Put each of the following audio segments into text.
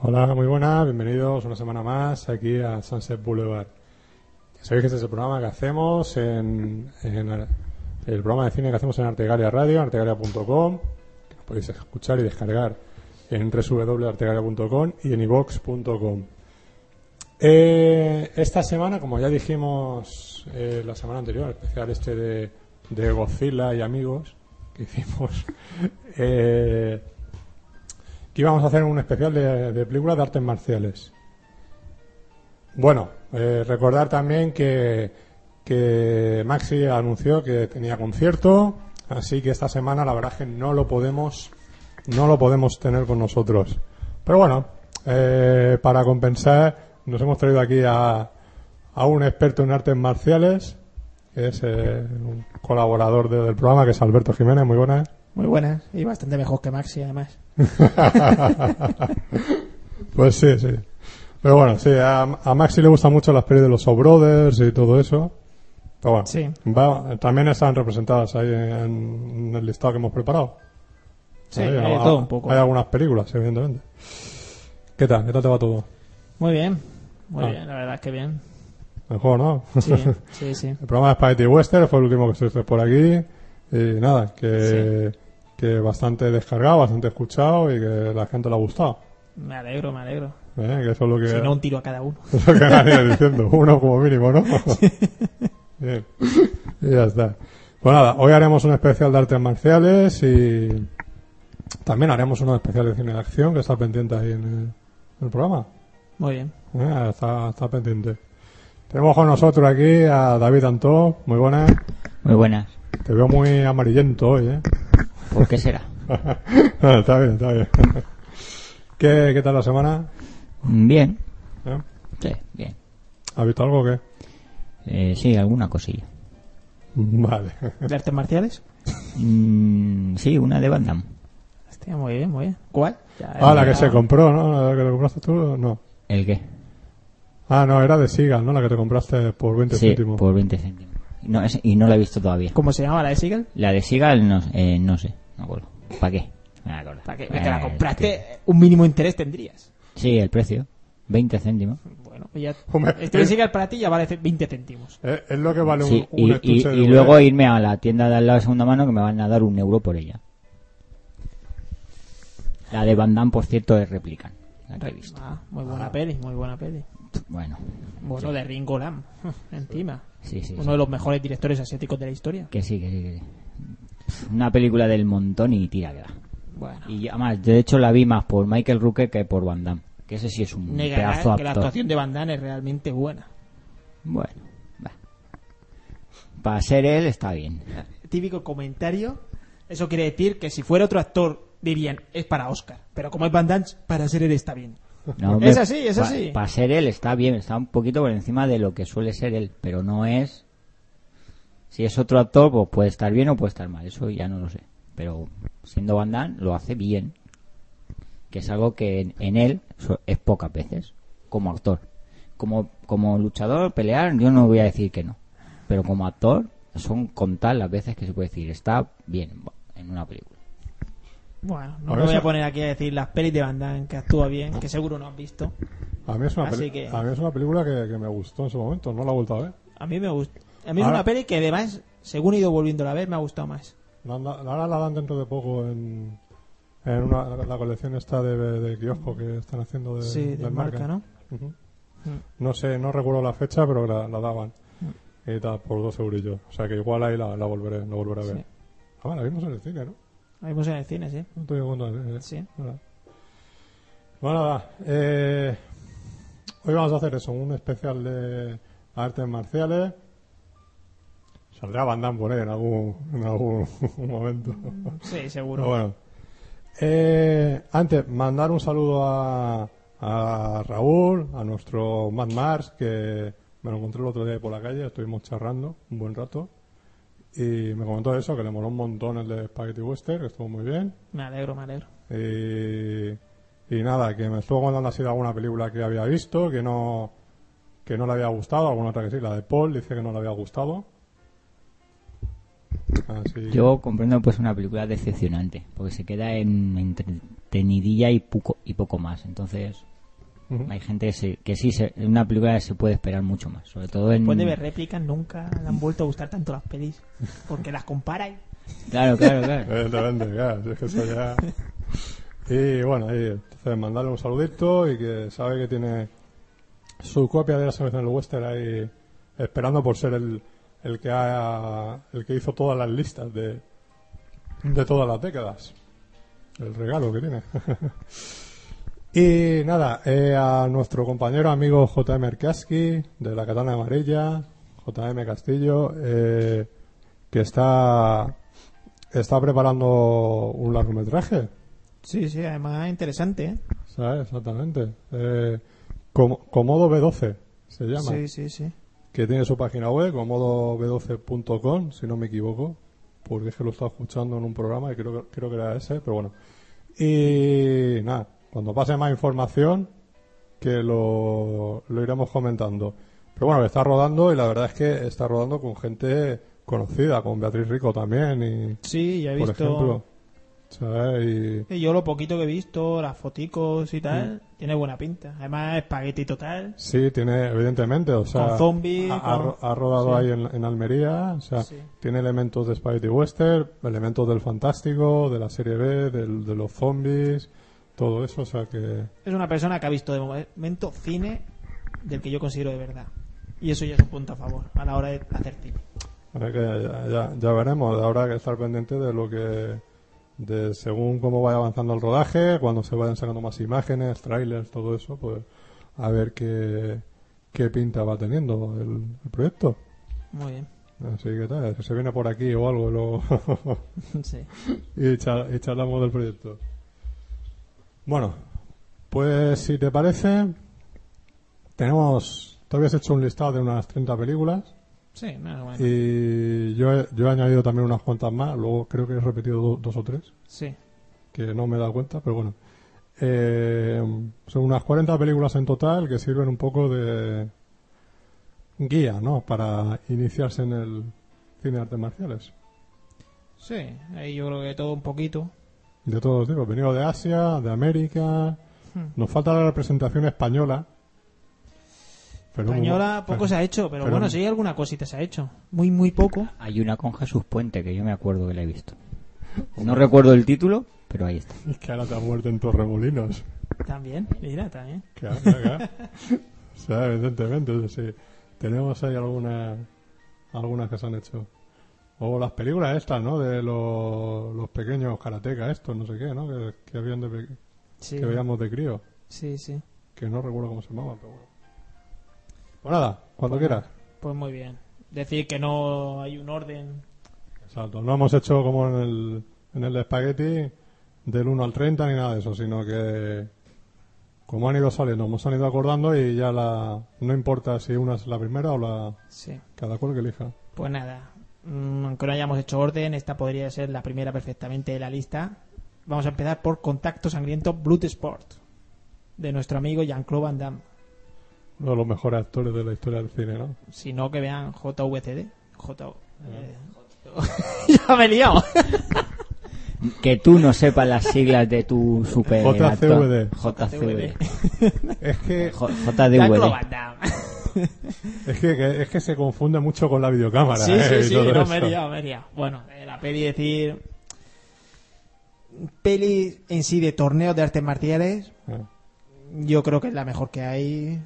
Hola, muy buenas, bienvenidos una semana más aquí a Sunset Boulevard. Ya sabéis que este es el programa que hacemos en, en el programa de cine que hacemos en Artegalia Radio, artegalia.com, que podéis escuchar y descargar en www.artegalia.com y en ivox.com. Eh, esta semana, como ya dijimos eh, la semana anterior, el especial este de, de Godzilla y amigos que hicimos, eh, que íbamos a hacer un especial de, películas de artes marciales. Bueno, eh, recordar también que, que Maxi anunció que tenía concierto, así que esta semana la verdad que no lo podemos, no lo podemos tener con nosotros. Pero bueno, eh, para compensar, nos hemos traído aquí a, a un experto en artes marciales, que es eh, un colaborador de- del programa, que es Alberto Jiménez. Muy buenas. Muy buenas y bastante mejor que Maxi, además. Pues sí, sí. Pero bueno, sí, a, a Maxi le gustan mucho las pelis de los Shaw Brothers y todo eso. Pero bueno, Sí. va- también están representadas ahí en, en el listado que hemos preparado. Sí, Hay- hay todo un poco. Hay algunas películas, evidentemente. ¿Qué tal? ¿Qué tal te va todo? Muy bien, muy Ah. bien, la verdad es que bien. Mejor, ¿no? Sí, sí, sí. El programa de Spaghetti Western fue el último que estuviste por aquí. Y nada, que, que bastante descargado, bastante escuchado y que la gente le ha gustado. Me alegro, me alegro. ¿eh? Que eso es lo que... Si no, un tiro a cada uno. Es lo que nadie diciendo, uno como mínimo, ¿no? Bien. Y ya está. Pues nada, hoy haremos un especial de artes marciales y también haremos uno especial de cine de acción que está pendiente ahí en el, en el programa. Muy bien. Eh, está, está pendiente. Tenemos con nosotros aquí a David Antó, muy buenas. Muy buenas. Te veo muy amarillento hoy, ¿eh? ¿Por qué será? está bien, está bien. ¿Qué, ¿Qué tal la semana? Bien. ¿Eh? Sí, bien. ¿Has visto algo o qué? Eh, sí, alguna cosilla. Vale. ¿De artes marciales? Mm, sí, una de Van Damme. Hostia, muy bien, muy bien. ¿Cuál? Ya, Ah, la que se compró, ¿no? La que te compraste tú, no. ¿El qué? Ah, no, era de Sigal, ¿no? La que te compraste por 20 Sí, céntimos. por 20 céntimos. No, es- y no la he visto todavía. ¿Cómo se llama la de Seagal? La de Seagal, no, eh, no sé. Me acuerdo. ¿Para qué? Me acuerdo. Para que, Eh, que la compraste, un mínimo interés tendrías. Sí, el precio. 20 céntimos. Bueno, ya. Hombre, Este eh. Seagal para ti ya vale 20 céntimos. Eh, es lo que vale un, Sí, un y, y- estuche de y luego irme a la tienda de al lado de segunda mano que me van a dar un euro por ella. La de Van Damme, por cierto, es Replican. La que he visto. Ah, muy buena peli, muy buena peli. Bueno, Bueno, de Ringo Lam, encima. sí, sí. Uno sí. de los mejores directores asiáticos de la historia. Que sí, que sí, que sí. Una película del montón y tira que da. Bueno, Y además, de hecho la vi más por Michael Rooker que por Van Damme. Que ese sí es un negará pedazo que la actor. actuación de Van Damme es realmente buena. Bueno, va. Para ser él está bien. Típico comentario. Eso quiere decir que si fuera otro actor dirían es para Oscar. Pero como es Van Damme, para ser él está bien. No, Es así, es pa- así. Para ser él está bien, está un poquito por encima de lo que suele ser él, pero no es... Si es otro actor, pues puede estar bien o puede estar mal, eso ya no lo sé. Pero siendo Van Damme, lo hace bien. Que es algo que en, en él es pocas veces, como actor. Como, como luchador, pelear, yo no voy a decir que no. Pero como actor, son contar las veces que se puede decir, está bien en una película. Bueno, no me voy a poner aquí a decir las pelis de Van Damme que actúa bien, que seguro no has visto. A mí es una, Así peli- que- a mí es una película que, que me gustó en su momento, no la he vuelto a ver. A mí me gusta. A mí es Ahora- una peli que además, según he ido volviéndola a ver, me ha gustado más. La Ahora la dan dentro de poco en, en una, la, colección esta de, de kiosco que están haciendo de, Sí, de del marca, ¿no? Ujú. Mm. No sé, no recuerdo la fecha, pero la, la daban. Y tal, por dos eurillos. O sea que igual ahí la, la volveré, la volveré a ver. Sí. Ah, la vimos en el cine, ¿no? La vimos en el cine, sí. No estoy contando, eh. Sí. Bueno, Bueno, nada. Eh, hoy vamos a hacer eso, un especial de artes marciales. Saldrá Van Damme por ahí en algún, en algún momento. Sí, seguro. Pero bueno. Eh, antes, mandar un saludo a, a Raúl, a nuestro Mad Mars, que me lo encontré el otro día por la calle, estuvimos charrando un buen rato. Y me comentó eso, que le moló un montón el de Spaghetti Western, que estuvo muy bien. Me alegro, me alegro. Y, y nada, que me estuvo contando así de alguna película que había visto, que no, que no le había gustado, alguna otra que sí, la de Paul dice que no le había gustado. Así- Yo comprendo pues una película decepcionante, porque se queda en entretenidilla y poco, y poco más. Entonces, hay gente que, se- que sí, se, en una película se puede esperar mucho más. Sobre todo en... Después de ver réplicas, nunca le han vuelto a gustar tanto las pelis. Porque las compara y... Claro, claro, claro. Es que eso ya... Y bueno, ahí, entonces mandarle un saludito y que sabe que tiene su copia de la selección del western ahí esperando por ser el, el que ha, el que hizo todas las listas de, de todas las décadas. El regalo que tiene. y nada, eh, a nuestro compañero amigo JM Erkaski de la Katana Amarilla, JM Castillo, eh, que está está preparando un largometraje, Sí, sí, además interesante, ¿eh? ¿sabes? Exactamente. Eh, Com- Comodo B12 se llama, Sí, sí, sí. Que tiene su página web, comodob12.com, si no me equivoco, porque es que lo estaba escuchando en un programa y creo, que- creo que era ese, pero bueno. Y nada, cuando pase más información, que lo, lo iremos comentando. Pero bueno, está rodando y la verdad es que está rodando con gente conocida, con Beatriz Rico también y, Sí, ya he por visto... ejemplo, ¿sabes? Y, Y yo lo poquito que he visto, las foticos y tal, tiene buena pinta. Además, espagueti total. Sí, tiene, evidentemente, o sea, Con zombies, ha, con- ha rodado sí. ahí en, en Almería, o sea, Sí. tiene elementos de Spaghetti Western, elementos del fantástico, de la serie B, del- de los zombies, todo eso, o sea que, Es una persona que ha visto de momento cine del que yo considero de verdad. Y eso ya es un punto a favor a la hora de hacer cine. a ver que ya, ya- ya veremos, habrá que estar pendiente de lo que, de según cómo vaya avanzando el rodaje, cuando se vayan sacando más imágenes, trailers, todo eso, pues a ver qué, qué pinta va teniendo el, el proyecto. Muy bien. Así que tal, si se viene por aquí o algo, lo... sí. y, char- y charlamos del proyecto. Bueno, pues si te parece, tenemos, tú habías hecho un listado de unas 30 películas Sí, no, bueno. y yo he, yo he añadido también unas cuantas más, luego creo que he repetido do- dos o tres, Sí. que no me he dado cuenta, pero bueno. Eh, son unas 40 películas en total que sirven un poco de guía, ¿no? Para iniciarse en el cine de artes marciales. Sí, ahí yo creo que todo un poquito. De todos los tipos, venido de Asia, de América. Hmm. Nos falta la representación española. Pero Española pero- poco se ha hecho, pero, pero- bueno, sí, alguna cosita se ha hecho. Muy, muy poco. Hay una con Jesús Puente que yo me acuerdo que la he visto. No recuerdo el título, pero ahí está. Es que ahora te ha muerto en Torremolinos. También, mira, también. Claro, claro, o sea, evidentemente, sí. Tenemos ahí algunas algunas que se han hecho. O las películas estas, ¿no? De los, los pequeños karatecas estos, no sé qué, ¿no? Que, que habían de Sí, que veíamos de crío. sí, sí. Que no recuerdo cómo se llamaban, pero bueno. Pues nada, cuando quieras. Pues muy bien. Decir que no hay un orden. Exacto, no hemos hecho como en el, en el de Spaghetti del 1 al 30 ni nada de eso, sino que como han ido saliendo, hemos ido acordando y ya la no importa si una es la primera o la Sí. cada cual que elija. Pues nada, mm, aunque no hayamos hecho orden, esta podría ser la primera perfectamente de la lista. Vamos a empezar por Contacto Sangriento Blood Sport, de nuestro amigo Jean-Claude Van Damme. Uno de los mejores actores de la historia del cine, ¿no? Si no, que vean JVCD. J... eh, ya me he liado. Que tú no sepas las siglas de tu super JCVD. JCVD. Es que JDVD. Es que, que- es que se confunde mucho con la videocámara, Sí, ¿eh? sí, y sí, no, me he liado, me he liado. Bueno, eh, la peli decir... Peli en sí de torneos de artes marciales, Ah. yo creo que es la mejor que hay,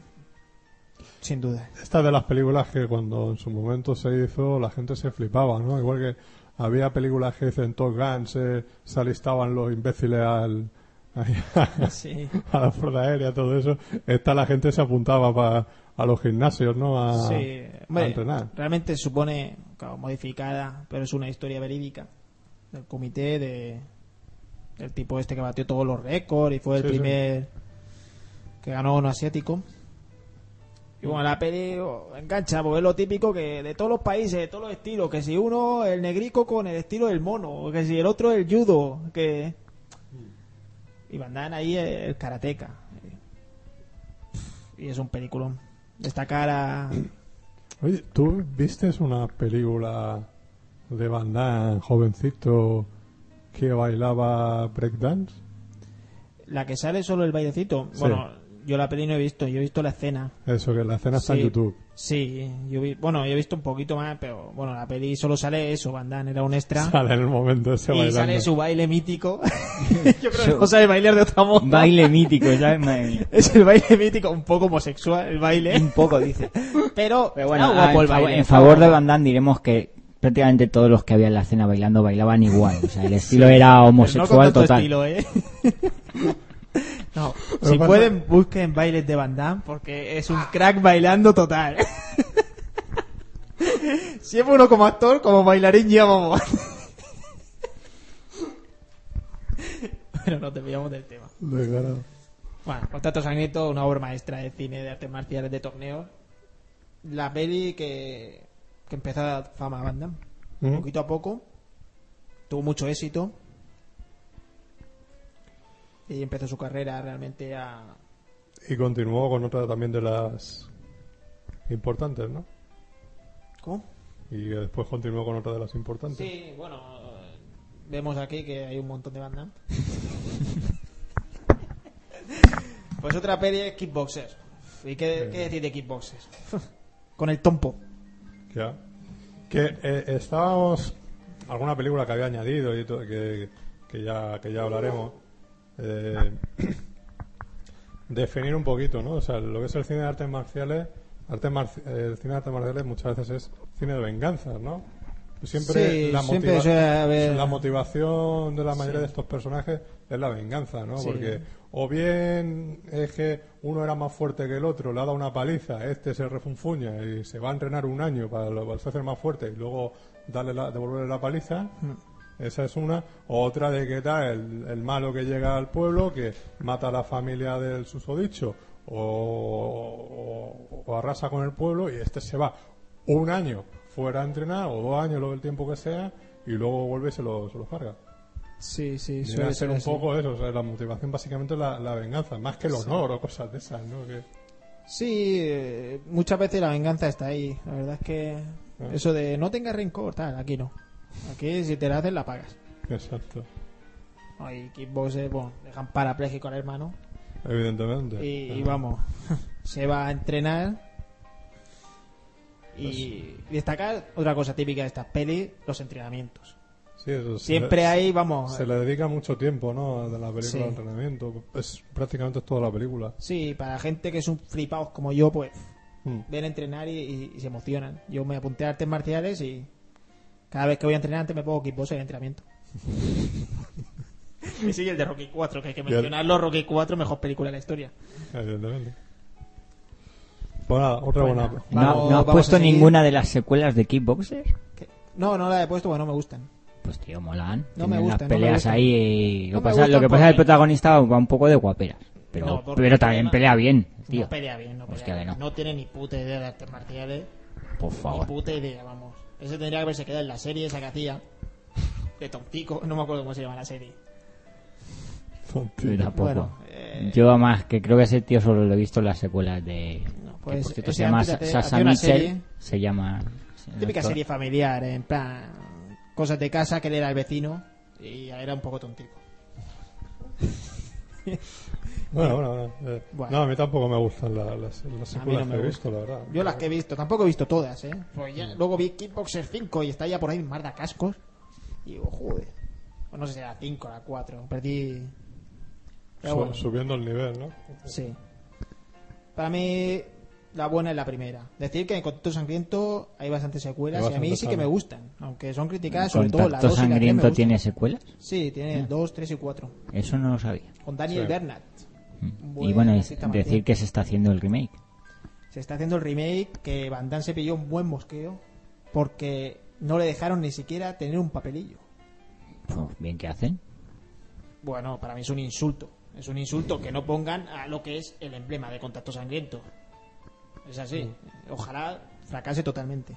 sin duda. Esta es de las películas que cuando en su momento se hizo la gente se flipaba, ¿no? Igual que había películas que dicen Top Gun, se, se alistaban los imbéciles al, ahí Sí. a la Fuerza Aérea, todo eso, esta la gente se apuntaba pa- a los gimnasios, ¿no? A, Sí, a entrenar. realmente supone claro, modificada, pero es una historia verídica del comité de el tipo este que batió todos los récords y fue el Sí, sí. primer que ganó uno asiático. Y bueno, la peli oh, engancha, porque es lo típico que de todos los países, de todos los estilos, que si uno el negrico con el estilo del mono, que si el otro el judo, que y Van Damme ahí el karateca. Y es un peliculón. Destacar a Oye, ¿tú viste una película de Van Damme, jovencito, que bailaba breakdance? La que sale solo el bailecito. Sí. Bueno, yo la peli no he visto, yo he visto la escena. Eso, que la escena está en Sí. YouTube. Sí, yo vi, bueno, yo he visto un poquito más, pero bueno, la peli solo sale eso, Van Damme era un extra. Sale en el momento ese y bailando. sale su baile mítico. yo creo que no sabe bailar de otra modo. Baile mítico. Madre mía. Es el baile mítico, un poco homosexual el baile. Un poco, dice. Pero, Pero bueno, ah, el en, favor, baile, en está favor de Damme diremos que prácticamente todos los que había en la escena bailando bailaban igual. O sea, el estilo era Pero no homosexual con total. estilo, ¿eh? No, si pasa- pueden, busquen bailes de Van Damme porque es un crack bailando total. Siempre uno como actor, como bailarín ya vamos. Pero no te pillamos del tema. Descarado. Bueno, Contacto Sangriento, una obra maestra de cine de artes marciales de torneos. La peli que, que empezó a dar fama a Van Damme. ¿Mm? Poquito a poco. Tuvo mucho éxito. Y empezó su carrera realmente a... Y continuó con otra también de las importantes, ¿no? ¿Cómo? Y después continuó con otra de las importantes. Sí, bueno, vemos aquí que hay un montón de Van Damme. pues otra peli es Kickboxers. ¿Y qué, qué decir de Kickboxers? Con el tompo. Ya. Que eh, estábamos. Alguna película que había añadido y que, que ya, que ya hablaremos. Eh, definir un poquito, ¿no? O sea, lo que es el cine de artes marciales. Artes marci- el cine de artes marciales muchas veces es cine de venganzas, ¿no? Siempre, Sí, la, siempre motiva- suele haber- la motivación de la mayoría Sí. de estos personajes es la venganza, ¿no? Sí. Porque o bien es que uno era más fuerte que el otro, le ha dado una paliza, este se refunfuña y se va a entrenar un año para, lo- para hacerse más fuerte y luego darle la, devolverle la paliza. Esa es una. Otra de que tal, el, el malo que llega al pueblo, que mata a la familia del susodicho o, o- o arrasa con el pueblo y este se va un año fuera a entrenar o dos años, lo el tiempo que sea, y luego vuelve y se lo, se lo carga. Sí, sí, suele ser ser un así. poco eso, o sea, la motivación básicamente es la, la venganza, más que el honor o cosas de esas, ¿no? Que, Sí, eh, muchas veces la venganza está ahí. La verdad es que Ah. eso de no tengas rencor, tal, aquí no. Aquí si te la haces, la pagas. exacto, Hay kickboxers, bueno, dejan parapléjico al hermano evidentemente. y, y vamos, se va a entrenar. Pues Y destacar otra cosa típica de estas pelis, los entrenamientos. Sí, eso se- Siempre hay, vamos, Se le dedica mucho tiempo, ¿no? De la película Sí. de entrenamiento. Es prácticamente es toda la película. sí, para gente que son flipados como yo, pues Mm. ven a entrenar y, y- y se emocionan. Yo me apunté a artes marciales y cada vez que voy a entrenar antes me pongo kickboxer de entrenamiento. y sigue el de Rocky 4, que hay que mencionarlo. Rocky 4, mejor película de la historia. Evidentemente. Pues nada, otra buena. ¿No, Vamos- no has puesto ninguna de las secuelas de Kickboxer? No, no la he puesto, bueno, no me gustan. Pues tío, molan. No me las gustan, no me peleas gustan. ahí. y Lo, pasa, lo que pasa es que el protagonista va un poco de guaperas. Pero, pero también pelea bien, tío. No pelea bien, no pelea bien. no. No tiene ni puta idea de artes marciales. Por Ni favor. puta idea, vamos. Ese tendría que haberse quedado en la serie esa que hacía. De Tontico, no me acuerdo cómo se llama la serie. Tampoco. Bueno, eh, Yo además que creo que ese tío solo lo he visto en las secuelas de... No, que, pues, por cierto, ese se llama antes Sa- hacía- Sasha hacía una Mitchell. serie- Se llama... Típica serie familiar, en plan. Cosas de casa, que él era el vecino. Y era un poco tontico. Bueno, bueno, bueno, eh, Bueno. No, a mí tampoco me gustan la- las, las secuelas me que he gusta. visto, la verdad. Yo las que he visto, tampoco he visto todas, ¿eh? Pues Mm. ya- luego vi Kickboxer 5 y está ya por ahí Marda Cascos. Y digo, joder. Pues no sé si era 5 o la 4. Perdí. Su- bueno, Subiendo el nivel, ¿no? sí. Para mí, la buena es la primera. Decir que en Contacto Sangriento hay bastantes secuelas Hay y a mí sí que me gustan, aunque son criticadas sobre todo la ¿Contacto 2 y la 3 me Sangriento tiene secuelas? Sí, tiene 2, 3 y 4. Eso no lo sabía. Con Daniel Sí. Bernat. Y buen bueno, marcial. decir que se está haciendo el remake. Se está haciendo el remake que Van Damme se pilló un buen mosqueo porque no le dejaron ni siquiera tener un papelillo. Pues bien que hacen. Bueno, para mí es un insulto. Es un insulto que no pongan a lo que es el emblema de contacto sangriento. Es así. Ojalá fracase totalmente.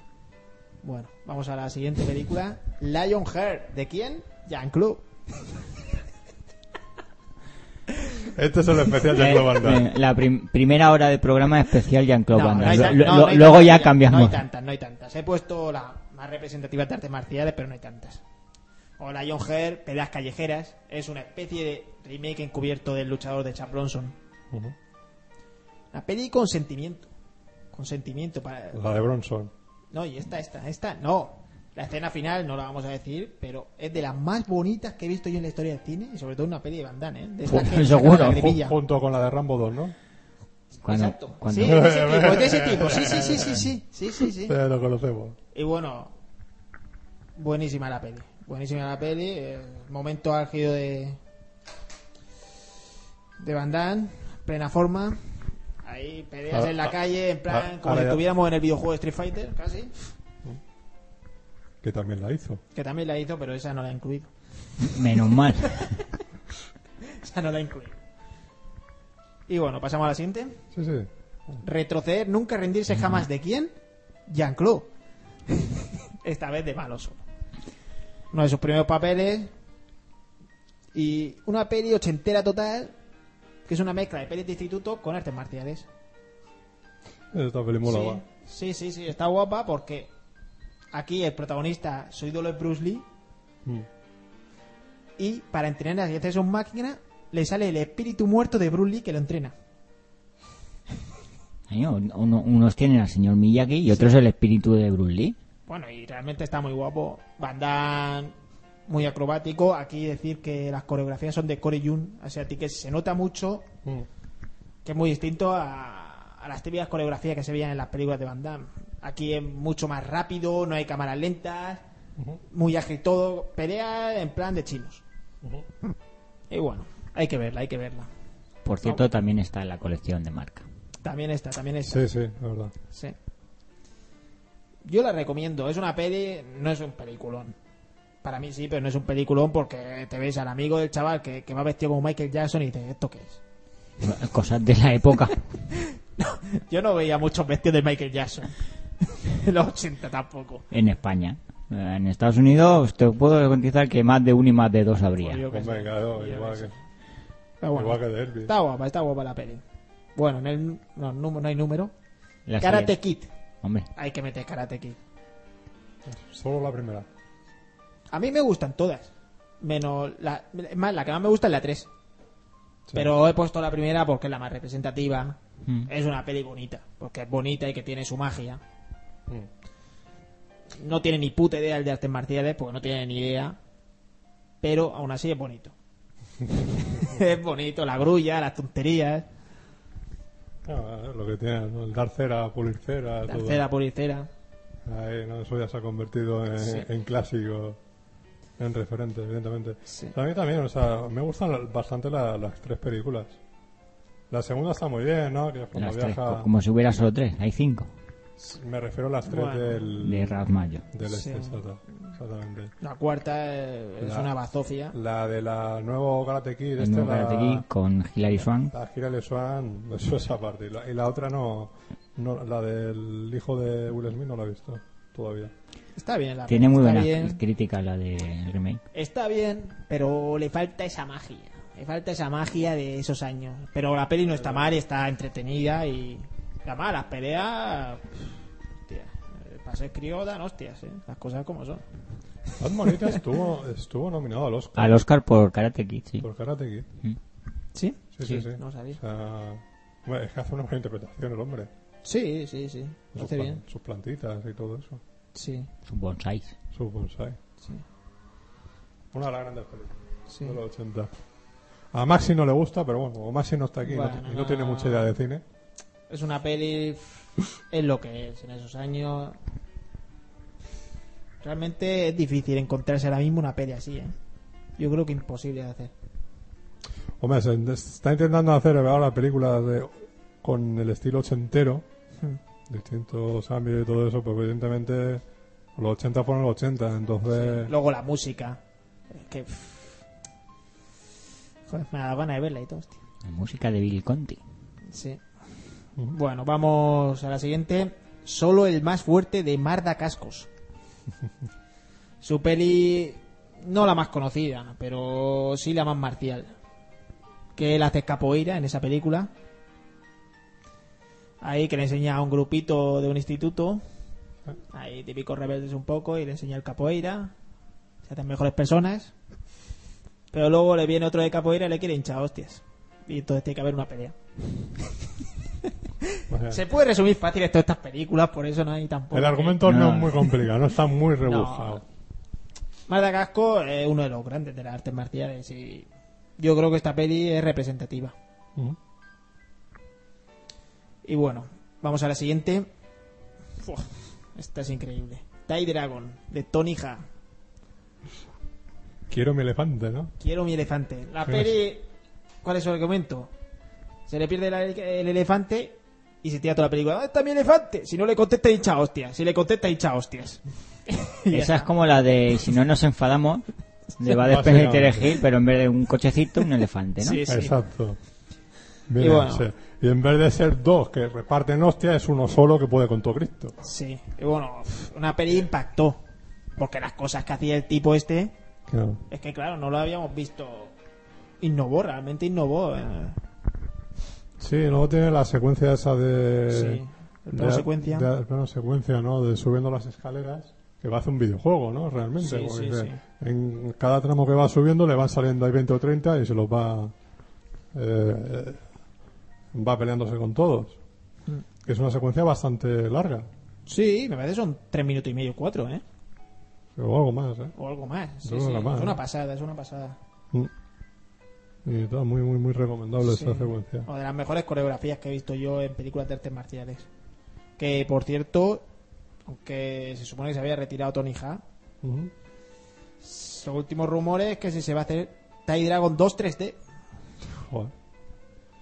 Bueno, vamos a la siguiente película. Lionheart. ¿De quién? Jean-Claude. Este es el especial de Global Eh, la prim- primera hora de programa especial Jean-Claude Van no hay Damme. tan- Lo- no, lo- no hay luego tantas ya No cambiamos. hay tantas, no hay tantas. He puesto la más representativa de artes marciales, pero no hay tantas. O Lionheart, peleas callejeras. Es una especie de remake encubierto del luchador de Chuck Bronson. Ujú. Una peli con sentimiento. Con sentimiento para... La de Bronson. No, y esta, esta, esta, no. La escena final no la vamos a decir, pero es de las más bonitas que he visto yo en la historia del cine y sobre todo una peli de Van Damme, ¿eh? De que sacan seguro. la junto con la de Rambo 2, ¿no? Cuando, Exacto. cuando- Sí, de ese tipo, es de ese tipo. Sí, sí, sí, sí, sí, sí, sí, sí. Eh, lo conocemos. Y bueno, buenísima la peli. Buenísima la peli. momento álgido de. de Van Damme, plena forma. Ahí peleas Ahora- en la calle, en plan, ahora- como si estuviéramos en el videojuego de Street Fighter, casi. Que también la hizo. Que también la hizo, pero esa no la he incluido. Menos mal. Esa no la he incluido. Y bueno, pasamos a la siguiente. Sí, sí. Retroceder, nunca rendirse jamás. ¿De quién? Jean-Claude. Esta vez de malo solo. Uno de sus primeros papeles. Y una peli ochentera total. Que es una mezcla de pelis de instituto con artes marciales. Esta peli mola, sí, va. sí, sí, sí, está guapa porque aquí el protagonista, su ídolo es Bruce Lee. Mm. Y para entrenar y hacerse un máquina, le sale el espíritu muerto de Bruce Lee que lo entrena. Uno- unos tienen al señor Miyagi y otros el espíritu de Bruce Lee. Bueno, y realmente está muy guapo. Van Damme, muy acrobático. Aquí decir que las coreografías son de Corey Jun, o sea, que se nota mucho Mm. que es muy distinto a, a las típicas coreografías que se veían en las películas de Van Damme. Aquí es mucho más rápido, no hay cámaras lentas, muy ágil todo. Pelea en plan de chinos. Y bueno, hay que verla, hay que verla. Por cierto, también está en la colección de marca. También está, también está. Sí, sí, la verdad. Sí. Yo la recomiendo. Es una peli, no es un peliculón. Para mí sí, pero no es un peliculón porque te ves al amigo del chaval que, que va vestido como Michael Jackson y dices, ¿esto qué es? Cosas de la época. Yo no veía muchos vestidos de Michael Jackson. Los 80 tampoco. en España. Eh, En Estados Unidos te puedo garantizar que más de uno y más de dos habría. Pues yo qué Hombre, sé. claro, Yo igual qué sé. que, Pero bueno, igual que de Elvis. está guapa, está guapa la peli. Bueno, en el, no, no, no hay número. La Karate serie- Kid. Hombre, Hay que meter Karate Kid. Solo la primera. A mí me gustan todas. Menos la, es más, la que más me gusta es la 3. Sí. Pero he puesto la primera porque es la más representativa. Mm. Es una peli bonita. Porque es bonita y que tiene su magia. Mm. No tiene ni puta idea el de artes marciales porque no tiene ni idea. Pero aún así es bonito. es bonito, la grulla, las tonterías, Ah, lo que tiene, ¿no? el dar cera, pulir cera, la todo. cera policera. Ahí, ¿no? Eso ya se ha convertido en, Sí. en clásico, en referente, evidentemente. Sí. A mí también, o sea, me gustan la- bastante la- las tres películas. La segunda está muy bien, ¿no? Que es cuando las tres, viaja... como si hubiera solo tres, hay cinco. Me refiero a las tres Bueno. del... De Ralph Mayo. del Sí. este, exactamente. La cuarta es, es La- una bazofia. La de la nuevo Karate Kid, El este, nuevo la, Karate Kid con Hilary Swank. la Girale Swan, eso es aparte. Y la, y la otra no, no, la del hijo de Will Smith no la he visto todavía. Está bien la Tiene muy buena bien. crítica la de remake. Está bien, pero le falta esa magia. Le falta esa magia de esos años. Pero la peli no está mal, está entretenida y. Además, las peleas. Hostia, eh, para ser crío dan hostias, ¿eh? Las cosas como son. Bad Monita estuvo, estuvo nominado al Oscar Al Oscar por Karate Kid, sí. por Karate Kid. ¿Sí? Sí, sí, Sí, sí. no sabía. O sea, bueno, es que hace una buena interpretación el hombre. Sí, sí, sí. Lo Sus, hace plan- bien. sus plantitas y todo eso. Sí, Sus bonsáis. Su bonsai. sí. Una de las grandes películas sí. de los 80. A Maxi no le gusta, pero bueno, como Maxi no está aquí y no- Bueno, y no, no. tiene mucha idea de cine. Es una peli. es lo que es en esos años. Realmente es difícil encontrarse ahora mismo una peli así, ¿eh? Yo creo que imposible de hacer. Hombre, se está intentando hacer ahora películas de, con el estilo ochentero, Hmm. distintos ámbitos y todo eso, pues evidentemente los 80 fueron los 80, entonces... Luego la música. Es que. Joder, me da ganas de verla y todo, hostia. La música de Bill Conti. Sí. Bueno, vamos a la siguiente. Solo el más fuerte de Marda Cascos. Su peli, no la más conocida, pero sí la más marcial. Que él hace capoeira en esa película. Ahí que le enseña a un grupito de un instituto. Ahí típicos rebeldes un poco y le enseña el capoeira. Se hacen mejores personas. Pero luego le viene otro de capoeira y le quiere hinchar hostias. Y entonces tiene que haber una pelea. o sea, Se puede resumir fácil todas estas películas, por eso no hay tampoco. el argumento no. No. es muy complicado, no está muy rebujado. Casco es uno de los grandes de las artes marciales y yo creo que esta peli es representativa. Y bueno, vamos a la siguiente. Esta es increíble. Tai Dragon, de Tony Ha. Quiero mi elefante, ¿no? Quiero mi elefante. La peli, ¿cuál es su argumento? Se le pierde el elefante y se tira toda la película. ¿Dónde está mi elefante? Si no le contesta, hincha hostias. Si le contesta, hincha hostias. Esa es como la de si no nos enfadamos, de va de Básicamente. Terry Hill, pero en vez de un cochecito, un elefante, ¿no? Sí, sí. Exacto. A bueno. Y en vez de ser dos que reparten hostias, es uno solo que puede con todo Cristo. Sí, y bueno, una peli impactó. Porque las cosas que hacía el tipo este, Claro. es que claro, no lo habíamos visto. Innovó, realmente innovó. eh. Sí, luego tiene la secuencia esa de... Sí, el plano de- secuencia. de- plano secuencia, ¿no? De subiendo las escaleras, que va a hacer un videojuego, ¿no? Realmente. Sí, porque sí, sí. En cada tramo que va subiendo le van saliendo ahí 20 o 30 y se los va... eh, va peleándose con todos. Mm. Que es una secuencia bastante larga. Sí, me parece son tres minutos y medio, cuatro, ¿eh? O algo más, ¿eh? O algo más. Sí, más, Es una ¿no? pasada, es una pasada. Mm. Y está muy, muy, muy recomendable Sí. esa secuencia. O de las mejores coreografías que he visto yo en películas de artes marciales. Que, por cierto, aunque se supone que se había retirado Tony Ha, Ujú. los últimos rumores es que si se va a hacer Tai Dragon 2 3D. Joder.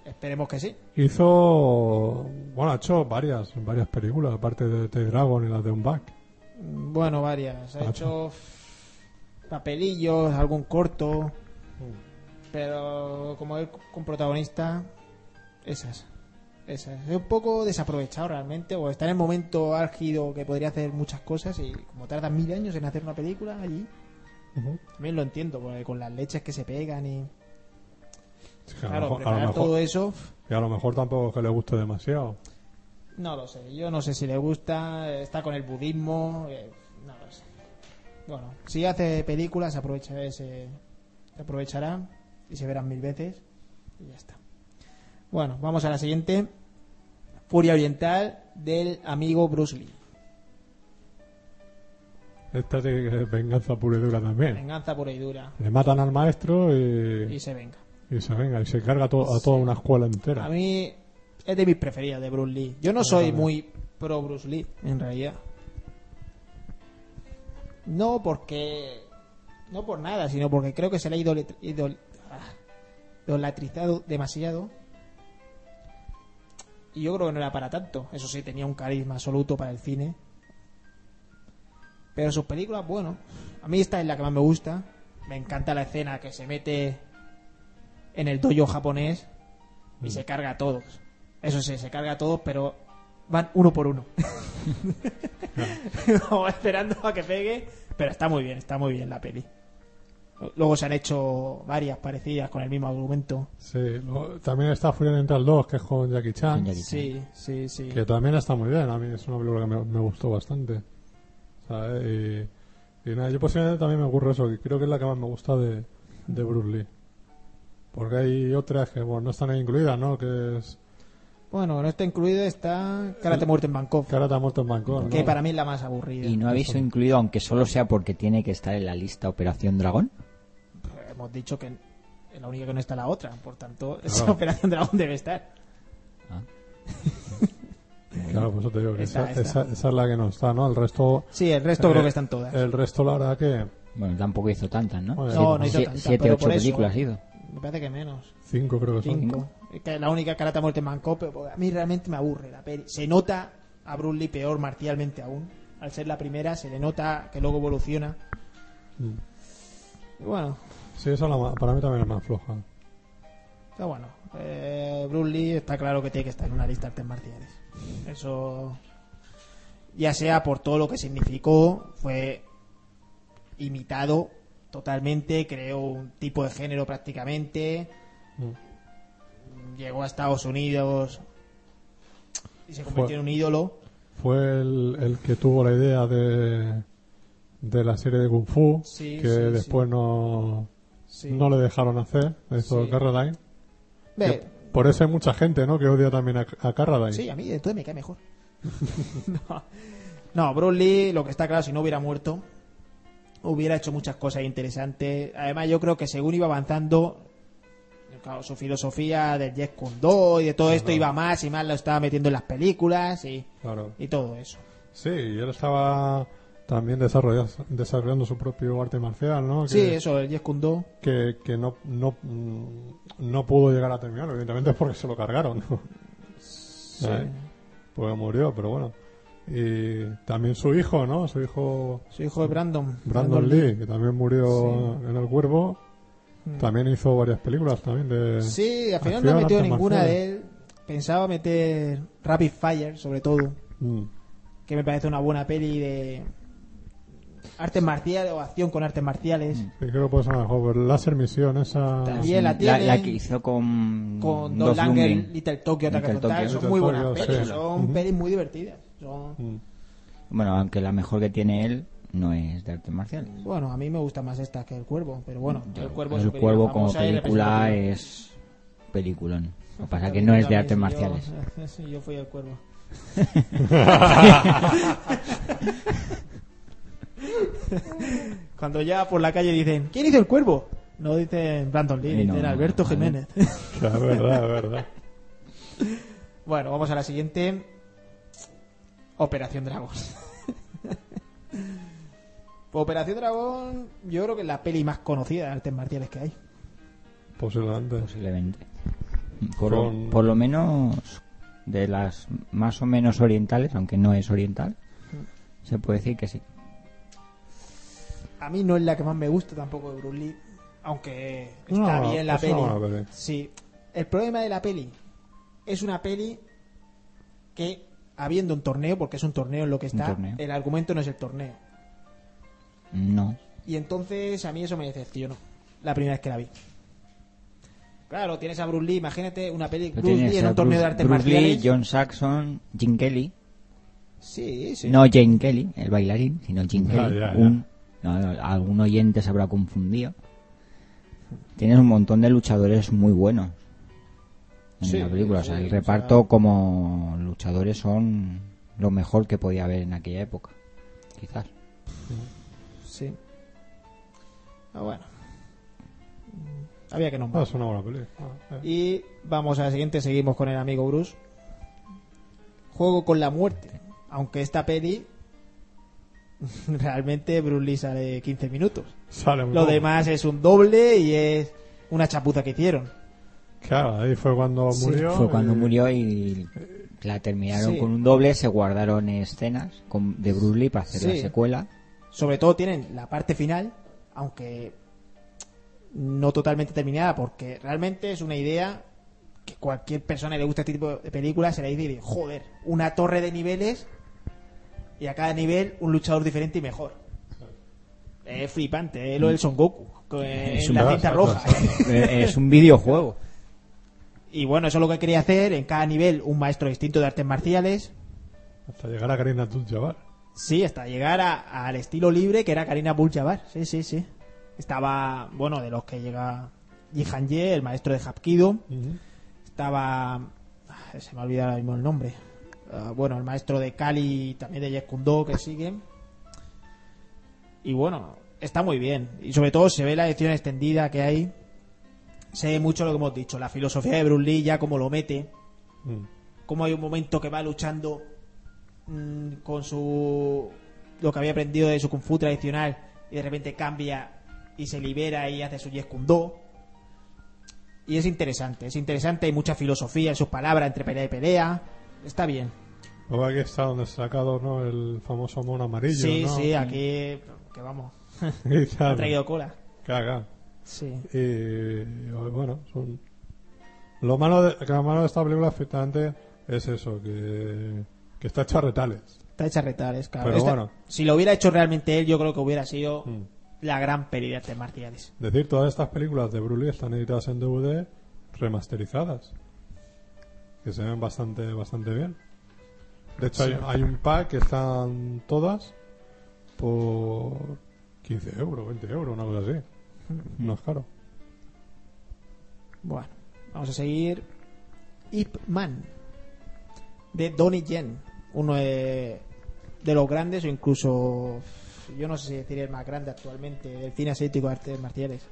Esperemos que sí. Hizo, bueno, ha hecho varias, varias películas, aparte de The Dragon y la de Unback. Bueno, varias. Ha hecho papelillos, algún corto. Pero como él con protagonista, esas. Esas. Es un poco desaprovechado realmente, o está en el momento álgido que podría hacer muchas cosas y como tarda mil años en hacer una película allí, también lo entiendo, porque con las leches que se pegan y... Sí, que a, lo Claro, mejor, a, lo preparar mejor, todo eso, y a lo mejor tampoco es que le guste demasiado. no lo sé. Yo no sé si le gusta, está con el budismo, eh, no lo sé. Bueno, si hace películas, aprovecha ese, se aprovechará y se verán mil veces y ya está. Bueno, vamos a la siguiente. Furia Oriental del amigo Bruce Lee. Esta es venganza pura y dura también. Venganza pura y dura. Le matan al maestro y, Y se venga. y se venga, y se carga to- a toda una escuela entera. A mí es de mis preferidas de Bruce Lee. Yo no soy muy pro Bruce Lee, en realidad. No porque... No por nada, sino porque creo que se le ha idol- ah, idolatrizado demasiado. Y yo creo que no era para tanto. Eso sí, tenía un carisma absoluto para el cine. Pero sus películas, bueno. A mí esta es la que más me gusta. Me encanta la escena que se mete en el dojo japonés y se carga a todos. Eso sí, se carga a todos, pero van uno por uno. Vamos esperando a que pegue, pero está muy bien, está muy bien la peli. Luego se han hecho varias parecidas con el mismo argumento. Sí, luego también está Furia Oriental 2, que es con Jackie Chan, Con Jackie Chan. Sí, sí, sí. que también está muy bien. A mí es una película que me, me gustó bastante. ¿sabes? Y, y nada, yo posiblemente también me ocurre eso, que creo que es la que más me gusta de, de Bruce Lee. Porque hay otras que bueno, no están ahí incluidas, ¿no? Que es Bueno, no está incluido, está Karate Muerte en Bangkok, Karate ha muerto en Bangkok. ¿no? que para mí es la más aburrida. Y no habéis incluido, aunque solo sea porque tiene que estar en la lista Operación Dragón. Hemos dicho que es la única que no está la otra, por tanto, esa Claro. operación dragón debe estar. Ah. Claro, pues eso te digo que Está, esa, está. esa- esa es la que no está, ¿no? El resto... Sí, el resto eh, creo que están todas. El resto, la verdad que... Bueno, tampoco hizo tantas, ¿no? Bueno, No, no hizo tantas, Siete, ocho por eso- películas hizo. Me parece que menos. Cinco creo que son. Cinco. Es que la única cara te muerte Manco, pero pues, a mí realmente me aburre la peli. Se nota a Bruce Lee peor marcialmente aún. Al ser la primera, se le nota que luego evoluciona. Mm. Y bueno, Sí, esa es la más- para mí también es más floja. Pero bueno, eh, Bruce Lee está claro que tiene que estar en una lista de artes marciales. Eso, ya sea por todo lo que significó, fue imitado totalmente, creó un tipo de género prácticamente, Mm. llegó a Estados Unidos y se convirtió Fue- en un ídolo. Fue el, el que tuvo la idea de, de la serie de Kung Fu, Sí, que sí, después sí. no, Sí. no le dejaron hacer, hizo Sí. Carradine. Ve, Por eso hay mucha gente, ¿no? Que odia también a, a Carradine. Sí, a mí entonces me cae mejor. no. no, Bruce Lee, lo que está claro, si no hubiera muerto, hubiera hecho muchas cosas interesantes. Además, yo creo que según iba avanzando, claro, su filosofía del Jet Kune Do y de todo esto iba más y más lo estaba metiendo en las películas y, Claro. y todo eso. Sí, y él estaba también desarrollando, desarrollando su propio arte marcial, ¿no? Que, Sí, eso, el Jet Kune Do. que, que no, no, mm, no pudo llegar a terminar, evidentemente es porque se lo cargaron, ¿no? ¿Eh? Porque murió, pero bueno. Y también su hijo, ¿no? Su hijo Su hijo de Brandon. Brandon Lee, que también murió en El Cuervo. Mm. También hizo varias películas también de... Sí, al final Acción, no artes ninguna de él. Pensaba meter Rapid Fire, sobre todo. Mm. que me parece una buena peli de artes marciales o acción con artes marciales Sí, creo que puede ser mejor. Láser Misión, esa... También la La, tiene la que hizo con... con Don Langer. Little Tokyo, Little Tokyo. son Little muy buenas Tokyo, pelis, sí. son Ujú. pelis muy divertidas. Son- Mm. Bueno, aunque la mejor que tiene él no es de artes marciales. Bueno, a mí me gusta más esta que El Cuervo, pero bueno, El Cuervo, el cuervo como película es peliculón. Lo que pasa es que no es de artes marciales. Yo, yo fui El Cuervo. Cuando ya por la calle dicen, ¿quién hizo El Cuervo? No dicen Brandon Lee, dicen no, Alberto no. Jiménez. Claro, verdad, es verdad. Bueno, vamos a la siguiente. Operación Dragón. Operación Dragón, yo creo que es la peli más conocida de artes marciales que hay. Posiblemente. Posiblemente. Por, Con- por lo menos de las más o menos orientales, aunque no es oriental, se puede decir que sí. A mí no es la que más me gusta tampoco de Bruce Lee, aunque está No, bien la peli. peli. Sí, el problema de la peli es una peli que habiendo un torneo, porque es un torneo en lo que está, el argumento no es el torneo. No. Y entonces a mí eso me decepcionó la primera vez que la vi. Claro, tienes a Bruce Lee, imagínate una peli Bruce Lee en un torneo de artes Bruce Lee. John Saxon, Jim Kelly. Sí, sí. No Jane Kelly, el bailarín, sino Jim Kelly. ya, ya. Un, no, algún oyente se habrá confundido. Tienes un montón de luchadores muy buenos en Sí, la película. o sea, el o sea- reparto como luchadores son lo mejor que podía haber en aquella época. Quizás. Sí. Ah, bueno. Había que Ah, nombrar. es una buena. Ah, eh. Y vamos a la siguiente, seguimos con el amigo Bruce. Juego con la muerte. Aunque esta peli realmente Bruce Lee sale 15 minutos. Sale muy Lo poco. demás es un doble y es una chapuza que hicieron. Claro, ahí fue cuando Sí, murió. Fue cuando y- murió y la terminaron Sí. con un doble. Se guardaron escenas con- de Bruce Lee para hacer Sí. la secuela. Sobre todo tienen la parte final, aunque no totalmente terminada, porque realmente es una idea que cualquier persona que le gusta este tipo de películas se le dice, joder, una torre de niveles y a cada nivel un luchador diferente y mejor. Es flipante, es lo del Son Goku, con- Es la cinta roja. Es un videojuego. Y bueno, eso es lo que quería hacer, en cada nivel un maestro distinto de artes marciales, Hasta llegar a Karina Abdul-Jabbar. Sí, hasta llegar a- al estilo libre que era Karina Abdul-Jabbar. Sí, sí, sí. Estaba, bueno, de los que llega Jihan Ye, el maestro de Hapkido. Estaba, ah, se me ha olvidado ahora mismo el nombre. Ah, bueno, el maestro de Kali, también de Do, que sigue. Y bueno, está muy bien. Y sobre todo se ve la edición extendida que hay. Se ve mucho lo que hemos dicho, la filosofía de Bruce Lee ya como lo mete Mm. como hay un momento que va luchando mm, con su lo que había aprendido de su kung fu tradicional y de repente cambia y se libera y hace su Jeet Kune Do. Y es interesante, es interesante, hay mucha filosofía en sus palabras entre pelea y pelea. Está bien. Luego aquí está donde se ha sacado ¿no? el famoso mono amarillo. Sí, ¿no? sí, aquí que vamos, ha traído cola. Caga. Sí. Y bueno, son... Lo malo de, que lo malo de esta película efectivamente es eso, que, que está hecho a retales. Está hecha retales, claro. Pero Esta- bueno. Si lo hubiera hecho realmente él, yo creo que hubiera sido Mm. la gran peli de artes marciales. decir, todas estas películas de Bruce Lee están editadas en DVD remasterizadas. Que se ven bastante, bastante bien. De hecho, hay, hay un pack que están todas por 15 euros, 20 euros, una cosa así. No es caro. Bueno, vamos a seguir. Ip Man, de Donnie Yen, uno de, de los grandes, o incluso, yo no sé si decir el más grande actualmente, del cine asiático de artes marciales.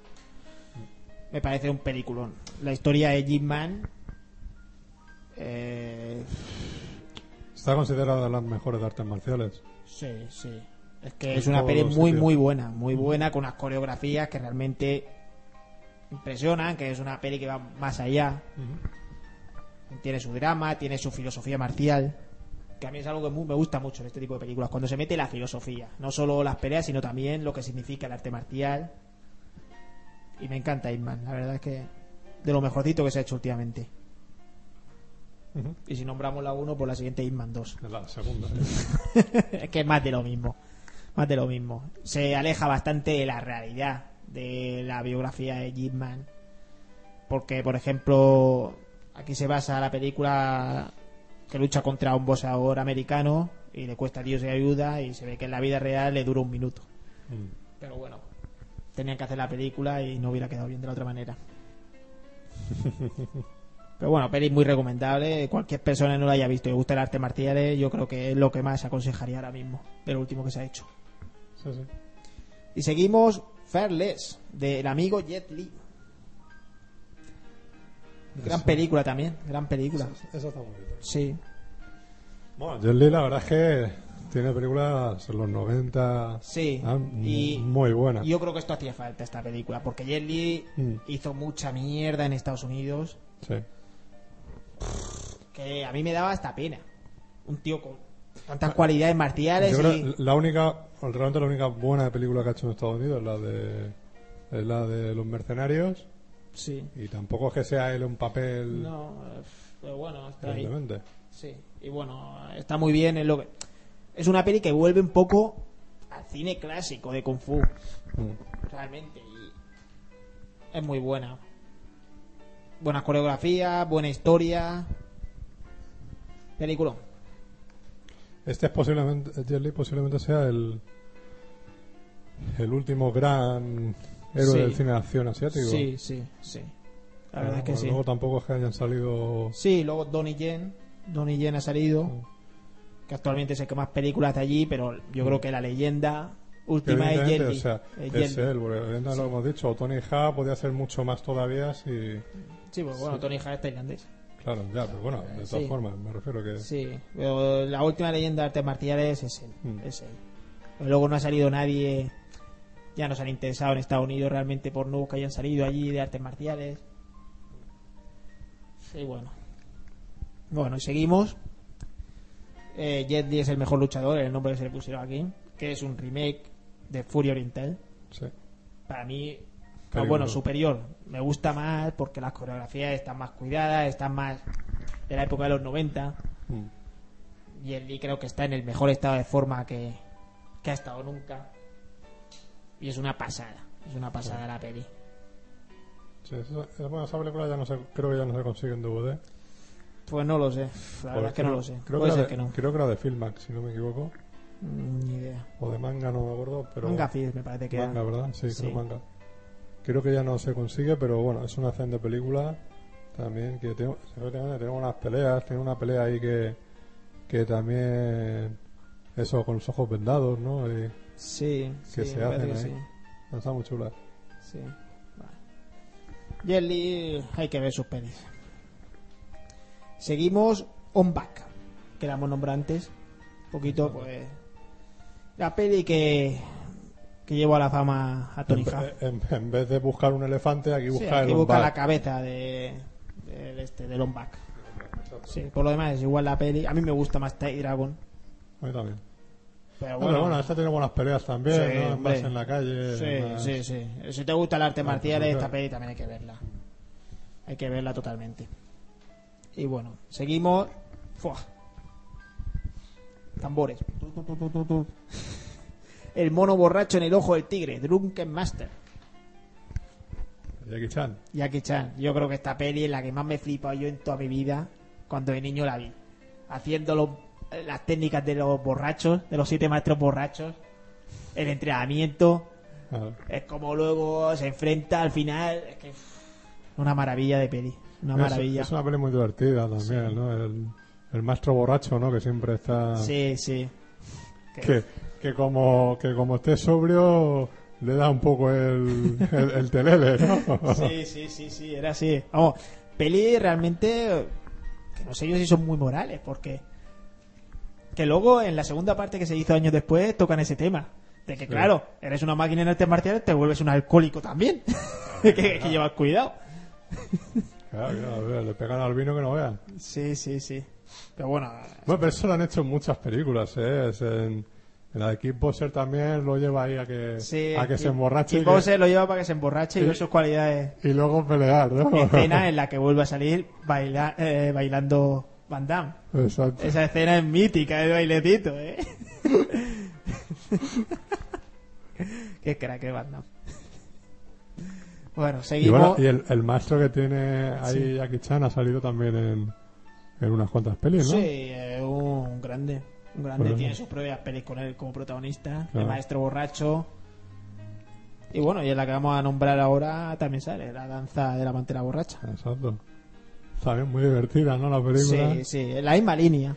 Me parece un peliculón. La historia de Ip Man. eh, Está considerada de las mejores de artes marciales. Sí, sí. Es que En es una peli muy, sitios. muy buena. Muy buena, con unas coreografías que realmente impresionan, que es una peli que va más allá. Tiene su drama, tiene su filosofía marcial. Que a mí es algo que mu- me gusta mucho en este tipo de películas. Cuando se mete la filosofía. No solo las peleas, sino también lo que significa el arte marcial. Y me encanta Hitman. La verdad es que de lo mejorcito que se ha hecho últimamente. Y si nombramos la 1, por la siguiente Hitman 2. Es la segunda. es que es más de lo mismo. Más de lo mismo. Se aleja bastante de la realidad de la biografía de Hitman. Porque, por ejemplo, aquí se basa la película que lucha contra un boxeador americano y le cuesta a Dios y ayuda y se ve que en la vida real le dura un minuto. Mm. Pero bueno, tenían que hacer la película y no hubiera quedado bien de la otra manera. Pero bueno, peli muy recomendable. Cualquier persona que no la haya visto y le guste el arte marciales, yo creo que es lo que más aconsejaría ahora mismo de lo último que se ha hecho. Sí, sí. Y seguimos Fairless, del amigo Jet Li. Gran Eso. película también, gran película. Eso está muy bien. Sí, Bueno, Jet Li, la verdad es que tiene películas en los 90 sí. ah, Y muy buenas. yo creo que esto hacía falta, esta película, porque Jet Li Mm. hizo mucha mierda en Estados Unidos. Sí. Que a mí me daba hasta pena. Un tío con tantas cualidades marciales Yo creo y... la única, realmente la única buena película que ha hecho en Estados Unidos es la de, es la de los mercenarios Sí. y tampoco es que sea él un papel No, eh, pero bueno, está ahí. Sí. Y bueno, está muy bien. Es, lo que... es una peli que vuelve un poco al cine clásico de Kung Fu. Mm. Realmente. Y es muy buena. Buena coreografía, buena historia. Película. Este es posiblemente, Li posiblemente sea el el último gran héroe Sí. del cine de acción asiático. Sí, sí, sí. La verdad es que Bueno, sí. Luego tampoco es que hayan salido Sí, luego Donnie Yen. Donnie Yen ha salido. Que actualmente el que más películas hace allí, pero yo creo que la leyenda última es Li. o sea, Es es él, porque evidentemente lo hemos dicho, Tony Ha podía hacer mucho más todavía si... Sí, pues bueno, Sí. Tony Jaa es tailandés. Claro, ya, pero bueno, de todas Sí. formas, me refiero que... Sí, pero la última leyenda de artes marciales es él. Mm. Es él. Luego no ha salido nadie. Ya no se han interesado en Estados Unidos realmente por nuevos que hayan salido allí de artes marciales. Sí, bueno. Bueno, y seguimos. Eh, Jet Li es el mejor luchador, el nombre que se le pusieron aquí. Que es un remake de Fury Oriental. Sí. Para mí, pues Película. bueno, superior. Me gusta más porque las coreografías están más cuidadas, están más de la época de los 90. Mm. Y el Lee creo que está en el mejor estado de forma que, que ha estado nunca. Y es una pasada. Es una pasada la peli. Sí, esa, bueno, esa película ya no se, creo que ya no se consigue en DVD. Pues no lo sé. La verdad es que no lo sé. Creo Puede que, ser que no. creo que era de Filmax, si no me equivoco. Mm, Ni idea. O de manga, no me acuerdo, pero... Manga Fizz me parece que era. Manga, ¿verdad? Sí, Sí. creo manga. Creo que ya no se consigue, pero bueno, es una acción de película también que tengo, tenemos unas peleas, tiene una pelea ahí que, que también eso con los ojos vendados, ¿no? Y Sí, que sí, se hacen que ahí. está muy chula. sí. sí. Vale. Jet Li, hay que ver sus pelis. Seguimos On Back, que la hemos nombrado antes. poquito, pues. La peli que. Que llevó a la fama a En, Tony Hawk. en- en vez de buscar un elefante, aquí Sí, busca aquí el busca la cabeza de, del este, de Lombac. Sí, por lo demás es igual la peli. A mí me gusta más Tiger Dragon. A mí también. Pero No, bueno, pero bueno, esta tiene buenas peleas también, Sí, ¿no? Más en la calle. sí, más- sí, sí. Si te gusta el arte Ah, marcial, esta peli también hay que verla. Hay que verla totalmente. Y bueno, seguimos. Fua. Tambores. El mono borracho en el ojo del tigre, Drunken Master. Jackie Chan. Jackie Chan. Yo creo que esta peli es la que más me flipa yo en toda mi vida cuando de niño la vi. Haciendo los- las técnicas de los borrachos, de los siete maestros borrachos, el entrenamiento, Claro. es como luego se enfrenta al final. Es que uff, una maravilla de peli. Una Es- maravilla. Es, una peli muy divertida también, ¿no? El, el maestro borracho, ¿no? Que siempre está... Sí, sí. Que, que como que como esté sobrio le da un poco el, el, el telele, ¿no? Sí, sí, sí, sí, era así. Vamos, peli realmente que no sé yo si son muy morales, porque que luego en la segunda parte que se hizo años después tocan ese tema. De que, Sí. claro, eres una máquina en artes marciales, te vuelves un alcohólico también. que, que llevas cuidado. Claro, claro, le pegan al vino que no vea. Sí, sí, sí. Pero bueno, Bueno, pero eso lo han hecho en muchas películas, ¿eh? Es en, en la de Kickboxer también lo lleva ahí a que, sí. a que se y- emborrache Y y, que- Bowser lo lleva para que se emborrache y Sí. ver sus cualidades. y luego pelear, ¿no? Escena en la que vuelve a salir baila- eh, bailando Van Damme. Exacto. Esa escena es mítica de bailecito, ¿eh? Qué crack de Van Damme. Bueno, Y, seguimos. bueno, y el, el maestro que tiene ahí Jackie Chan ha salido también en, en unas cuantas pelis, ¿no? Sí, eh, un grande. Un grande. Tiene sus propias pelis con él como protagonista. Claro. El maestro borracho. Y bueno, y en la que vamos a nombrar ahora también sale la danza de la pantera borracha. Exacto. También muy divertida, ¿no? La película. Sí, sí, la misma línea.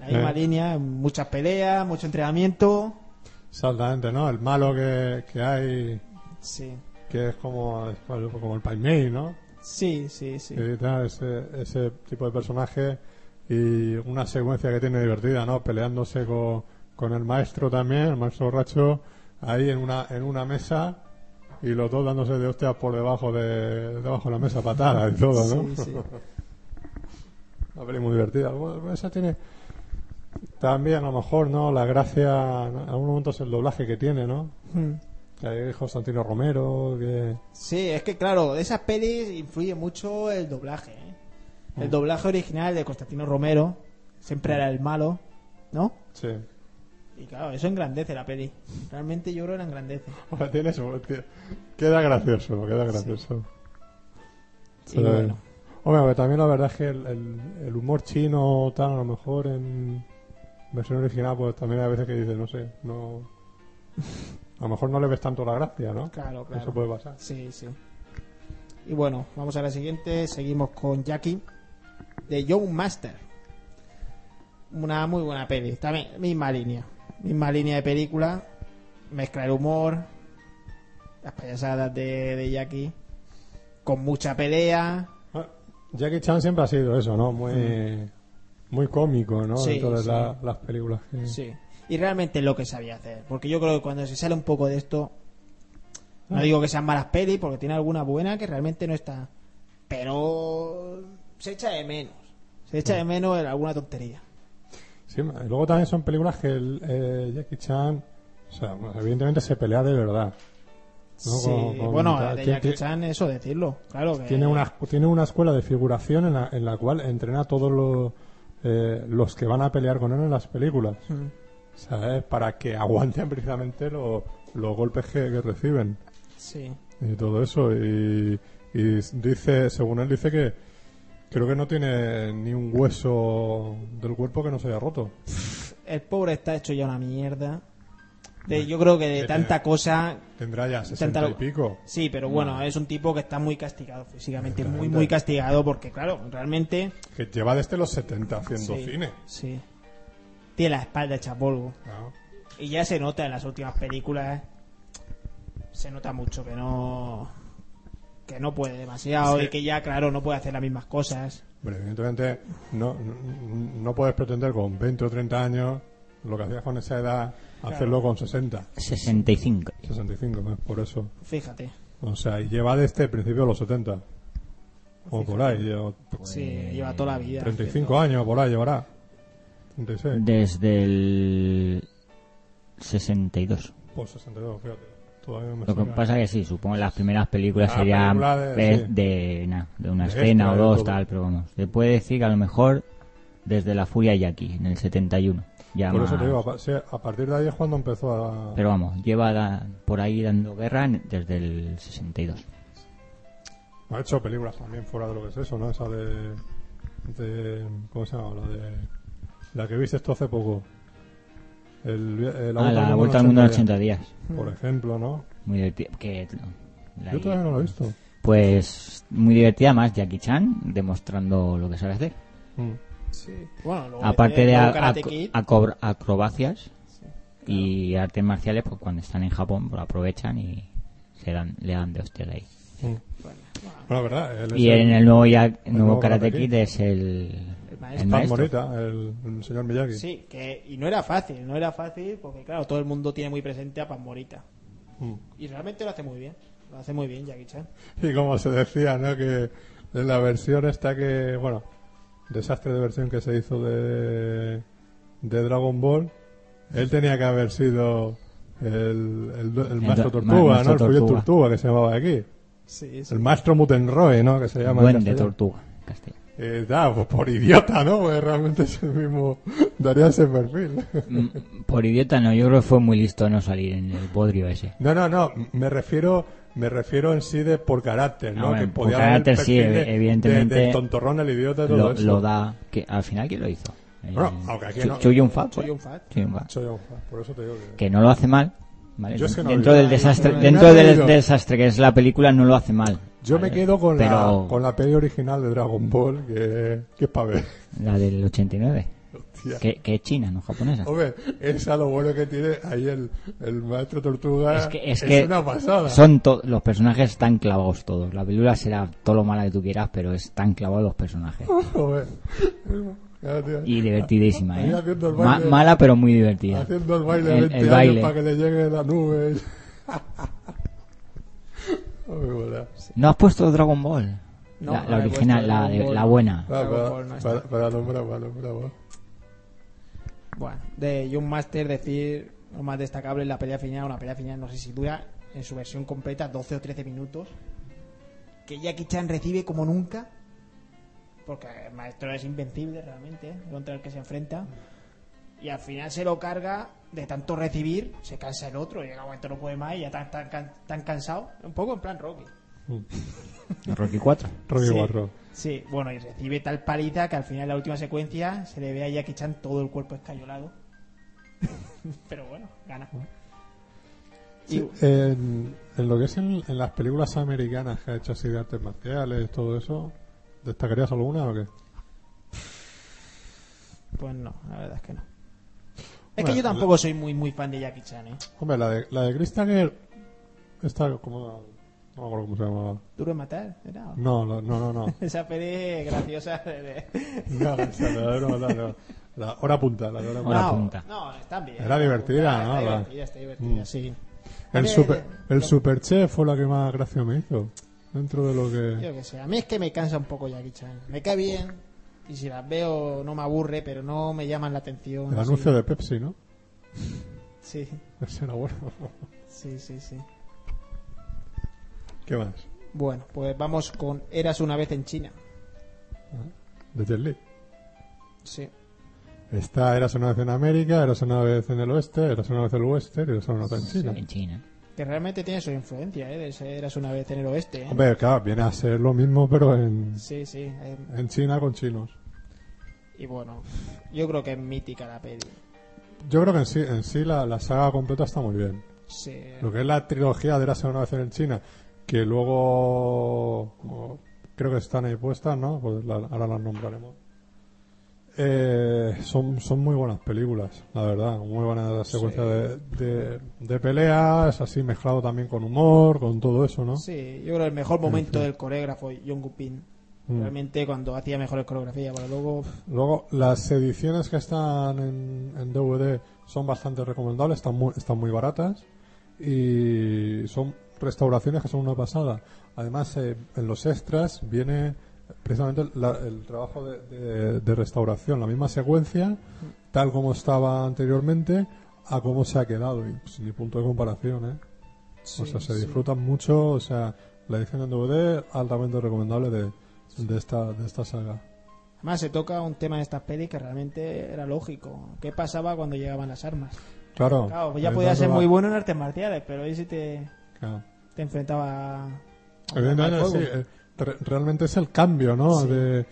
La misma Eh. línea, muchas peleas, mucho entrenamiento. Exactamente, ¿no? El malo que, que hay, Sí, que es como, como el Pai Mei, ¿no? Sí, sí, sí. Ese, ese tipo de personaje y una secuencia que tiene divertida, ¿no? Peleándose con, con el maestro también, el maestro borracho, ahí en una, en una mesa y los dos dándose de hostias por debajo de, debajo de la mesa patada y todo, ¿no? Sí, sí. Una peli muy divertida. Bueno, esa tiene también a lo mejor, ¿no? La gracia, en algunos momentos el doblaje que tiene, ¿no? Mm. Que Constantino Romero, que... Sí, es que claro, de esas pelis influye mucho el doblaje. ¿eh? El Mm. doblaje original de Constantino Romero siempre era el malo, ¿no? Sí. Y claro, eso engrandece la peli. Realmente yo creo que la engrandece. Bueno, tiene su- tie- Queda gracioso, queda gracioso. Y Sí. bueno, Hombre, porque también la verdad es que el, el- el humor chino, tal, a lo mejor en versión original, pues también hay veces que dices, no sé, no. A lo mejor no le ves tanto la gracia, ¿no? claro, claro. Eso puede pasar. Sí, sí. Y bueno, vamos a la siguiente. Seguimos con Jackie de Young Master. Una muy buena peli. También, misma línea. Misma línea de película. Mezcla el humor. Las payasadas de, de Jackie. Con mucha pelea. Ah, Jackie Chan siempre ha sido eso, ¿no? Muy, muy cómico, ¿no? Sí, la- las películas que. Sí. Y realmente es lo que sabía hacer. Porque yo creo que cuando se sale un poco de esto. No digo que sean malas pelis, porque tiene alguna buena que realmente no está. Pero se echa de menos. Se echa de menos en alguna tontería. Sí, y luego también son películas que el, eh, Jackie Chan, o sea, bueno, evidentemente se pelea de verdad. ¿no? Sí, Con- con- bueno, de tiene- Jackie Chan, eso decirlo. Claro que. Tiene una, tiene una escuela de figuración en la, en la cual entrena a todos los, eh, los que van a pelear con él en las películas. Mm. ¿Sabes? Para que aguanten precisamente lo- los golpes que, que reciben Sí. y todo eso. Y, y dice, según él dice que creo que no tiene ni un hueso del cuerpo que no se haya roto. El pobre está hecho ya una mierda. De, yo creo que de tanta cosa. Tendrá ya 60 y pico. Sí, pero bueno, es un tipo que está muy castigado físicamente. Muy, muy castigado porque, claro, realmente. Que lleva desde los 70 haciendo Sí, cine. Sí. Tiene la espalda hecha polvo. Claro. Y ya se nota en las últimas películas. Se nota mucho que no. Que no puede demasiado Sí. y que ya, claro, no puede hacer las mismas cosas. Hombre, evidentemente no, no, no puedes pretender con 20 o 30 años lo que hacías con esa edad, hacerlo con 60, 65. 65, ¿eh? por eso. Fíjate. O sea, y lleva desde el principio de los 70. O por ahí, lleva Sí, lleva toda la vida. 35 años, por ahí llevará. 36. Desde el 62. Pues 62, fíjate. Todavía me Lo que pasa que sí, supongo que las primeras películas Ah, serían película de- de, sí. de, na, de una escena extra, o dos, tal, pero vamos. Se puede decir que a lo mejor desde La Furia Jackie, en el 71. Ya Por eso más- te digo, a, pa- sí, a partir de ahí es cuando empezó a... Pero vamos, lleva da- por ahí dando guerra desde el 62. Ha hecho películas también fuera de lo que es eso, ¿no? Esa de... de ¿Cómo se llama? La de... La que viste esto hace poco. El, eh, Ah, la vuelta al mundo en 80 días. Por ejemplo, ¿no? Muy divertida. Yo todavía no lo he visto. Pues muy divertida más Jackie Chan demostrando lo que sabe hacer. Mm. Sí. Bueno, luego Aparte de luego a- Karate ac- Kid, acobr- acrobacias y artes marciales, pues cuando están en Japón pues aprovechan y se dan, le dan de hostia ahí. Mm. Bueno, ¿verdad? Él es Y en el nuevo, ya, el nuevo nuevo Karate Karate Kid Kid. es el, El maestro. el maestro. Morita, el, el señor Miyagi. Sí, que, y no era fácil, no era fácil porque, claro, todo el mundo tiene muy presente a Pan Morita. Mm. Y realmente lo hace muy bien. Lo hace muy bien Jackie Chan. Y como se decía, ¿no? Que en la versión esta que, bueno, desastre de versión que se hizo de, de Dragon Ball, él tenía que haber sido el, el, el maestro Tortuga, maestro ¿no? El Fuyo Tortuga. Tortuga que se llamaba aquí. Sí, El maestro Mutenroe, ¿no? Que se llama. en Buen de castellano. tortuga. en castellano. Eh, da, pues por idiota, ¿no? Pues realmente es el mismo, daría ese perfil. Mm, Por idiota no, yo creo que fue muy listo no salir en el podrio ese. No, no, no, me refiero, me refiero en sí de por carácter, ¿no? Ah, bueno, que por podía el carácter sí, de- ev- evidentemente de- del tontorrón, el idiota todo Lo, eso. lo da. que ¿Al final quién lo hizo? Bueno, Eh, aunque aquí Chu- no- un fat. Un fan, por eso te digo que... que no lo hace mal ¿vale? Yo es que no dentro he del desastre dentro del desastre que es la película no lo hace mal Yo me quedo con, pero la, con la peli original de Dragon Ball, que, que es para ver. la del 89 Hostia. que, que es china no japonesa Hombre, esa lo bueno que tiene ahí el, el maestro Tortuga. es que, es que una pasada. son to- los personajes están clavados todos la película será todo lo mala que tú quieras pero están clavados los personajes tío. y divertidísima ¿eh? baile. mala pero muy divertida Haciendo el baile El- 20 el años baile. para que le llegue la nube. No has puesto Dragon Ball No, la, original la, de- buena Ah, Dragon para, Ball no está. para, para nombrar, para nombrar. Bueno, de John Master decir lo más destacable en la pelea final, una pelea final no sé si dura en su versión completa 12 o 13 minutos, que Jackie Chan recibe como nunca, porque el maestro es invencible realmente ¿eh? contra el que se enfrenta, y al final se lo carga de tanto recibir, se cansa el otro, llega un momento no puede más y ya tan, tan, tan cansado, un poco en plan Rocky. Rocky 4 Rocky Sí. 4. Sí, bueno, y recibe tal paliza que al final en la última secuencia se le ve a Jackie Chan todo el cuerpo escayolado. Pero bueno, gana. Sí, Y- en, en lo que es en, en las películas americanas que ha hecho así de artes marciales, todo eso, ¿destacarías alguna o qué? Pues no, la verdad es que no. Es Bueno, que yo tampoco soy muy muy fan de Jackie Chan, ¿eh? Hombre, la de, la de Chris Tucker, esta, como, no me acuerdo cómo se llamaba. ¿Duro de matar? ¿Era? No, no, no, no. Esa peli graciosa de... No, esa, la, no, no, no. La hora punta, la de hora punta. Hora no, punta. No, está bien. Era divertida, ¿no? Está divertida, está divertida, Mm. sí. El super, el lo- Superchef fue la que más gracia me hizo. Dentro de lo que... Yo que sé, a mí es que me cansa un poco Jackie Chan. Me cae bien y si las veo no me aburre, pero no me llaman la atención. El así. anuncio de Pepsi, ¿no? Sí, Ese era bueno. sí, sí, sí. ¿Qué más? Bueno, pues vamos con Eras una vez en China. De Jet Li. Sí. Esta eras una vez en América, eras una vez en el oeste, eras una vez en el oeste y eras una vez en China. en China Que realmente tiene su influencia, ¿eh? De Eras una vez en el oeste, ¿eh? Hombre, claro, viene a ser lo mismo, pero en, Sí, sí. en China con chinos. y bueno, yo creo que es mítica la peli. Yo creo que en sí, en sí la, la saga completa está muy bien. Sí. Lo que es la trilogía de Eras una vez en China, que luego como creo que están ahí puestas, ¿no? Pues la- ahora las nombraremos. Eh, son, son muy buenas películas, la verdad. Muy buena secuencia de, de, de peleas, así mezclado también con humor, con todo eso, ¿no? Sí, yo creo que el mejor momento fin. del coreógrafo Jong Pin. Mm. Realmente cuando hacía mejores coreografías, luego... Luego, las ediciones que están en, en DVD son bastante recomendables, están muy, están muy baratas y son restauraciones que son una pasada. Además, eh, en los extras viene precisamente la- el trabajo de, de- de restauración, la misma secuencia, tal como estaba anteriormente, a cómo se ha quedado, y sin ni punto de comparación, ¿eh? o sea, se disfrutan mucho, o sea, la edición en DVD altamente recomendable de, de esta de esta saga. Además se toca un tema en estas pelis que realmente era lógico. ¿Qué pasaba cuando llegaban las armas? Claro, Claro, pues ya podía ser muy bueno en artes marciales, pero ahí sí te, Claro. te enfrentaba a de sí, re- realmente es el cambio, ¿no? Sí. De,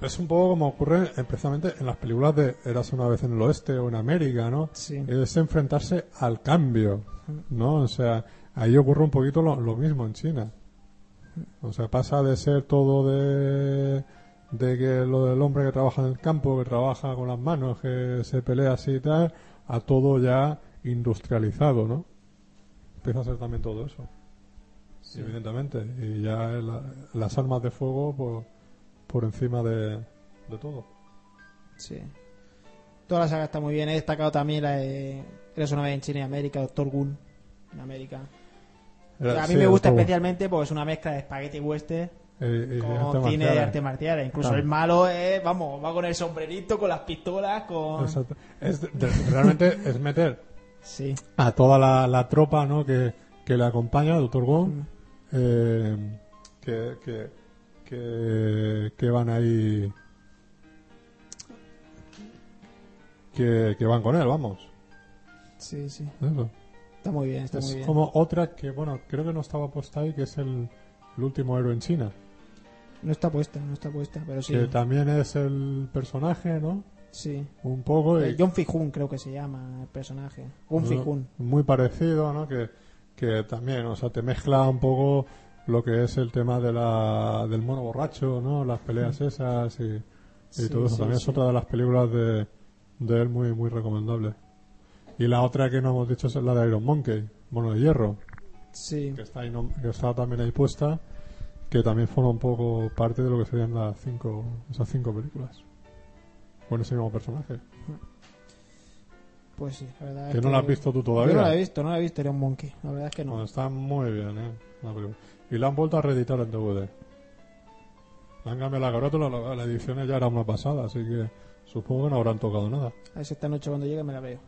es un poco como ocurre eh, precisamente en las películas de Eras una vez en el oeste o en América, ¿no? Sí. Es enfrentarse al cambio, ¿no? O sea, ahí ocurre un poquito lo, lo mismo en China. O sea, pasa de ser todo de, de que lo del hombre que trabaja en el campo, que trabaja con las manos, que se pelea así y tal, a todo ya industrializado, ¿no? Empieza a ser también todo eso. Evidentemente. Y ya la- las armas de fuego por, por encima de, de todo. Sí. Toda la saga está muy bien. He destacado también la de Eres una vez en China y América, Doctor Gun en América. Era- a mí sí, me gusta especialmente porque es una mezcla de spaghetti western Eh, con cine de arte marciales. Incluso Claro. el malo es, vamos, va con el sombrerito, con las pistolas, con... Exacto. Es de- de- realmente es meter Sí. a toda la, la tropa ¿no? que, que le acompaña, Doctor Wong, Mm. Eh, que, que, que, que van ahí. Que, que van con él, vamos. Sí, sí. Eso. Está muy bien, está muy Es bien. como otra que, bueno, creo que no estaba puesta ahí, que es el, el último héroe en China. No está puesta, no está puesta, pero sí. Que también es el personaje, ¿no? Sí. Un poco. y- Eh, John Fijun creo que se llama el personaje. Gun Fijun. muy parecido, ¿no? Que, que también, o sea, te mezcla un poco lo que es el tema de la, del mono borracho, ¿no? Las peleas esas y, y. Sí, todo eso. sí, también es otra de las películas de, de él muy, muy recomendable. Y la otra que no hemos dicho es la de Iron Monkey, Mono de Hierro, Sí. que está, ahí no- que está también ahí puesta, que también forma un poco parte de lo que serían las cinco, esas cinco películas. Con ese mismo personaje. Pues sí, la verdad Que es no la has visto tú todavía. Yo no la he visto, no la he visto, era un monkey. La verdad es que no. Bueno, está muy bien, ¿eh? La. Y la han vuelto a reeditar en DVD. Le han cambiado la carátula, la, la edición ya era una pasada, así que supongo que no habrán tocado nada. A ver si esta noche cuando llegue me la veo.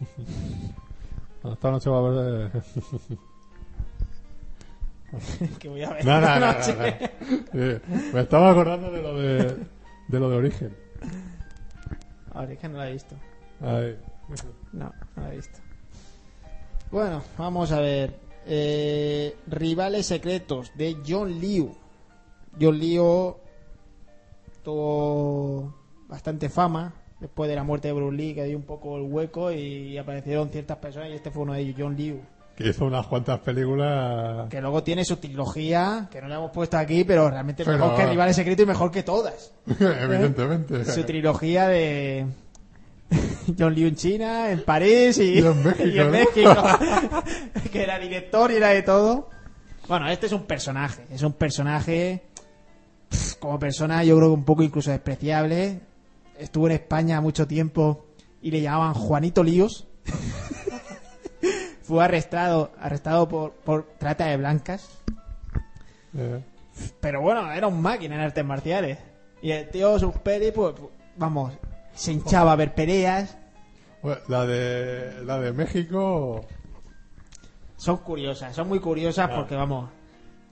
Esta noche va a haber... eh, que voy a ver. no, no, no, no. Eh, Me estaba acordando de lo de, de lo de origen. Que no la he visto. Ahí. No, no la he visto. Bueno, vamos a ver. Eh, Rivales secretos de John Liu. John Liu tuvo bastante fama después de la muerte de Bruce Lee, que dio un poco el hueco y aparecieron ciertas personas y este fue uno de ellos, John Liu. Que hizo unas cuantas películas... Que luego tiene su trilogía, que no la hemos puesto aquí, pero realmente Pero- mejor que Rivales secretos y mejor que todas. Evidentemente. Su trilogía de John Liu en China, en París y, Y en México, y en ¿no? México. que era director y era de todo. Bueno, este es un personaje. Es un personaje, pff, como persona, yo creo que un poco incluso despreciable. Estuvo en España mucho tiempo y le llamaban Juanito Líos. Fue arrestado, arrestado por, por trata de blancas. Eh, Pero bueno, era un máquina en artes marciales. Y el tío, sus pelis, pues, vamos, se hinchaba a ver peleas. la de la de México... Son curiosas, son muy curiosas Ah. porque, vamos,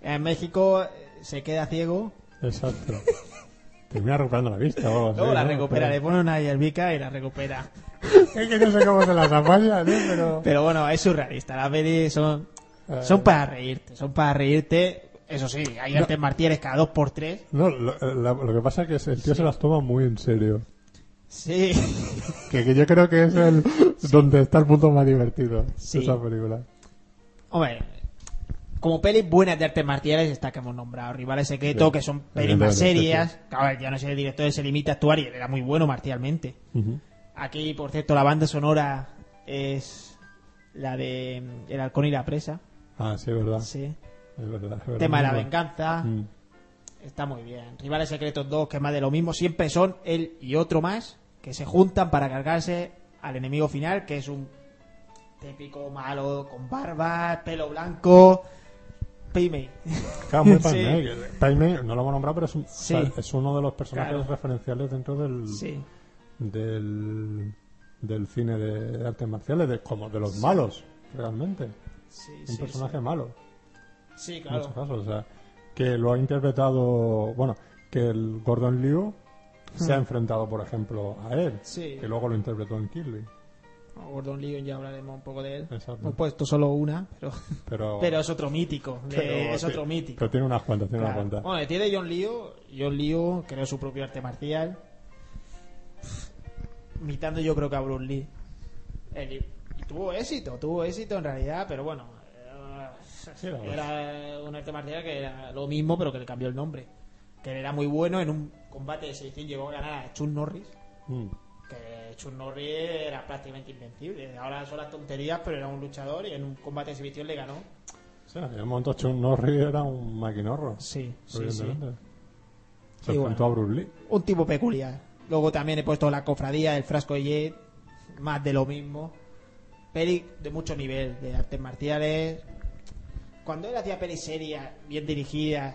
en México eh, se queda ciego, Exacto. Termina recuperando la vista o algo así, luego la ¿no? recupera, le pone una hierbica y la recupera. Es que no sé cómo se las apañan, ¿eh? Pero... Pero bueno, es surrealista. Las pelis son, Eh, son para reírte, son para reírte. Eso sí, hay artes marciales cada dos por tres. No, lo, la- lo que pasa es que el tío se las toma muy en serio. Sí, Que, que yo creo que es el donde está el punto más divertido Sí. de esa película. Hombre, como pelis buenas de artes marciales está que hemos nombrado. Rivales Secretos, Sí. que son pelis más serias. Claro, ya no sé, el director se limita a actuar y era muy bueno marcialmente. Aquí, por cierto, la banda sonora es la de mm, El halcón y la presa. Ah, sí, es verdad. Sí. Es verdad, es verdad. Tema de la venganza. Mm. Está muy bien. Rivales Secretos 2, que es más de lo mismo, siempre son él y otro más que se juntan para cargarse al enemigo final, que es un típico malo con barba, pelo blanco, Paymay. Claro, muy Sí. Paimei. Paimei, no lo hemos nombrado, pero es, un- Sí. es uno de los personajes Claro. referenciales dentro del, Sí. del, del cine de artes marciales, de, como de los malos, realmente. Un personaje malo, Sí, en claro. muchos casos. O sea, que lo ha interpretado, bueno, que el Gordon Liu se ha Hmm. enfrentado, por ejemplo, a él, Sí. que luego lo interpretó en Kirby. Gordon Ligon ya hablaremos un poco de él. Exacto. Hemos puesto solo una, pero, Pero, pero es otro mítico. de- es otro mítico. Pero tiene unas cuantas, tiene Claro. unas cuantas. Bueno, tiene John Liu. John Liu creó su propio arte marcial. Imitando yo creo que a Bruce Lee. El- y tuvo éxito, tuvo éxito en realidad, pero bueno. Sí, Era, un arte marcial que era lo mismo, pero que le cambió el nombre. Que era muy bueno en un combate de selección. Llegó a ganar a Chuck Norris. Mm. Que Chuck Norris era prácticamente invencible. Ahora son las tonterías, pero era un luchador y en un combate de exhibición le ganó. Sí, en el momento Chuck Norris era un maquinorro, Sí, sí, sí. Se bueno. a Bruce Lee. un tipo peculiar. Luego también he puesto la cofradía, el frasco de Jet, más de lo mismo. Peli de mucho nivel, de artes marciales. Cuando él hacía pelis serias, bien dirigidas,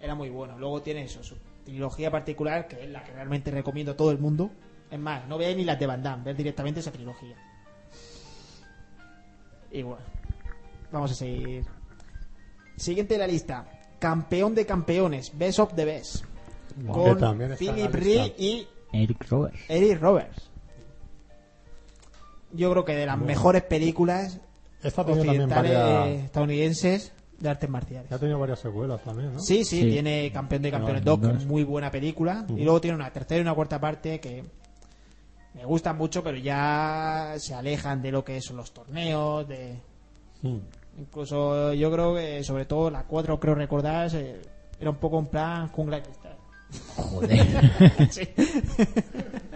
era muy bueno. Luego tiene eso, su trilogía particular, que es la que realmente recomiendo a todo el mundo. Es más, no veáis ni las de Van Damme, ver directamente esa trilogía. Y bueno, vamos a seguir. Siguiente de la lista. Campeón de campeones, Best of the Best con Philip. Reed y Eric Roberts. Eric Roberts. Yo creo que de las Bueno. mejores películas Esta ha tenido también varias, estadounidenses de artes marciales. ha tenido varias secuelas también, ¿no? Sí, sí, Sí. tiene Campeón de Campeones No, 2, que dos. es muy buena película. Ujú. Y luego tiene una tercera y una cuarta parte que me gustan mucho, pero ya se alejan de lo que son los torneos, de incluso yo creo que sobre todo la 4 creo recordar era un poco en plan jungla cristal. Joder. sí.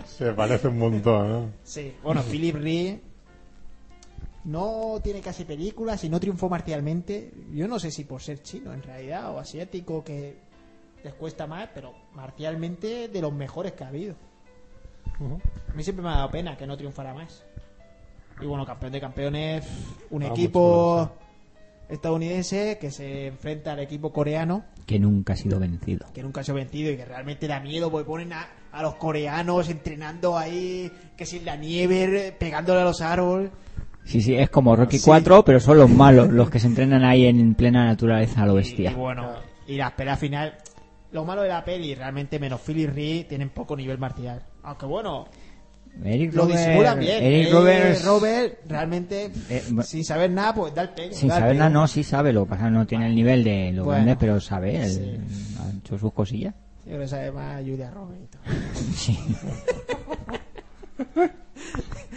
Se parece un montón, ¿no? Sí, bueno, Philip Reed no tiene casi películas y no triunfó marcialmente. Yo no sé si por ser chino en realidad o asiático que les cuesta más, pero marcialmente de los mejores que ha habido. A mí siempre me ha dado pena que no triunfara más. Y bueno, campeón de campeones, un Ah, equipo mucho, estadounidense que se enfrenta al equipo coreano que nunca ha sido vencido. que nunca ha vencido y que realmente da miedo porque ponen a, a los coreanos entrenando ahí, que si en la nieve, pegándole a los árboles. Sí, sí, es como Rocky Sí. 4, pero son los malos, los que se entrenan ahí en plena naturaleza a lo bestia. y bueno, y la pelea final. Lo malo de la peli, realmente menos Philly Reed, tienen poco nivel marcial. Aunque bueno, Eric lo Roberts- disimulan bien. Eric Eh, Roberts, Robert, realmente, Eh, sin saber nada, pues da el pego. sin saber nada, no, sí sabe, lo que pasa no tiene el nivel de los Bueno, grandes, pero sabe, él sí. ha hecho sus cosillas. Yo creo que sabe más Julia todo. Sí.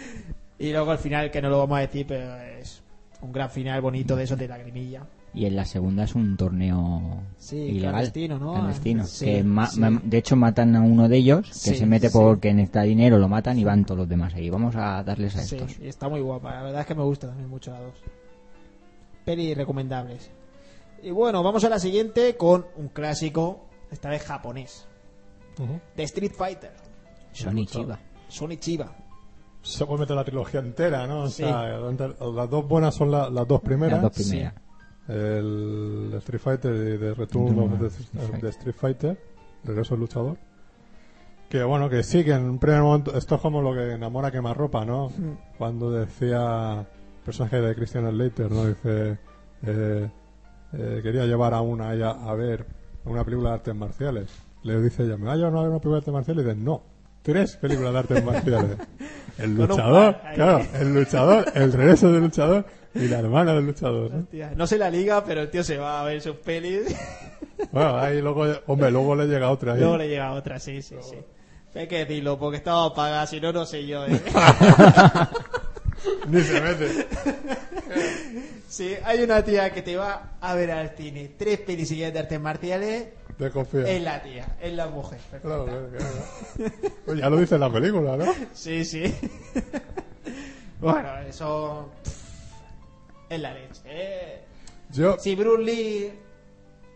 Y luego al final, que no lo vamos a decir, pero es un gran final bonito de esos de lagrimilla. Y en la segunda es un torneo Sí, ilegal. clandestino, ¿no? Clandestino. Sí, que ma- sí. ma- de hecho matan a uno de ellos, que Sí, se mete sí. porque necesita dinero, lo matan y van todos los demás ahí. Vamos a darles a Sí, estos. y está muy guapa. La verdad es que me gusta también mucho la dos. Peli recomendables. Y bueno, vamos a la siguiente con un clásico, esta vez japonés. Ujú. De Street Fighter. Sony Chiva. Sonic Chiba. Se puede meter la trilogía entera, ¿no? O Sí. sea, las dos buenas son la- las dos primeras. Las dos primeras. El Street Fighter y The Return of the, Street the Fighter. Street Fighter, Regreso del Luchador. Que bueno, que sí, que en un primer momento, esto es como lo que enamora quemarropa, ¿no? Cuando decía el personaje de Christian Slater, ¿no? Dice, eh, eh, quería llevar a una a ella a ver una película de artes marciales. Le dice ella, ¿me va a llevar a ver una película de artes marciales? Y dice, no, tres películas de artes marciales. El luchador, claro, el luchador, el regreso del luchador y la hermana del luchador. ¿no? Hostia, No se la liga, pero el tío se va a ver sus pelis. Bueno, ahí luego, hombre, luego le llega otra ahí. Luego le llega otra, sí, sí, sí. Hay que decirlo, porque estaba apagada, si no, no sé yo. ¿eh? Ni se mete. sí, hay una tía que te va a ver al cine tres pelis de artes marciales, Desconfía. es la tía, es la mujer. Claro, claro, claro. Pues ya lo dice en la película, ¿no? Sí, sí. bueno, eso es la leche. ¿eh? Yo, Si Bruce Lee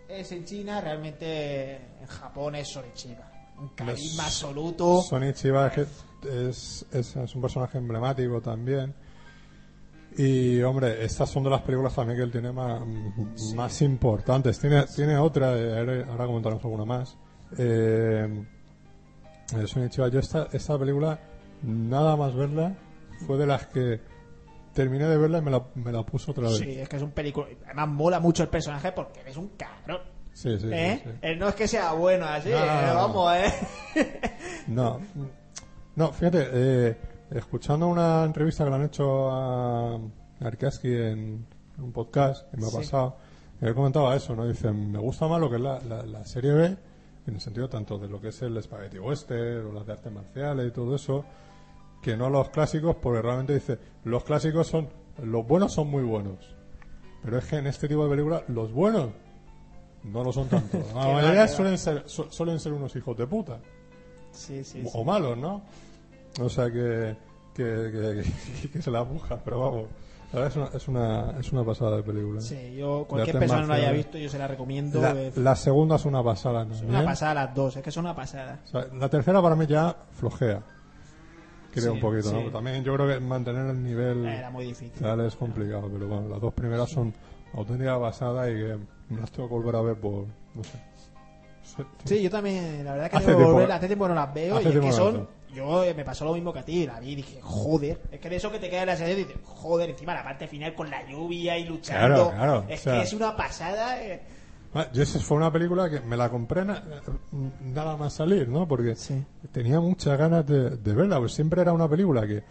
es en China, realmente en Japón es Sonichiba. Un carisma absoluto. Sonic Chiba es, es, es- es un personaje emblemático también. Y, hombre, estas son de las películas también que él tiene más, más importantes. Tiene, tiene otra, eh, ahora, comentaremos alguna más. Eh, eh, Chiba, yo esta, esta película, nada más verla, fue de las que terminé de verla y me la, me la puso otra vez. Sí, es que es un película. Además, mola mucho el personaje porque eres un cabrón. Sí, sí, ¿Eh? sí. Él no es que sea bueno así, No, no, no, eh, no. vamos, ¿eh? No, no, fíjate, eh, escuchando una entrevista que le han hecho a Arkaski en un podcast que me ha Sí. pasado, él comentaba eso, ¿no? Dice, me gusta más lo que es la, la- la serie B, en el sentido tanto de lo que es el Spaghetti Western o las de artes marciales y todo eso, que no los clásicos, porque realmente dice, los clásicos son, los buenos son muy buenos, pero es que en este tipo de películas, los buenos no lo son tanto. La mayoría suelen ser, su- suelen ser unos hijos de puta Sí, sí, o malos, ¿no? O sea que, que, que, se la buja, pero vamos. La verdad es una, es una, es una pasada de película. Sí, yo, cualquier persona no la haya visto, yo se la recomiendo. La, eh, la segunda es una pasada, ¿no? una pasada las dos, es que son una pasada. O sea, la tercera para mí ya flojea. Creo Sí, un poquito, sí. ¿no? También yo creo que mantener el nivel Era muy difícil. tal es complicado, pero bueno, las dos primeras son auténtica pasada y que me las tengo que volver a ver por, no sé. Sí, yo también, la verdad que Hace tengo que tiempo- volver, hace tiempo que no las veo y es tiempo que son, yo eh, me pasó lo mismo que a ti, la vi y dije, joder, es que de eso que te queda en la serie dices, joder, encima la parte final con la lluvia y luchando, Claro, claro, es o sea- que es una pasada, eh. Ah, Yo esa fue una película que me la compré na- nada más salir, ¿no? Porque Sí. tenía muchas ganas de, de verla, pues siempre era una película que,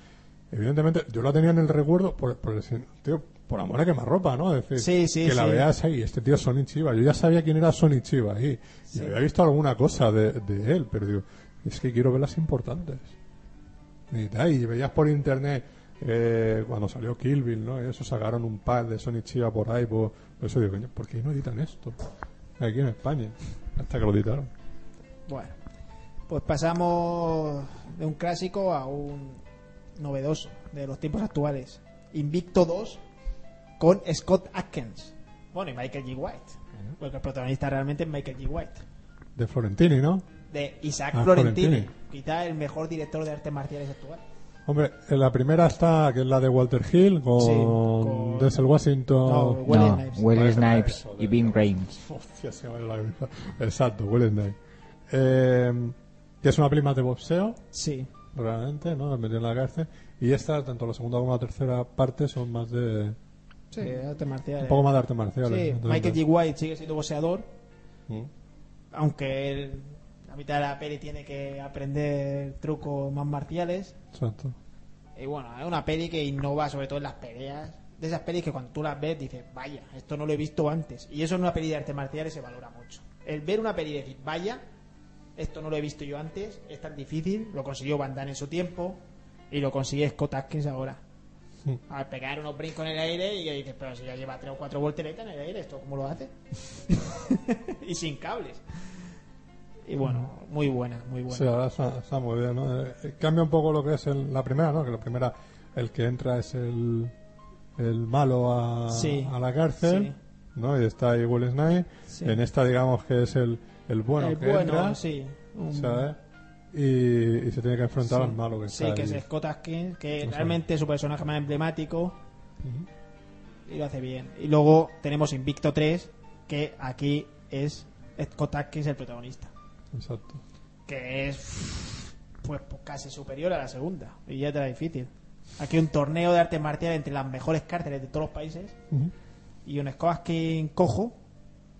evidentemente, yo la tenía en el recuerdo por, por el sentido, por amor a quemarropa, ¿no? Es decir, Sí, sí, que la veas ahí, este tío Sonic Chiba. Yo ya sabía quién era Sonic Chiba ahí. Y había visto alguna cosa de, de él, pero digo, es que quiero ver las importantes. Y, veías por internet eh, cuando salió Kill Bill, ¿no? Eso sacaron un par de Sonic Chiba por ahí, por, por eso digo, coño, ¿por qué no editan esto? Aquí en España, hasta que lo editaron. Bueno, pues pasamos de un clásico a un novedoso de los tiempos actuales. Invicto 2 con Scott Atkins. Bueno, y Michael G. White. Porque el protagonista realmente es Michael G. White. De Florentini, ¿no? De Isaac Ah, Florentini. Florentini. Quizá el mejor director de artes marciales actual. Hombre, en la primera está, que es la de Walter Hill, con, Sí, con- Denzel Washington. No, Wesley no, Snipes. Wesley Snipes Snipes, y Vin Rames. Hostia, se me va la cabeza. Exacto, Will Snipes. Eh, que es una más de boxeo, Sí. realmente, ¿no? Me metió en la cárcel. Y esta, tanto la segunda como la tercera parte, son más de. Sí, artes marciales. Un poco más de artes marciales. Sí, Entonces, Michael G. White sigue siendo boxeador, Mm. aunque él, mitad de la peli tiene que aprender trucos más marciales. Exacto. Y bueno, es una peli que innova sobre todo en las peleas. De esas pelis que cuando tú las ves dices, vaya, esto no lo he visto antes. Y eso en una peli de artes marciales se valora mucho. El ver una peli y decir, vaya, esto no lo he visto yo antes, es tan difícil, lo consiguió Van Damme en su tiempo y lo consigue Scott Atkins ahora. Mm. Al pegar unos brincos en el aire y dices, pero si ya lleva tres o cuatro volteretas en el aire, ¿esto cómo lo hace? y sin cables. Y bueno, muy buena, muy buena. Sí, verdad está, está muy bien, ¿no? Eh, cambia un poco lo que es el- la primera, ¿no? Que la primera, el que entra es el, el malo a, Sí, a la cárcel, ¿no? Y está ahí Will Snipes. Sí. En esta, digamos que es el, el bueno el que bueno, entra, sí. Un- ¿sabes? Y, y se tiene que enfrentar al malo que Sí, está que ahí. es Scott Atkins, que realmente es su personaje más emblemático y lo hace bien. Y luego tenemos Invicto 3, que aquí es Scott Atkins el protagonista, Exacto. que es pues, pues, casi superior a la segunda, y ya te la difícil. Aquí un torneo de artes marciales entre las mejores cárceles de todos los países y un Scott Atkins cojo,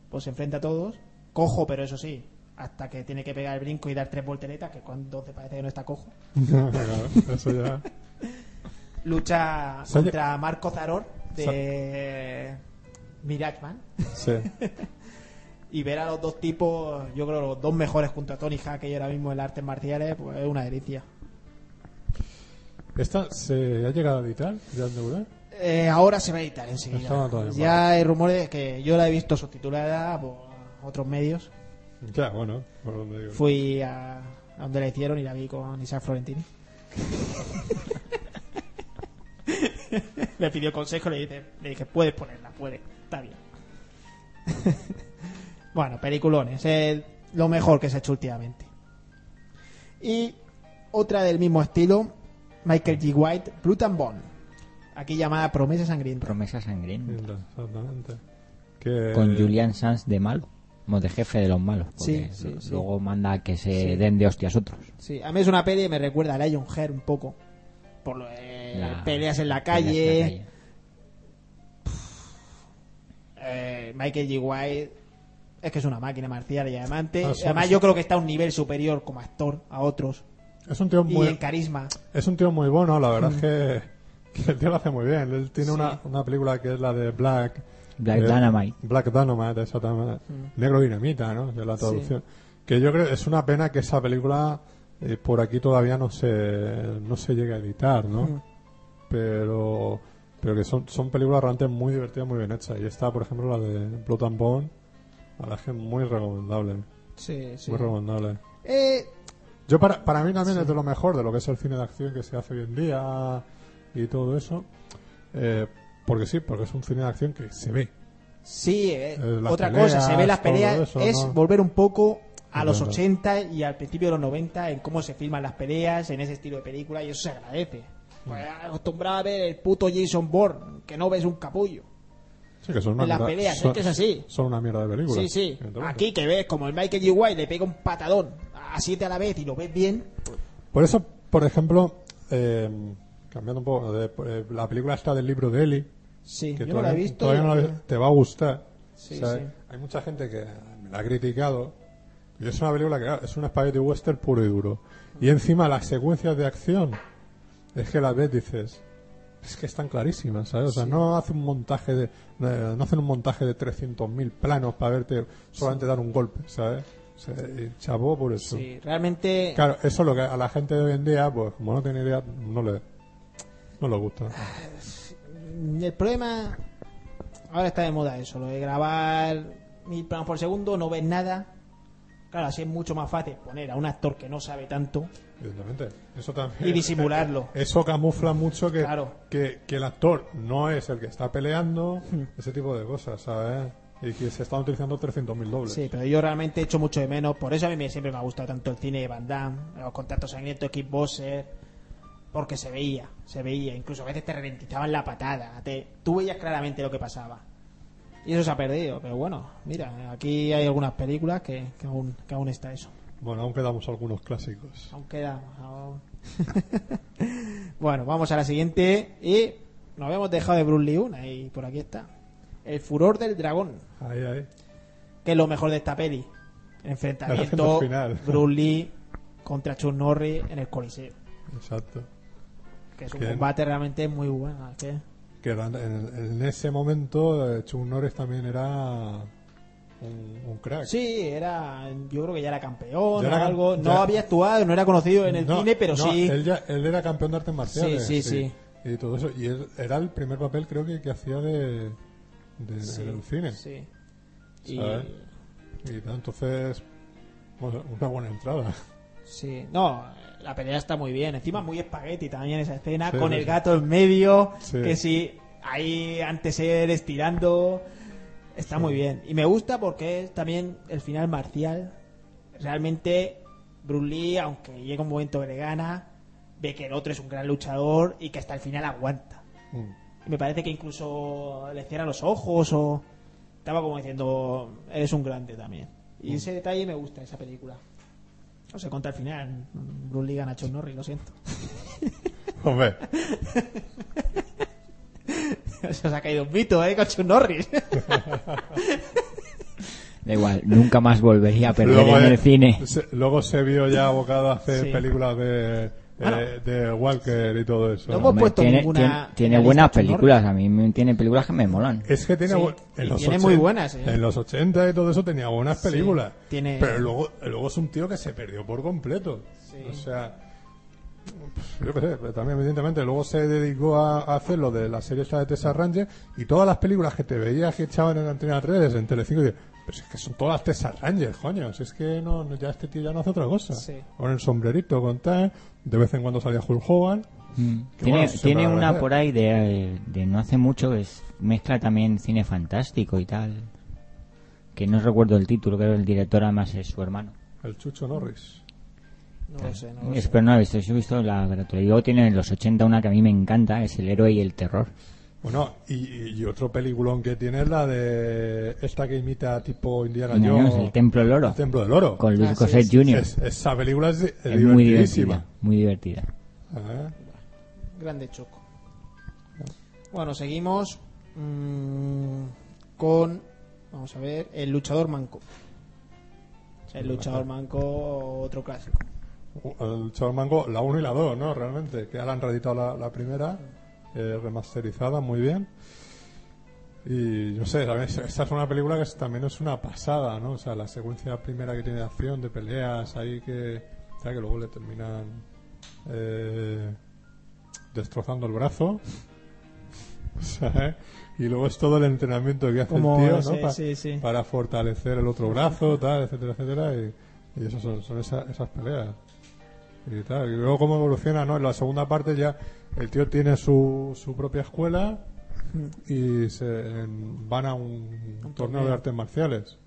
pues se enfrenta a todos, cojo, pero eso sí, hasta que tiene que pegar el brinco y dar tres volteretas, que cuando te parece que no está cojo. Eso ya. lucha contra Marco Zaror de Mirageman Sí. y ver a los dos tipos, yo creo los dos mejores junto a Tony Hawk y ahora mismo en las artes marciales, pues es una delicia. ¿Esta se ha llegado a editar ya? Eh, ahora se va a editar enseguida. Ya mal. hay rumores de que yo la he visto subtitulada por otros medios. Ya, bueno, por donde digo. Fui a, a donde la hicieron y la vi con Isaac Florentini. le pidió consejo, le dije, le dije, puedes ponerla, puedes, está bien. Bueno, peliculones, es lo mejor que se ha hecho últimamente. Y otra del mismo estilo, Michael G. White, Blood and Bone. Aquí llamada Promesa Sangrienta. Promesa sangrienta. Exactamente. Que- Con Julian Sanz de malo. Como de jefe de los malos. porque Sí, sí, sí. Luego manda a que se Sí. den de hostias otros. Sí, a mí es una peli que me recuerda a Lion Hair un poco. Por lo de La- peleas en la en calle. la calle. Eh, Michael G. White es que es una máquina marcial y diamante. Ah, sí, Además, sí. yo creo que está a un nivel superior como actor a otros. Es un tío Y muy, en carisma. es un tío muy bueno, la verdad es que, que el tío lo hace muy bien. Él tiene Sí. una, una película que es la de Black. Black eh, Dynamite. Black Dynamite, exactamente. Negro Dinamita, ¿no? Que es la traducción. Que yo creo es una pena que esa película eh, por aquí todavía no se, no se llegue a editar, ¿no? Mm. Pero, pero que son, son películas realmente muy divertidas, muy bien hechas. Y esta, por ejemplo, la de Blood and Bone, la verdad es que muy recomendable. Sí, sí. Muy recomendable. Eh, Yo para, para mí también es de lo mejor de lo que es el cine de acción que se hace hoy en día y todo eso. Eh, porque sí, porque es un cine de acción que se ve. sí, eh, Eh, otra peleas, cosa, se ve las peleas, eso, es ¿no? volver un poco a los verdad. 80 y al principio de los 90 en cómo se filman las peleas, en ese estilo de película, y eso se agradece. Mm. Pues, acostumbrado a ver el puto Jason Bourne, que no ves un capullo. Sí, que son una En las mierda- peleas, son- es que es así. Son una mierda de película. Sí, sí. Aquí que ves como el Michael G. White le pega un patadón a siete a la vez y lo ves bien. Por eso, por ejemplo, eh, cambiando un poco, de, eh, la película está del libro de Eli, Sí, que yo no la he todavía- visto. todavía no la he- te va a gustar. Sí, ¿sabes? sí. Hay mucha gente que me la ha criticado. Y es una película que claro, es un spaghetti western puro y duro. Y encima las secuencias de acción, es que las ves dices, es que están clarísimas, ¿sabes? O sea, no hacen un montaje de, no hacen un montaje de 300.000 planos para verte solamente dar un golpe, ¿sabes? O sea, y chapó por eso. Sí, realmente. Claro, eso es lo que a la gente de hoy en día, pues como no tiene idea, no le, no le gusta. El problema. Ahora está de moda eso, lo de grabar mil planos por segundo, no ves nada. Claro, así es mucho más fácil poner a un actor que no sabe tanto Evidentemente. Eso también. y disimularlo. Eso camufla mucho que, Claro. que, que el actor no es el que está peleando, ese tipo de cosas, ¿sabes? Y que se están utilizando 300.000 dobles. Sí, pero yo realmente echo mucho de menos. Por eso a mí siempre me ha gustado tanto el cine de Van Damme, los contactos sangrientos, Kickboxer, porque se veía, se veía. Incluso a veces te ralentizaban la patada. Te, tú veías claramente lo que pasaba. Y eso se ha perdido. Pero bueno, mira, aquí hay algunas películas que, que aún, que aún está eso. Bueno, aún quedamos algunos clásicos. Aún queda. aún- bueno, vamos a la siguiente. Y nos habíamos dejado de Bruce Lee una y por aquí está. El furor del dragón. Ahí, ahí. que es lo mejor de esta peli. El enfrentamiento final. Bruce Lee contra Chuck Norris en el Coliseo. Exacto. Que es un combate realmente muy bueno. que- en ese momento eh, Chuck Norris también era un, un crack. Sí, era, yo creo que ya era campeón Ya era algo. No ya- había actuado, no era conocido en el No, cine, pero no, sí. Él, ya- él era campeón de artes marciales. Sí, sí, Y todo eso. Y él era el primer papel, creo que, que hacía de, de- Sí, en el cine. sí. Y, ¿Sabes? Y entonces, bueno, una buena entrada. sí. No, la pelea está muy bien. Encima muy espagueti también esa escena, Sí, con sí, el sí. gato en medio. Sí. Que sí, ahí antes él estirando. Está muy bien. Y me gusta porque es también el final marcial. Realmente, Bruce Lee, aunque llega un momento que le gana, ve que el otro es un gran luchador y que hasta el final aguanta. Mm. Y me parece que incluso le cierra los ojos o estaba como diciendo, eres un grande también. Y ese detalle me gusta esa película. No sé, contra el final, Bruce Lee gana a Chuck Norris, lo siento. Hombre, Se os ha caído un mito, ¿eh? Con Chuck Norris. Da igual, nunca más volvería a perder luego, en eh, el cine. se- luego se vio ya abocado a hacer Sí. películas de, eh, de Walker y todo eso. No hemos Hombre, puesto tiene, ninguna tiene- buenas películas, a mí tiene películas que me molan. Es que tiene, Sí, bu- y en los tiene 80 muy buenas, ¿eh? En los 80 y todo eso tenía buenas Sí, películas. tiene- Pero luego, luego es un tío que se perdió por completo. Sí. O sea, yo qué sé, pero también evidentemente luego se dedicó a, a hacer lo de la serie esta de Tessa Ranger y todas las películas que te veías que echaban en Antena 3, en Telecinco, y pero si es que son todas Tessa Ranger, coño, si es que no, no- ya este tío ya no hace otra cosa. Sí. Con el sombrerito, con tal, de vez en cuando salía Hulk Hogan. Mm. Tiene, bueno, tiene una por ahí de, de no hace mucho que es- mezcla también cine fantástico y tal. que no recuerdo el título, creo que el director además es su hermano. El Chucho Norris. No lo sé, no lo Es- sé. pero no he visto, yo he visto la. Y luego tiene en los 80 una que a mí me encanta, es El héroe y el terror. Bueno, y, y otro peliculón que tiene es la de esta que imita tipo Indiana No, Jones. el Templo del Oro, El Templo del Oro. con Luis Ah, sí, Jr. Es- esa película es, es es muy divertidísima. divertida, muy divertida. Ah, Grande choco. Bueno, seguimos mm, con, vamos a ver, el luchador manco. El luchador manco, otro clásico. El Chaval Mango, la 1 y la 2, ¿no? Realmente, que ahora han reeditado la, la primera, eh, remasterizada, muy bien. Y no sé, también es- esta es una película que es- también es una pasada, ¿no? O sea, la secuencia primera que tiene de acción, de peleas, ahí que, o sea, que luego le terminan eh, destrozando el brazo. ¿sabes? Y luego es todo el entrenamiento que hace Como el tío, ¿no? Pa- sí, sí. Para fortalecer el otro brazo, tal, etcétera, etcétera. Y, y eso son, son esa- esas peleas. Y tal. Y luego cómo evoluciona, ¿no? En la segunda parte ya el tío tiene su, su propia escuela y se en- van a un, torneo torneo. de artes marciales.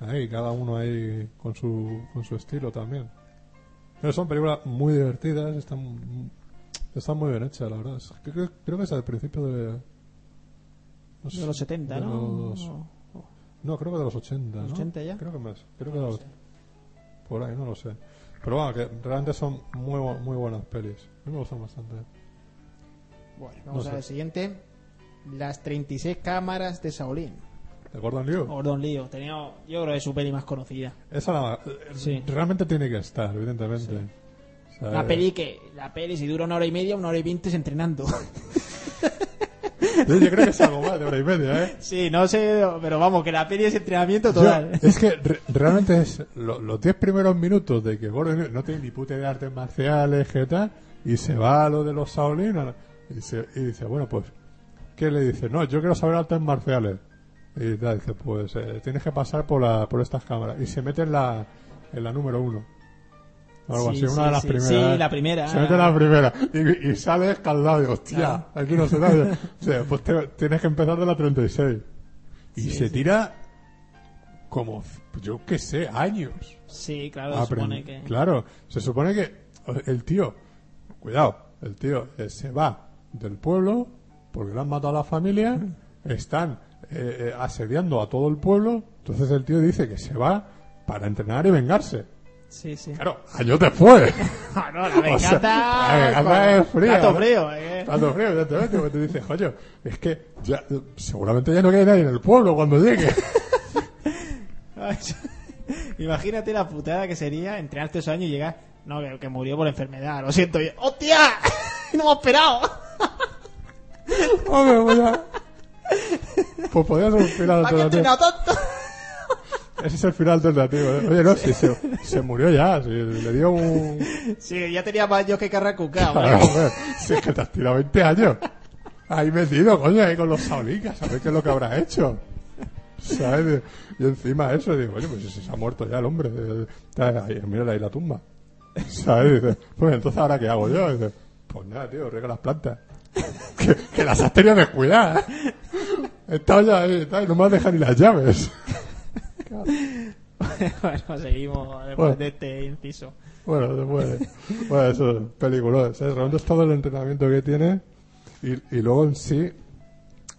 Ahí, cada uno ahí con su, con su estilo también. Pero son películas muy divertidas, están, están muy bien hechas, la verdad. Creo, creo que es al principio de... no sé, De los 70, de ¿no? los- no, creo que de los 80, ¿Los ¿no? 80 ya? Creo que más. Creo que de los- por ahí, no lo sé. Pero bueno, que realmente son muy, muy buenas pelis. A mí me gustan bastante. Bueno, vamos No a ver el siguiente. Las 36 cámaras de Shaolin. ¿De Gordon Liu? Gordon Liu. Tenía, yo creo que es su peli más conocida. Esa la- Sí. realmente tiene que estar, evidentemente. O sea, La peli que, la peli si dura una hora y media, una hora y veinte es entrenando. Yo, creo que es algo más de hora y media, ¿eh? sí, no sé, pero vamos, que la peli es entrenamiento Yo- total. es que re- realmente es lo- los 10 primeros minutos de que Gordon no tiene ni puta de artes marciales, que tal, y se va a lo de los Shaolin y, se- y dice, bueno, pues, ¿qué le dice? No, yo quiero saber artes marciales. Y tal, dice, pues eh, tienes que pasar por, la, por estas cámaras. Y se mete en la, en la número uno. O algo Sí, así, una sí, de las sí. primeras. Sí, ¿eh? la primera. Se mete en la primera. Y, y sale escaldado. Y hostia, Claro. aquí no se da. O sea, pues te- tienes que empezar de la 36. Y Sí, se sí. tira como, yo qué sé, años. Sí, claro, se supone que... Claro, se supone que el tío, cuidado, el tío eh, se va del pueblo porque le han matado a la familia, están eh, eh, asediando a todo el pueblo, entonces el tío dice que se va para entrenar y vengarse. Sí, sí. Claro, años después. Ah, no, la O sea, la venganza es fría, Plato ¿no? frío, eh. Plato frío, porque tú dices, coño, es que ya, seguramente ya no queda nadie en el pueblo cuando llegue. Imagínate la putada que sería entrenar estos años y llegar... No, que, que murió por enfermedad, lo siento. y- ¡Hostia! ¡No hemos esperado! Hombre, pues ya. Pues final ¿Para qué he alternativo. entrenado tanto? Ese es el final alternativo. ¿eh? Oye, no, si se, se murió ya, si le dio un... Sí, ya tenía más yo que carracucado. Claro, hombre, si es que te has tirado 20 años. Ahí metido, coño, ahí con los saulicas, a ver qué es lo que habrá hecho. ¿Sabes? Y encima eso, digo, oye, pues si se ha muerto ya el hombre. eh, ahí, Mira ahí la tumba. ¿Sabes? Dice, pues entonces ahora qué hago yo. Dice, pues nada, tío, riega las plantas. que, que las has tenido descuidadas. He estado ya ahí, y no me has dejado ni las llaves. bueno, seguimos después Bueno. de este inciso. Bueno, después, bueno, eso es película. ¿sabes? Realmente es todo el entrenamiento que tiene y, y luego en sí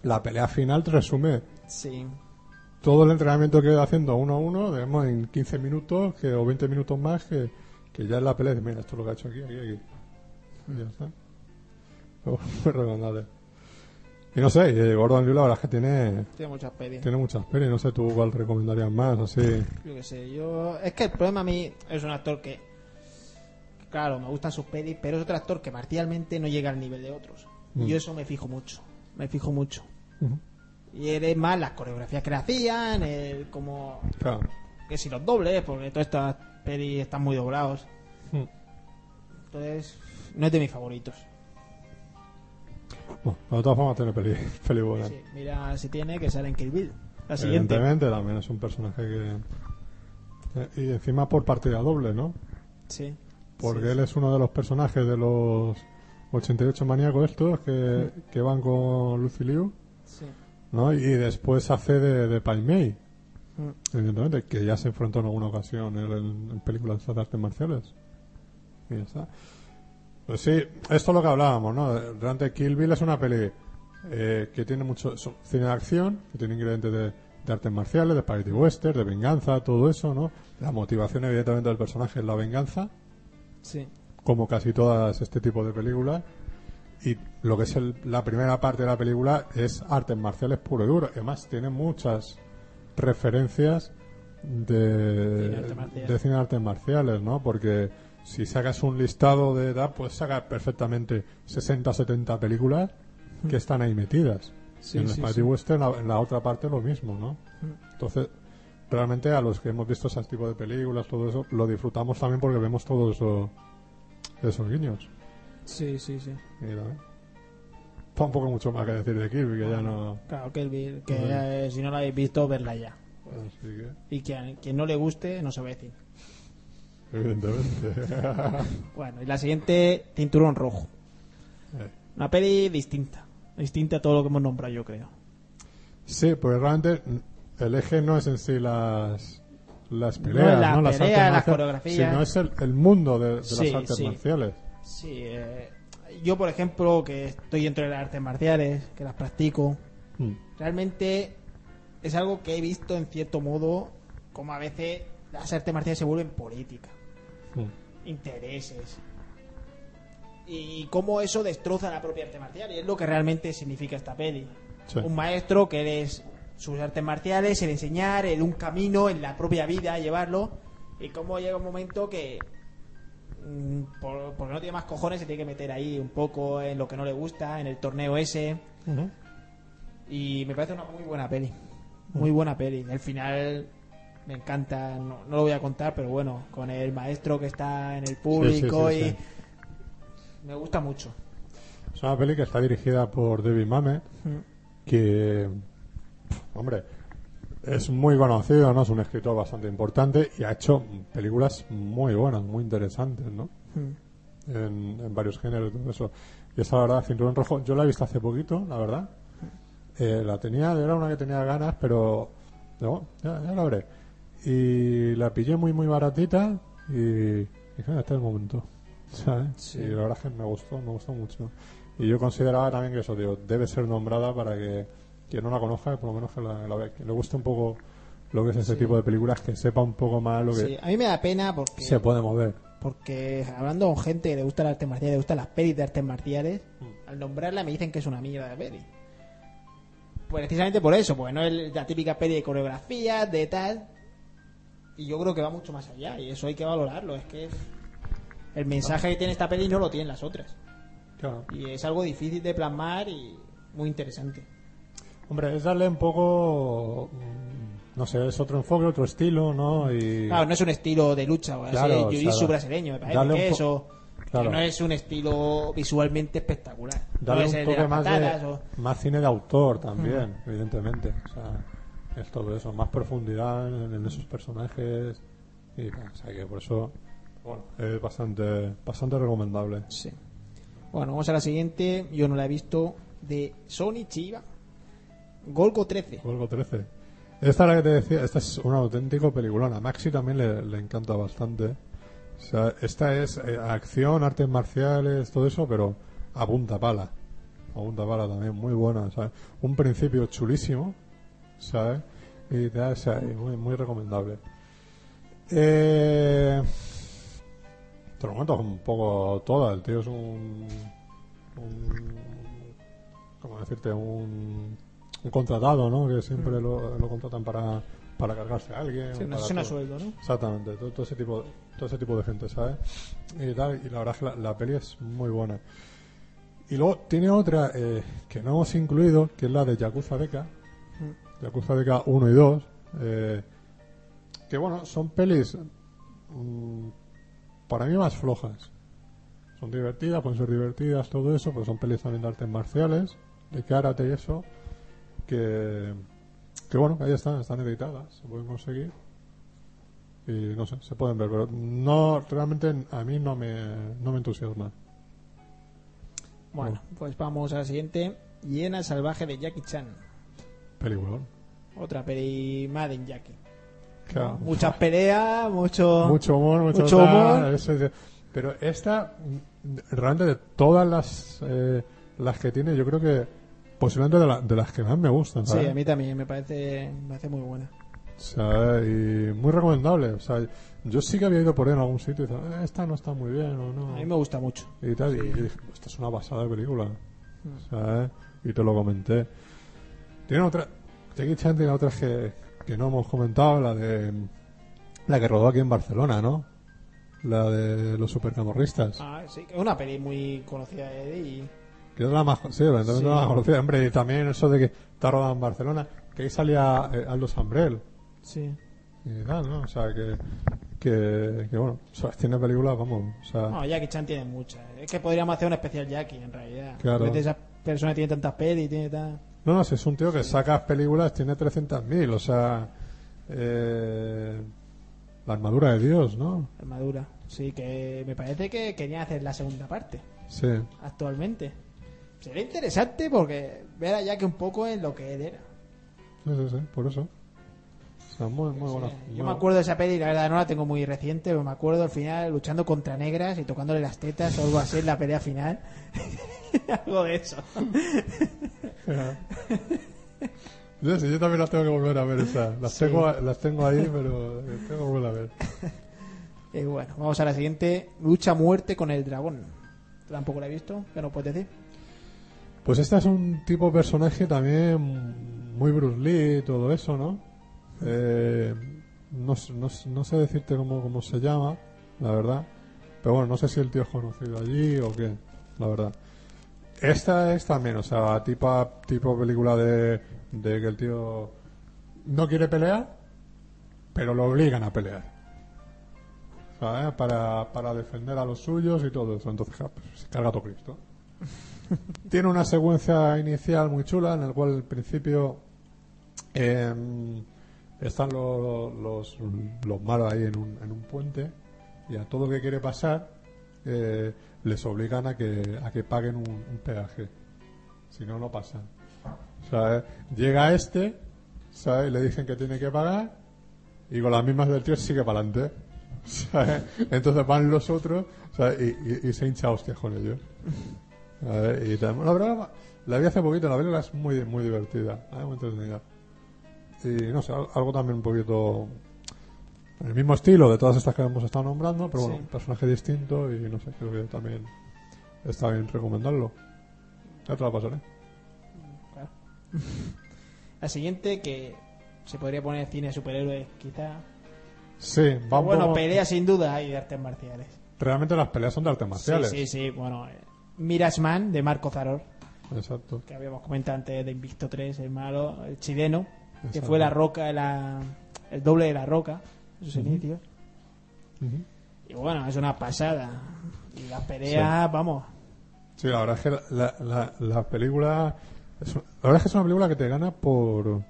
la pelea final te resume Sí. todo el entrenamiento que ido haciendo uno a uno, digamos en 15 minutos que, o 20 minutos más que, que ya es la pelea. Mira, esto es lo que ha hecho aquí, aquí, aquí. Y ya está. Muy recomendable. Y no sé, Gordon Liu la verdad es que tiene, Tiene muchas pelis. tiene muchas pelis. No sé tú cuál recomendarías más, así. Yo qué sé, yo... Es que el problema a mí es un actor que... Claro, me gustan sus pelis, pero es otro actor que marcialmente no llega al nivel de otros. Mm. Y yo eso me fijo mucho. Me fijo mucho. Ujú. Y eres más las coreografías que le hacían, el como... Claro. Que si los dobles, porque todas estas pelis están muy doblados. Mm. Entonces, no es de mis favoritos. Bueno, de todas formas tiene peli, peli buena. Sí, mira si tiene que sale en Kill Bill. La siguiente. Evidentemente también es un personaje que... eh, Y encima por partida doble, ¿no? Sí. Porque Sí, él es uno de los personajes de los 88 maníacos estos que, que van con Lucy Liu, sí. ¿no? Y después hace de, de Pai Mei. Mm. evidentemente, que ya se enfrentó en alguna ocasión en, en películas de artes marciales. Y ya está. Pues sí, esto es lo que hablábamos, ¿no? Realmente Kill Bill es una peli eh, que tiene mucho cine de acción, que tiene ingredientes de, de artes marciales, de spaghetti western, de venganza, todo eso, ¿no? La motivación evidentemente del personaje es la venganza, Sí. como casi todas este tipo de películas. Y lo que es el- la primera parte de la película es artes marciales puro y duro. Además, tiene muchas referencias de Cine de cine de artes marciales, ¿no? Porque si sacas un listado de edad, puedes sacar perfectamente 60 70 películas que están ahí metidas. Sí, en el sí, Spaghetti sí. Western, la- en la otra parte, lo mismo, ¿no? Entonces, realmente a los que hemos visto ese tipo de películas, todo eso, lo disfrutamos también porque vemos todos eso- esos guiños. Sí, sí, sí. Y también- Tampoco mucho más que decir de Kirby, que ya no. Claro, que, vi- que eh, si no lo habéis visto, verla ya. Así que, Y quien no le guste, no se va a decir. Evidentemente. Bueno, y la siguiente, Cinturón Rojo. Eh. Una peli distinta. Distinta a todo lo que hemos nombrado, yo creo. sí, porque realmente el eje no es en sí las. Las No peleas, las ¿no? Las peleas, artes las coreografías. Sino es el, el mundo de, de Sí, las artes sí. marciales. Sí, eh, yo, por ejemplo, que estoy dentro de las artes marciales, que las practico, Mm. realmente es algo que he visto en cierto modo como a veces las artes marciales se vuelven política, Mm. intereses. Y cómo eso destroza la propia arte marcial. Y es lo que realmente significa esta peli. Sí. Un maestro que eres sus artes marciales, el enseñar, el un camino en la propia vida, llevarlo. Y cómo llega un momento que mm, por- porque no tiene más cojones se tiene que meter ahí un poco en lo que no le gusta, en el torneo ese. Y me parece una muy buena peli. Muy buena peli. El final me encanta, no, no lo voy a contar, pero bueno, con el maestro que está en el público sí, sí, y sí. me gusta mucho. Es una peli que está dirigida por David Mamet, que, hombre, es muy conocido, ¿no? Es un escritor bastante importante y ha hecho películas muy buenas, muy interesantes, ¿no? En, en varios géneros y todo eso. Y esta, la verdad, Cinturón Rojo, yo la he visto hace poquito, la verdad. Eh, la tenía, era una que tenía ganas, pero no, ya, ya la veré. Y la pillé muy, muy baratita y dije, "Ah, este es el momento. ¿sabes? Sí. Y la verdad es que me gustó, me gustó mucho. Y yo consideraba también que eso, digo, debe ser nombrada para que quien no la conozca, por lo menos que la, la vea, que le guste un poco lo que es ese Sí. tipo de películas, que sepa un poco más lo que Sí, a mí me da pena porque, se puede mover. porque hablando con gente que le gusta el arte marcial, le gustan las pelis de artes marciales, Mm. al nombrarla me dicen que es una mierda de peli. Pues precisamente por eso, porque no es la típica peli de coreografía, de tal. Y yo creo que va mucho más allá, y eso hay que valorarlo. Es que el mensaje que tiene esta peli no lo tienen las otras. Claro. Y es algo difícil de plasmar y muy interesante. Hombre, es darle un poco. mm, No sé, es otro enfoque, otro estilo, ¿no? Y. Claro, no es un estilo de lucha, o Claro, sea, jiu-jitsu brasileño, me parece que eso. Claro. Que no es un estilo visualmente espectacular. no es un de toque más, patadas de, o- más cine de autor también, evidentemente. O sea, es todo eso, más profundidad en, en esos personajes. Y, o sea, que por eso, bueno, es bastante, bastante recomendable. Sí. Bueno, vamos a la siguiente. Yo no la he visto. De Sony Chiva. Golgo 13. Golgo 13. Esta es la que te decía, esta es un auténtico peliculón. A Maxi también le, le encanta bastante. O sea, esta es eh, acción, artes marciales, todo eso, pero a punta pala. A punta pala también, muy buena, ¿sabes? Un principio chulísimo, ¿sabes? Y te da, sea, y muy, muy recomendable. Eh, te lo cuento un poco toda. El tío es un. un ¿Cómo decirte? Un, un contratado, ¿no? Que siempre lo, lo contratan para, para cargarse a alguien. Sí, una para todo. sueldo, ¿no? Exactamente, todo, todo ese tipo, todo ese tipo de gente, ¿sabes? Y, tal, y la verdad es que la, la peli es muy buena. Y luego tiene otra eh, que no hemos incluido, que es la de Yakuza Deka. Yakuza Deka 1 y 2. eh, que bueno, son pelis mm, para mí más flojas. Son divertidas, pueden ser divertidas, todo eso, pero son pelis también de artes marciales, de karate y eso. Que, que bueno, ahí están, están editadas, se pueden conseguir y no sé, se pueden ver, pero no realmente a mí no me, no me entusiasma. Bueno, pues vamos a la siguiente. Hiena salvaje de Jackie Chan. Película. Otra peli Made in Jackie. Claro. Muchas peleas, mucho... mucho humor, mucho, mucho tal, humor. eso pero esta, realmente de todas las eh, las que tiene, yo creo que posiblemente de, la- de las que más me gustan, Sí, a mí también me parece, me parece muy buena. O sea, y muy recomendable. O sea, yo sí que había ido por ahí en algún sitio y decía, "Eh, esta no está muy bien o no. A mí me gusta mucho. y tal, y Sí. esta es una pasada de película. Mm. ¿sabes? Y te lo comenté. Tiene otra, Jackie Chan tiene otras que, que no hemos comentado, la de la que rodó aquí en Barcelona, ¿no? La de los supercamorristas. Ah, sí, es una peli muy conocida de él y... Que es la más, sí, evidentemente Sí. la más conocida. Hombre, y también eso de que está rodada en Barcelona, que ahí salía eh, Aldo Sambrel. Sí. Y tal, ¿no? O sea, que, que, que bueno, o sea, tiene películas, vamos, o sea, No, Jackie Chan tiene muchas. Es que podríamos hacer un especial Jackie, en realidad. Claro. Porque personas que tienen tantas pelis, tiene tan... No, no, si es un tío que saca películas, tiene 300.000, o sea, eh, la armadura de Dios, ¿no? Armadura. Sí, que me parece que querían hacer la segunda parte, Sí, actualmente. Sería interesante porque ver a Jackie un poco en lo que él era. sí, sí, sí, por eso. Sea, muy, muy Yo me acuerdo de esa peli, la verdad no la tengo muy reciente, pero me acuerdo al final luchando contra negras y tocándole las tetas o algo así en la pelea final. algo de eso. Yo, sí, yo también las tengo que volver a ver, esas. Las, Sí. tengo, las tengo ahí, pero tengo que volver a ver. Y bueno, vamos a la siguiente. Lucha muerte con el dragón. Tampoco la he visto, ¿qué nos puedes decir? Pues este es un tipo de personaje también muy Bruce Lee y todo eso, ¿no? Eh, no, sé decirte cómo, cómo se llama, la verdad. Pero bueno, no sé si el tío es conocido allí o qué, la verdad. Esta es también, o sea, tipo, tipo película de, de que el tío no quiere pelear, pero lo obligan a pelear. ¿Sabes? Para, para defender a los suyos y todo eso. Entonces, ja, pues, se carga todo Cristo. Tiene una secuencia inicial muy chula en la cual al principio em, están lo- los, los malos ahí en un, en un puente y a todo que quiere pasar eh, les obligan a que, a que paguen un, peaje. Si no, no pasan. Eh, llega este, le dicen que tiene que pagar y con las mismas del tío sigue para adelante. Entonces van los otros. Y, se hincha hostias con ellos. La verdad, la vi hace poquito, la película es muy, muy divertida, ¿eh? muy entretenida. Y no sé, al- algo también un poquito el mismo estilo de todas estas que hemos estado nombrando, pero bueno, un personaje distinto y no sé, creo que también está bien recomendarlo. Ya te la pasaré. Claro. La siguiente que se podría poner cine superhéroes, quizá. Sí, va un bueno, poco- pelea sin duda y de artes marciales. Realmente las peleas son de artes marciales. Sí, sí, sí. Bueno, eh, Mirage de Marco Zaror, Exacto. que habíamos comentado antes de Invicto 3, el malo, el chileno, que fue la roca, la, el doble de la roca, en sus Ujú. inicios. Y bueno, es una pasada. Y las peleas, vamos. Sí, la verdad es que la, la, la película. es la verdad es que es una película que te gana por,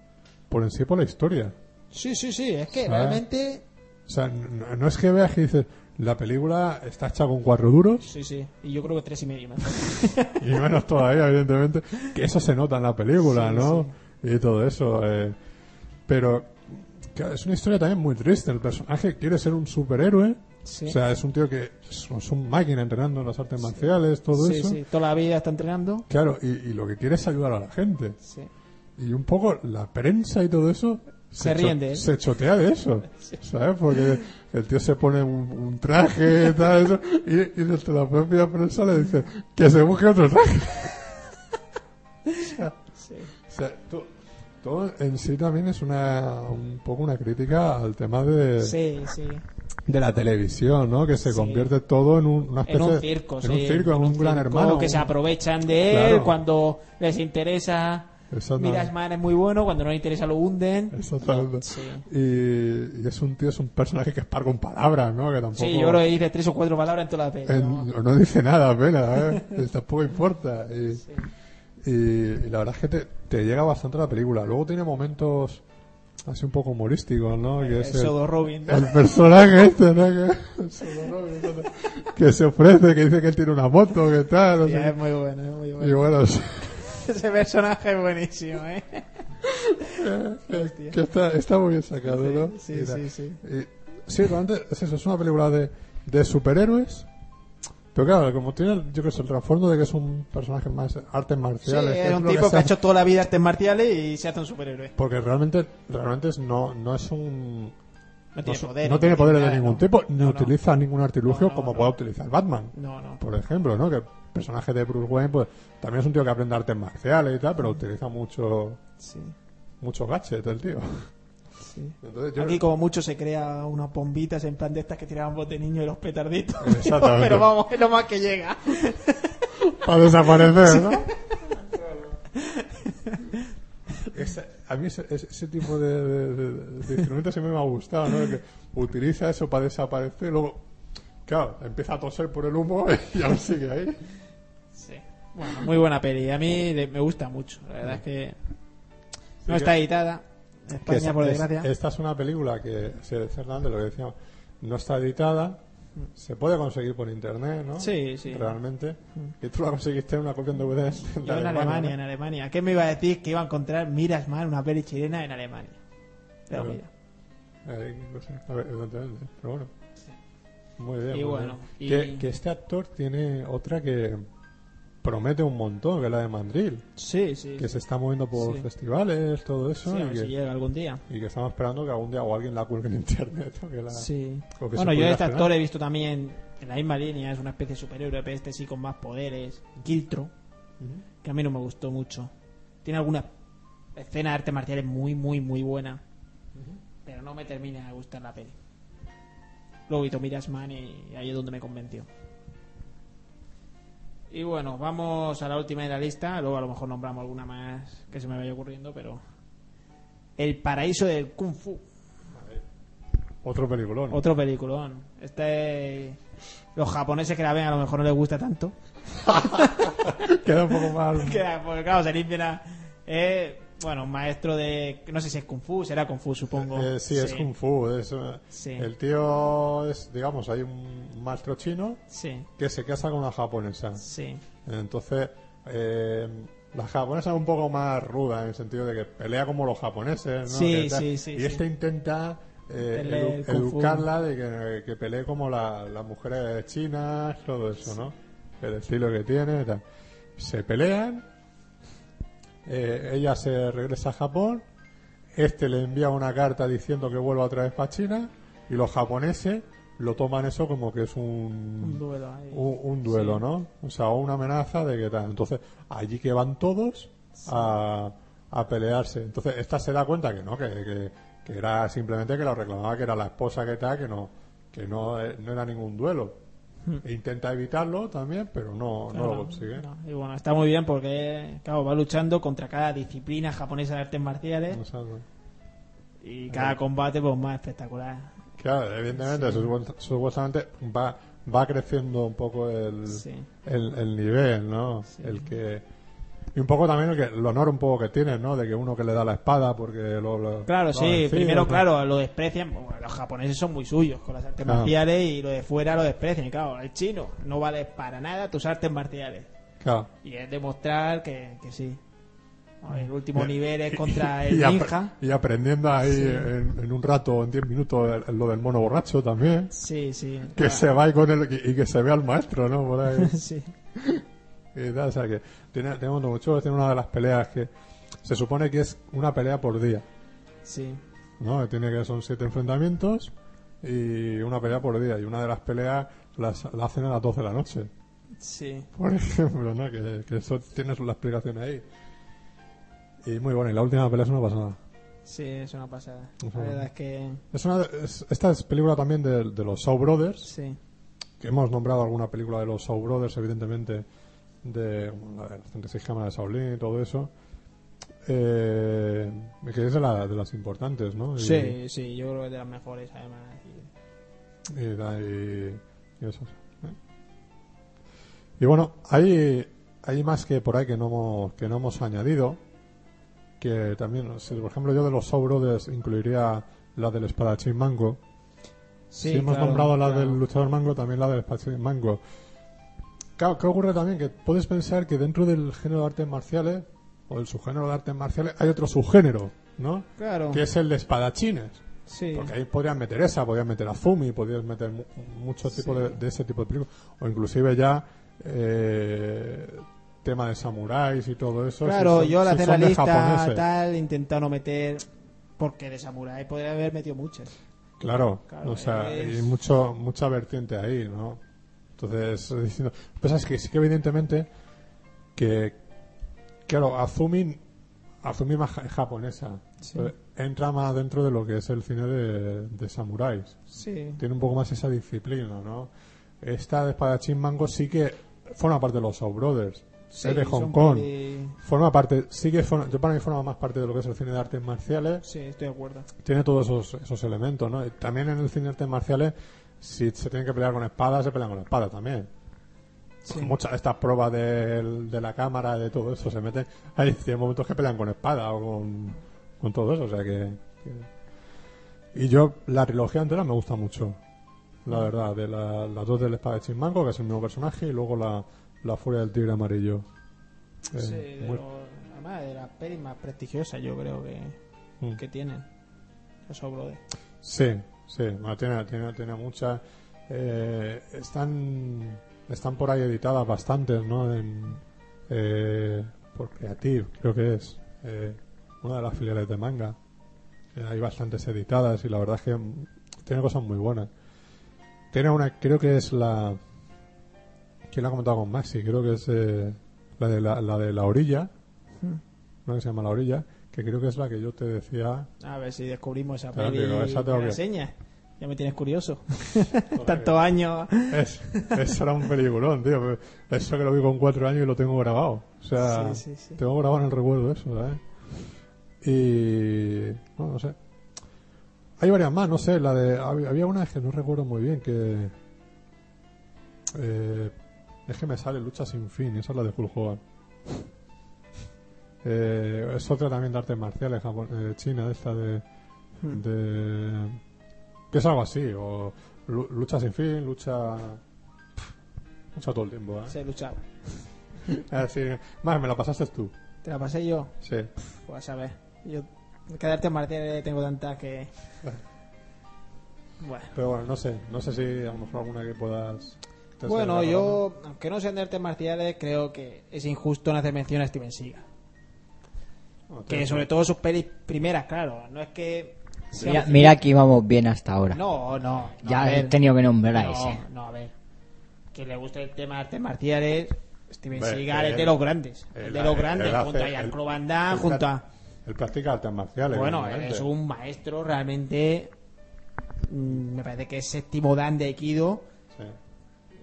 por en sí por la historia. Sí, sí, sí. Es que ¿Sabes? realmente. O sea, no, no es que veas que dices, la película está hecha con cuatro duros, Sí, sí. Y yo creo que tres y medio más. y menos todavía, evidentemente, que eso se nota en la película, Sí, ¿no? Y todo eso. eh, pero es una historia también muy triste. El personaje quiere ser un superhéroe. Sí. O sea, es un tío que es, es un máquina entrenando en las artes marciales, todo sí, eso. sí. Toda la vida está entrenando. Claro, y, y lo que quiere es ayudar a la gente. Sí. Y un poco la prensa y todo eso Se ríen de él. se chotea de eso, ¿sabes? Porque el tío se pone un, un traje y tal, eso, y, y desde la propia prensa le dice que se busque otro traje. Sí. O sea, to- todo en sí también es una un poco una crítica al tema de, Sí, sí. de la televisión, ¿no? Que se Sí. convierte todo en un, una En especie un de- circo, en un circo, en un, gran circo hermano. Que se aprovechan de él Claro. cuando les interesa. Exactamente. Mirage Man es muy bueno, cuando no le interesa lo hunden. Exactamente. Sí. Y, y es un tío, es un personaje que es par con palabras, ¿no? Que tampoco... Sí, yo creo que dice tres o cuatro palabras en toda la peli. ¿no? no, dice nada apenas, ¿eh? tampoco importa. Y, Sí. Y- y la verdad es que te, te llega bastante la película. Luego tiene momentos así un poco humorísticos, ¿no? Que El es el, Pseudo Robin. ¿no? el personaje este, ¿no? Que, el pseudo Robin, ¿no? que se ofrece, que dice que él tiene una moto, que tal, no Ya, sé. es muy bueno, es muy Y bueno. bueno, sí, Ese personaje es buenísimo, ¿eh? que, que está, está muy bien sacado, ¿no? Sí, Y sí, sí. Y- sí, realmente es eso, es una película de, de superhéroes. Pero claro, como tiene, yo que sé, el trasfondo de que es un personaje más artes Sí, marciales. que es un que tipo que se ha hecho toda la vida artes marciales y se hace un superhéroe. Porque realmente, realmente no, no es un... No tiene so- poderes. no tiene poderes de ningún no. tipo, ni No, no. utiliza ningún artilugio No, no, como no. puede utilizar Batman. No, no. Por ejemplo, ¿no? Que el personaje de Bruce Wayne, pues también es un tío que aprende artes marciales y tal, pero utiliza mucho, Sí, mucho gadget el tío. Sí. Entonces, yo- Aquí como mucho se crea unas bombitas en plan de estas que tirábamos de niño y los petarditos. Exactamente. Pero vamos, es lo más que llega. para desaparecer, ¿no? Ese- a mí ese, tipo de, de- de- instrumentos siempre me ha gustado, ¿no? Que utiliza eso para desaparecer y luego, claro, empieza a toser por el humo y aún sigue ahí. Sí. Bueno, muy buena peli. A mí me gusta mucho. La verdad es que no está editada. En Que España, es- por es- desgracia. esta es una película que, Fernando, lo que decíamos, no está editada, se puede conseguir por internet, ¿no? Sí, sí. Realmente. Y tú la conseguiste en una copia en DVD. Yo en Alemania, en Alemania. ¿Qué me iba a decir que iba a encontrar Miras Man, una peli chilena en Alemania? Pero Claro. mira. Eh, no sé, a ver, evidentemente, pero bueno. Muy bien. Y muy bueno, bien. y- Que, que este actor tiene otra que promete un montón, que es la de Mandril, Sí, sí. que se está moviendo por Sí. festivales, todo eso, Sí, a y, que, llega algún día. y que estamos esperando que algún día o alguien la cuelgue en internet. o que la- Sí. o que se Bueno, yo pudiera este actor he visto también en la misma línea, es una especie de superhéroe, pero este sí con más poderes. Giltro, que a mí no me gustó mucho. Tiene alguna escena de artes marciales muy, muy, muy buena, pero no me termina de gustar la peli. Luego vi Miras Man y ahí es donde me convenció. Y bueno, vamos a la última de la lista, luego a lo mejor nombramos alguna más que se me vaya ocurriendo, pero... El paraíso del Kung Fu. Otro peliculón. Otro peliculón. Este. Los japoneses que la ven a lo mejor no les gusta tanto. Queda un poco mal. Que, porque claro, se limpian a. Eh, bueno, un maestro de. No sé si es Kung Fu, será Kung Fu, supongo. Eh, sí, es Kung Fu. es, eh, Sí. El tío es, digamos, hay un maestro chino Sí, que se casa con una japonesa. sí. Entonces, eh, la japonesa es un poco más ruda en el sentido de que pelea como los japoneses, ¿no? Sí, sí, sí, Y este intenta eh, edu- educarla de que, que pelee como la- las mujeres chinas, todo eso, ¿no? El estilo que tiene tal. Se pelean, eh, ella se regresa a Japón, este le envía una carta diciendo que vuelva otra vez para China y los japoneses lo toman eso como que es Un duelo ahí. un, un duelo, Sí. ¿no? O sea, una amenaza de que tal. Entonces, allí que van todos a, a pelearse. Entonces, esta se da cuenta que no, que, que, que era simplemente que lo reclamaba que era la esposa que tal, que no, que no, eh, no era ningún duelo. E intenta evitarlo también, pero no, no lo consigue. no. Y bueno, está muy bien porque, claro, va luchando contra cada disciplina japonesa de artes marciales y cada combate, pues más espectacular. Claro, evidentemente, supu- supuestamente va, va creciendo un poco el, Sí. el, el nivel, ¿no? Sí. El que y un poco también el, que, el honor un poco que tiene, ¿no? De que uno que le da la espada porque lo, lo- Claro, lo sí, primero, claro, lo desprecian. Bueno, los japoneses son muy suyos con las artes Claro. marciales y lo de fuera lo desprecian. Y claro, el chino no vale para nada tus artes marciales. Claro. Y es demostrar que, que sí. El último Y- nivel es contra el y, ninja. y aprendiendo ahí en, en un rato, en 10 minutos, lo del mono borracho también. Sí, sí. Que se va y, con el, y, y que se ve al maestro, ¿no? Por ahí. sí. Y tal, o sea que tiene, tenemos mucho, tiene una de las peleas que se supone que es una pelea por día, Sí. ¿no? Que tiene que son siete enfrentamientos y una pelea por día. Y una de las peleas las, la hacen a las 12 de la noche, Sí. por ejemplo, ¿no? Que, que eso tiene la explicación ahí. Y muy bueno, y la última pelea es una pasada. Sí, es una pasada. La verdad es que. Es una, es- esta es película también de, de los Shaw Brothers, Sí. que hemos nombrado alguna película de los Shaw Brothers, evidentemente, de las 36 cámaras de Shaolin y todo eso. Eh, que es de, la- de las importantes, ¿no? Y, Sí, sí, yo creo que es de las mejores, además. Y- Y, eso. ¿eh? Y bueno, hay, hay más que por ahí que no hemos, que no hemos añadido. Que también, si, por ejemplo, yo de los Shaw Brothers incluiría la del espadachín mango. Sí, si hemos claro, nombrado la claro. del luchador mango, también la del espadachín mango. Claro, ¿qué ocurre también? Que puedes pensar que dentro del género de artes marciales, o del subgénero de artes marciales, hay otro subgénero ¿no? Claro. Que es el de espadachines. Sí. Porque ahí podrían meter esa, podrían meter a Zumi, podrían meter mu- mucho tipo de, de ese tipo de películas. O inclusive ya eh, tema de samuráis y todo eso. Claro, si son- yo al si hacer la lista japoneses. tal, intentado no meter. Porque de Samurai podría haber metido muchas. Claro, Claro, o sea, es- hay mucho, mucha vertiente ahí, ¿no? Entonces, diciendo, pues es que sí que evidentemente que, claro, Azumi, Azumi más es japonesa, Sí. Entra más dentro de lo que es el cine de, de samuráis. Sí. Tiene un poco más esa disciplina, ¿no? Esta de Espadachín Mango sí que forma parte de los Shaw Brothers, Sí, es de Hong Kong. Forma parte, sí que forma- yo para mí forma más parte de lo que es el cine de artes marciales Sí, estoy de acuerdo. tiene todos esos, esos elementos, ¿no? También en el cine de artes marciales, si se tienen que pelear con espadas, se pelean con espadas también. Sí. Muchas de estas pruebas del- de, la cámara, de todo eso, se meten. Hay tiene momentos que pelean con espada o con, con todo eso, o sea que, que- Y yo, la trilogía entera me gusta mucho, la verdad, de la- las dos del espada de Chismango, que es el mismo personaje, y luego la, la furia del tigre amarillo. Eh, Sí, de muy- lo- además de las pelis más prestigiosas, yo creo que, Mm. que tienen. Los Shaw Brothers. Sí, sí, bueno, tiene, tiene, tiene muchas. eh, están, están por ahí editadas bastantes, ¿no? En, eh, por Creative, creo que es eh, una de las filiales de manga. Eh, hay bastantes editadas y la verdad es que tiene cosas muy buenas. Tiene una, creo que es la. ¿Quién la ha comentado con Maxi? Creo que es la, de la, la de la orilla, Hmm. ¿no? Que se llama La Orilla, que creo que es la que yo te decía A ver si descubrimos esa Claro, peli digo, esa tengo que enseña. Ya me tienes curioso. Tantos años. Es, eso era un peliculón, tío. Eso que lo vi con cuatro años y lo tengo grabado. O sea, Sí, sí, sí. tengo grabado en el recuerdo eso, ¿sabes? Y. No, no sé. Hay varias más, no sé. La de. hab- Había una que no recuerdo muy bien que. Eh, es que me sale Lucha sin fin, esa es la de Hulk Hogan. Eh, es otra también de artes marciales japon- eh, china, esta de, Hmm. de. que es algo así, o lu- lucha sin fin, lucha. Lucha todo el tiempo, ¿eh? Se luchaba. Decir, más, me la pasaste tú. Te la pasé yo. Sí. Pues a ver. Yo. Quedarte marciales tengo tantas que. Bueno. Pero bueno, no sé, no sé si a lo mejor alguna que puedas. Bueno, yo, aunque no sean de artes marciales, creo que es injusto no hacer mención a Steven Seagal. Que sobre todo sus pelis primeras, claro. No es que. Mira, mira que íbamos bien hasta ahora. No, no. no, ya he tenido que nombrar a no, ese. No, a ver. Que le guste el tema de artes marciales. Steven Seagal es de los grandes. Es de los grandes. él hace- junto a Jean-Claude Van Damme, junto a. Él practica artes marciales. Bueno, es un maestro realmente. mm, Me parece que es séptimo dan de Aikido. Sí.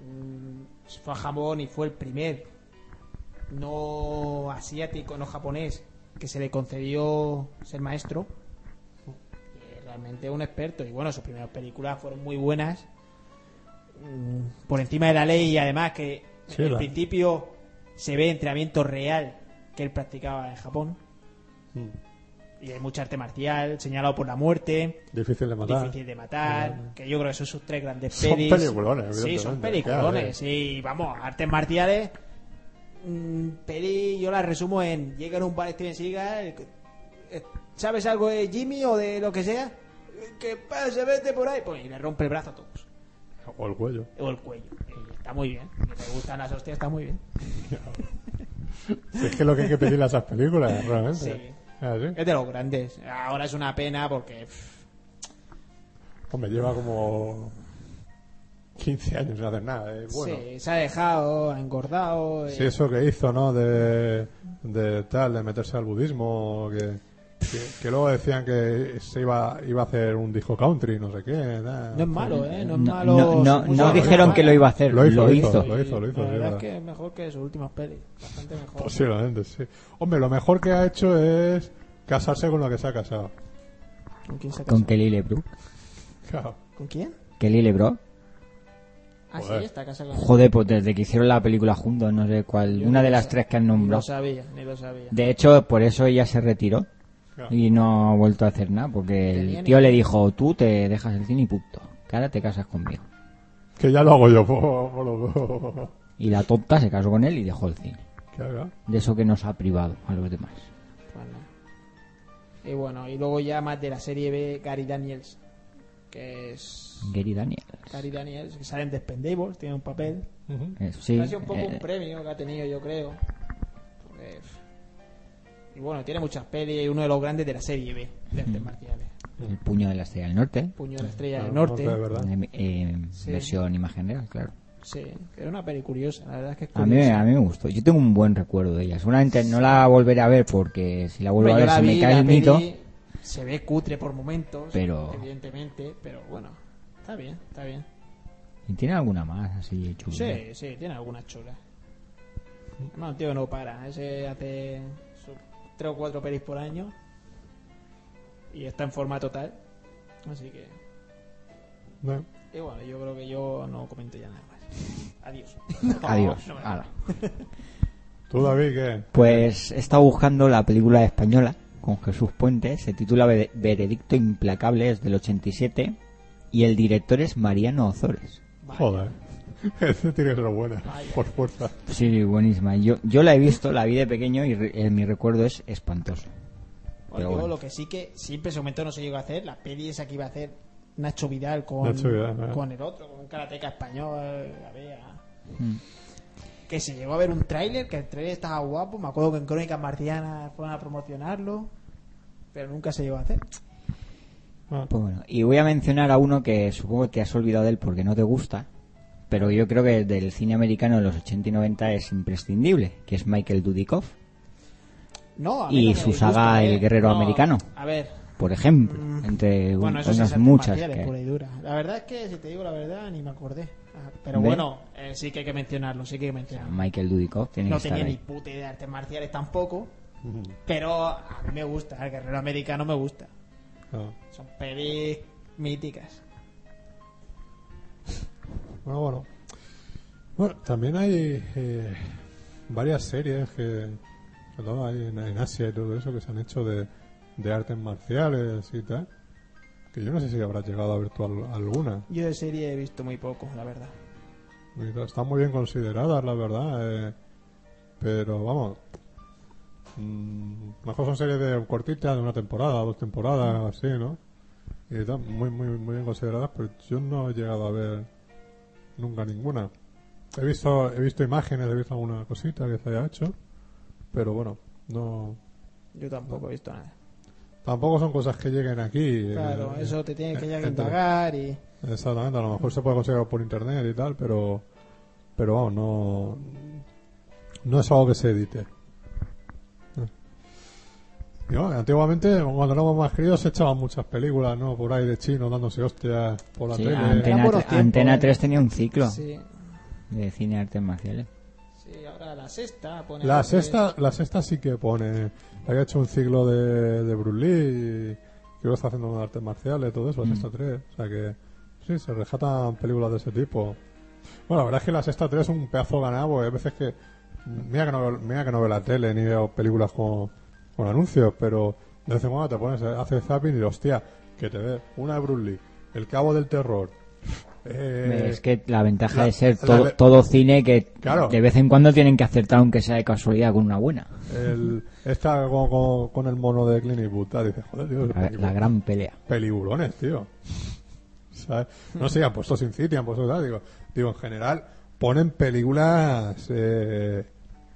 Mm, Fue a Japón y fue el primer no asiático, no japonés, que se le concedió ser maestro. Realmente un experto. Y bueno, sus primeras películas fueron muy buenas. Mm, Por encima de la ley y además que Sí, en el principio se ve entrenamiento real que él practicaba en Japón. Mm. Y hay mucha arte marcial, señalado por la muerte, Difícil de matar. difícil de matar, que yo creo que son sus tres grandes Son pelis. peliculones, Sí, son peliculones. Sí, vamos, artes marciales. Mm, peli, yo las resumo en: llega en un bar Steven Seagal, eh, ¿sabes algo de Jimmy o de lo que sea? Que pase, vete por ahí. Pues, y le rompe el brazo a todos. O el cuello. O el cuello. Y está muy bien. Si te gustan las hostias, está muy bien. Si es que lo que hay que pedirle a esas películas, realmente. Sí. ¿Es de los grandes. Ahora es una pena porque. pff, Hombre, lleva como 15 años sin hacer nada. eh, Bueno, sí, se ha dejado, ha engordado. Sí, eh, eso que hizo, ¿no? De, de tal, de meterse al budismo, que, que, que luego decían que se iba, iba a hacer un disco country, no sé qué. tal. No es malo, ¿eh? No es No, malo. no, no, no dijeron que lo iba a hacer, Lo hizo, lo hizo. hizo. Lo hizo, lo hizo, La sí, verdad es que es mejor que sus últimas pelis. Bastante mejor. Posiblemente, sí. Hombre, lo mejor que ha hecho es casarse con la que se ha casado. ¿Con quién se ha Con casado? Kelly LeBrook. Claro. ¿Con quién? Kelly LeBrook. Ah, Joder. sí, está casado con Joder, pues desde que hicieron la película juntos, no sé cuál. Yo Una ni de las tres que han Ni nombrado. lo sabía, ni lo sabía. De hecho, por eso ella se retiró Claro. y no ha vuelto a hacer nada, porque Tenía el ni tío le idea. dijo, tú te dejas el cine y punto, que ahora te casas conmigo. Que ya lo hago yo Y la tonta se casó con él y dejó el cine. haga. De eso que nos ha privado a los demás. Pues. Y bueno, y luego ya más de la serie B, Gary Daniels, que es... Gary Daniels. Gary Daniels, que sale en Despendables, tiene un papel. Ujú. Eh, sí, ha sido un poco eh, un premio que ha tenido, yo creo. Porque, y bueno, tiene muchas pelis y uno de los grandes de la serie B de artes marciales. el puño de la estrella del norte. Puño de la Estrella Claro, del Norte. verdad. eh, eh, Sí. Versión imagen real, claro. Sí, era una peli curiosa, la verdad es que es A mí, curiosa. a mí me gustó. Yo tengo un buen recuerdo de ella. Seguramente no la volveré a ver porque si la vuelvo yo a ver se me cae el peli mito. Se ve cutre por momentos, Pero- evidentemente, pero bueno, está bien, está bien. ¿Y tiene alguna más así chula? Sí, sí, tiene algunas chulas. Además, un tío que no para. Ese hace tres o cuatro pelis por año. Y está en forma total. Así que. No. Y bueno, yo creo que yo no comento ya nada más. Adiós. Adiós. No me-. ¿Tú, David, qué? Pues he estado buscando la película española con Jesús Puente. Se titula Ve- Veredicto Implacable, es del 87. Y el director es Mariano Ozores. Vaya. Joder. Ese tiene que ser buena, Vaya. por fuerza. Sí, buenísima. Yo, yo la he visto, la vi de pequeño y re- eh, mi recuerdo es espantoso. Pero yo bueno. lo que sí que siempre ese momento no se llegó a hacer, la peli esa que iba a hacer Nacho Vidal con, Nacho Vidal, con el otro, con un karateca español, la vea. Mm. Que se llegó a ver un tráiler, que el tráiler estaba guapo, me acuerdo que en Crónicas Marcianas fueron a promocionarlo, pero nunca se llegó a hacer. Ah, Pues bueno, y voy a mencionar a uno que supongo que te has olvidado de él porque no te gusta, pero yo creo que del cine americano de los 80 y 90 es imprescindible, que es Michael Dudikoff, No, a mí Y no su saga. El Guerrero No, Americano. A ver, por ejemplo, Mm. entre bueno, unas muchas. que- pura y dura. La verdad es que, si te digo la verdad, ni me acordé. Pero bueno, eh, sí que hay que mencionarlo, sí que hay que o sea, mencionarlo. Michael Dudikoff tiene No que estar tenía ni puta idea de artes marciales tampoco, pero a mí me gusta, el guerrero americano me gusta. Ah. Son pelis míticas. Bueno, bueno. Bueno, también hay eh, varias series que, hay en, en Asia y todo eso que se han hecho de, de artes marciales y tal. Que yo no sé si habrás llegado a ver tú al- alguna. Yo de serie he visto muy poco, la verdad. Están muy bien consideradas, la verdad. eh, pero vamos. mm, mejor son series de cortitas, de una temporada, dos temporadas, así, ¿no? Y tal, muy, muy, muy bien consideradas, pero yo no he llegado a ver nunca ninguna. He visto, he visto imágenes, he visto alguna cosita que se haya hecho, pero bueno, no. Yo tampoco he visto nada. Tampoco son cosas que lleguen aquí. eh, Claro, eso te tiene que ya que entre- indagar y... Exactamente, a lo mejor se puede conseguir por internet y tal, pero pero vamos, no no es algo que se edite. Y bueno, antiguamente, cuando éramos más críos, se echaban muchas películas, ¿no? Por ahí de chinos dándose hostias por la Sí, tele. Antena, Antena tiempos, 3 tenía un ciclo Sí, de cine artes marciales. Sí, ahora la sexta pone... La que- sexta, la sexta sí que pone. Había hecho un ciclo de, de Bruce Lee y que lo está haciendo en artes marciales, todo eso, la Mm. sexta 3. O sea que sí, se rescatan películas de ese tipo. Bueno, la verdad es que la sexta 3 es un pedazo ganado, porque hay veces que. Mira que no, veo- mira que no veo la tele ni veo películas con, con anuncios, pero de vez en cuando te pones, hace zapping y hostia, que te ve una de Bruce Lee, El Cabo del Terror. Eh, es que la ventaja la- de ser todo, todo cine que Claro. de vez en cuando tienen que acertar aunque sea de casualidad con una buena. el, esta con, con- con el mono de Clint Eastwood, tal, dices, joder, tío, La, la gran pelea. pelibulones, tío. ¿Sabes? No sé, han puesto Sin City, han puesto tal, digo, digo, en general ponen películas eh,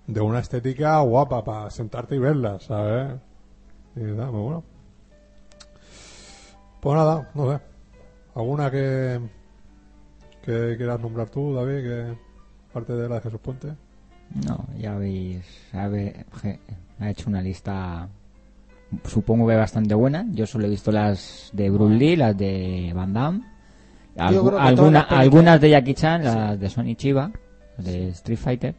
de una estética guapa para sentarte y verlas, ¿sabes? Y nada, muy bueno. Pues nada, no sé. ¿Alguna que, que quieras nombrar tú, David, que parte de la de Jesús Puente? No, ya je- ha hecho una lista supongo que bastante buena. Yo solo he visto las de Bruce Lee, las de Van Damme, algu- creo que todas alguna- algunas de Jackie Chan, las de Sony Chiba, las de Street Fighter.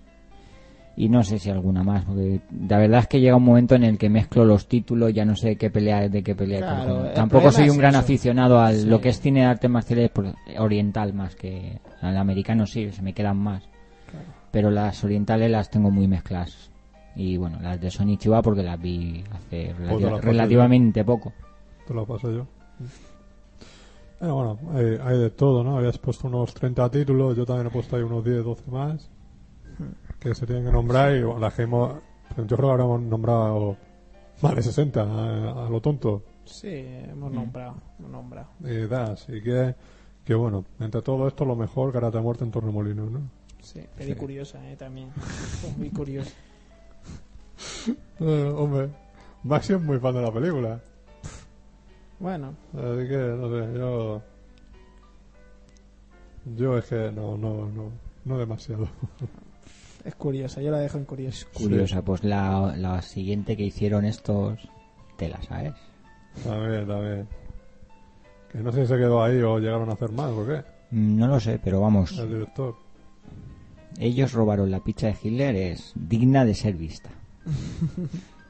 Y no sé si alguna más, porque la verdad es que llega un momento en el que mezclo los títulos, ya no sé qué pelea de qué pelea. Claro, porque el Tampoco soy un gran eso. aficionado a Sí. lo que es cine de artes marciales por- oriental más que al americano sí, se me quedan más. Pero las orientales las tengo muy mezcladas. Y bueno, las de Sony Chiba porque las vi hace Pues relativamente poco. Te lo paso yo. Bueno, bueno, hay, hay de todo, ¿no? Habías puesto unos 30 títulos, yo también he puesto ahí unos 10, 12 más que se tienen que nombrar y bueno, las que hemos, yo creo que habremos nombrado Vale, 60, a, a lo tonto. Sí, hemos nombrado, hemos nombrado. Y da, así que, que bueno, entre todo esto, lo mejor, Karate a Muerte en Torremolinos, ¿no? Sí, peli Sí. curiosa, eh, también. Muy curiosa. Eh, hombre, Maxi es muy fan de la película. Bueno, Así que, no sé, yo. Yo es que no, no, no, no demasiado. es curiosa, yo la dejo en curiosa. Curiosa, pues la, la siguiente que hicieron estos, te la sabes. También, también. Que no sé si se quedó ahí o llegaron a hacer más o qué. Mm, No lo sé, pero vamos, El director. ellos robaron la pizza de Hitler, es digna de ser vista.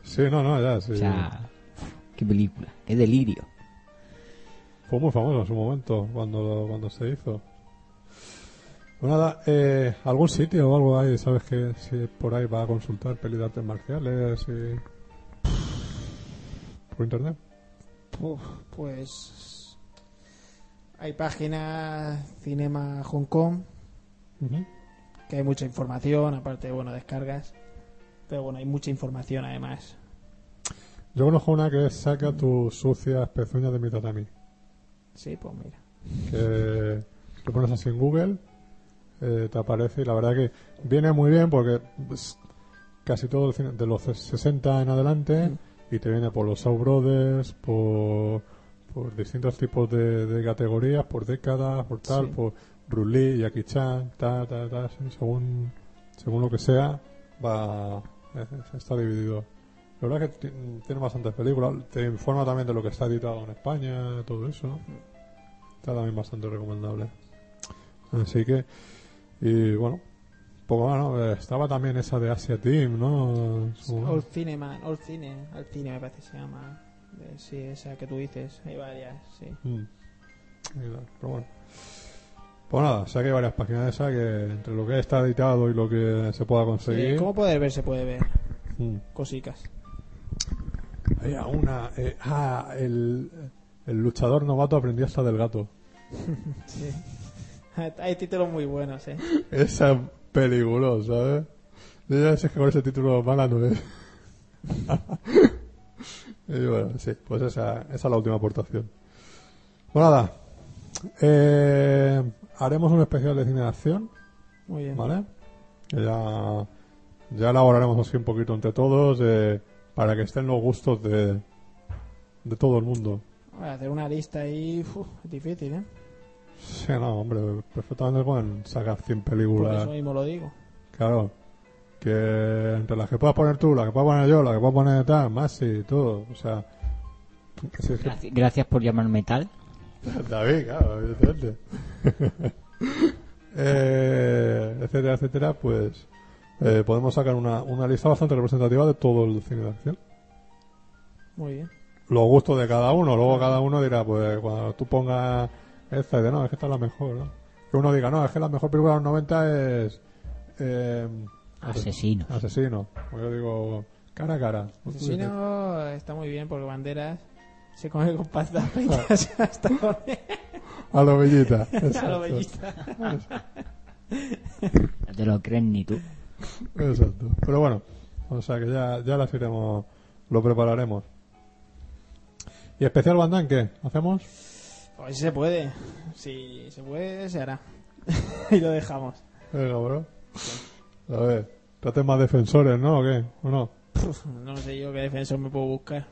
Sí, no, no, ya, sí. O sea, qué película, qué delirio. Fue muy famoso en su momento cuando, cuando se hizo. Pues nada, eh, ¿algún sitio o algo ahí? ¿Sabes que si por ahí va a consultar pelis de artes marciales y... por internet? Uf, pues hay páginas Cinema Hong Kong que hay mucha información, aparte bueno descargas, pero bueno hay mucha información además. Yo conozco una que es Saca tus sucias pezuñas de mi tatami. Sí, pues mira. Que lo pones así en Google, eh, te aparece y la verdad que viene muy bien porque es casi todo el cine de los 60 en adelante y te viene por los Shaw Brothers, por, por distintos tipos de, de categorías, por décadas, por tal, Sí. por Lee, Jackie Chan, tal, tal, tal, según, según lo que sea, va eh, está dividido. La verdad que ti- tiene bastantes películas, te informa también de lo que está editado en España, todo eso, ¿no? Está también bastante recomendable. Así que, y bueno, poco más, ¿no? Eh, Estaba también esa de Asia Team, ¿no? Su- All Cineman, All Cine, All Cine me parece que se llama. Eh, sí, esa que tú dices, hay varias, sí. Mm. Pero bueno. Pues nada, o sea que hay varias páginas de esas que entre lo que está editado y lo que se pueda Sí, conseguir. ¿Cómo poder ver? Se puede ver Mm. cosicas. Había una. eh, ah, el, el luchador novato aprendió hasta del gato. Sí. Hay títulos muy buenos, ¿eh? Esa película, ¿sabes? Yo ya sé que con ese título mala no es. y bueno, sí, pues esa, esa es la última aportación. Pues nada, eh, haremos un especial de cine de acción, Muy bien. ¿vale? Ya, ya elaboraremos así un poquito entre todos eh, para que estén los gustos de, de todo el mundo. Hacer una lista ahí, uf, es difícil, ¿eh? Sí, no, hombre, perfectamente pueden sacar 100 Por películas. eso mismo lo digo. Claro. Que entre las que puedas poner tú, las que pueda poner yo, las que pueda poner tal, más y todo. O sea. si es que- Gracias, gracias por llamarme tal. David, claro, evidentemente. eh, etcétera, etcétera, pues. eh, podemos sacar una, una lista bastante representativa de todo el cine de acción. Muy bien. Los gustos de cada uno. Luego cada uno dirá, pues cuando tú pongas esta, de no, es que esta es la mejor, ¿no? Que uno diga, no, es que la mejor película de los 90 es. Eh, Asesino. Asesino. Como yo digo, cara a cara. Asesino está muy bien porque Banderas se come con patatas fritas hasta donde... A lo bellita. a lo Exacto. bellista. No te lo crees ni tú. Exacto. Pero bueno, o sea que ya, ya las iremos, lo prepararemos. ¿Y especial Bandán qué? ¿Hacemos? Pues si se puede. Si se puede, se hará. y lo dejamos. Venga, bro. A ver, traten más defensores, ¿no? ¿O qué? ¿O no? Puf, no sé yo qué defensor me puedo buscar.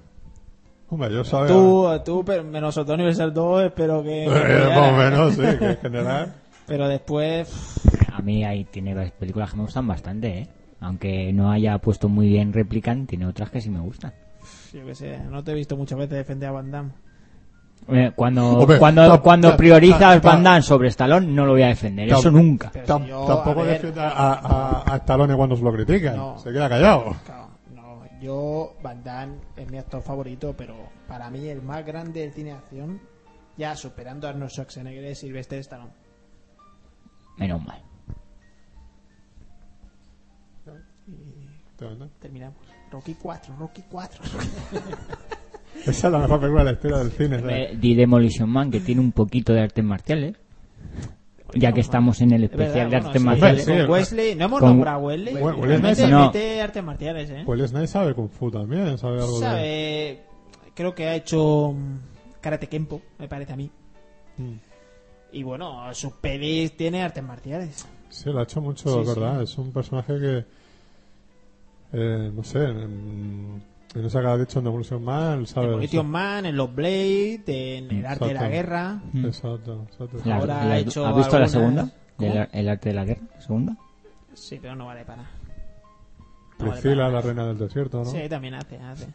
Hombre, yo sabía. Tú, tú, pero menos Otto Universal 2, espero que... Eh, más o menos, sí, que en general. Pero después... A mí ahí tiene varias películas que me gustan bastante, ¿eh? Aunque no haya puesto muy bien Replicant, tiene otras que sí me gustan. Yo qué sé, no te he visto muchas veces defender a Van Damme. Eh, Cuando, Hombre, cuando, cuando priorizas ta- ta- Van Damme sobre Stallone, no lo voy a defender. Eso nunca. Pero Tam- si yo, tampoco a ver, defiende a, a, a Stallone cuando se lo critican. No. Se queda callado. Claro, no, yo Van Damme es mi actor favorito, pero para mí el más grande del cine de acción, ya superando a Arnold Schwarzenegger, es Sylvester Stallone. Menos mal. Terminamos. Rocky 4, Rocky 4. Esa es la mejor película de la historia del cine. ¿sabes? Eh, The Demolition Man, que tiene un poquito de artes marciales. ya que estamos en el especial de artes marciales. Sí, con Wesley, no hemos con- nombrado a Wesley. We- Wesley Snipes no. mete artes marciales, ¿eh? Pues Snake sabe Kung Fu también, sabe algo de... Sabe, creo que ha hecho mm, Karate Kempo, me parece a mí. Mm. Y bueno, sus pelis tiene artes marciales. Sí, lo ha hecho mucho, verdad. sí. Es un personaje que... eh, no sé, en, esa que ha dicho en Demolition Man, ¿sabes? Demolition Man, en los Blade, en el arte de la Exacto. guerra. Exacto, exacto. La- Ahora la- ha hecho ¿Has visto la algunas- segunda? ¿Cómo? El, el arte de la guerra, ¿la segunda. Sí, pero no vale para. No vale Priscila, para la reina del desierto, ¿no? Sí, también hace, hace.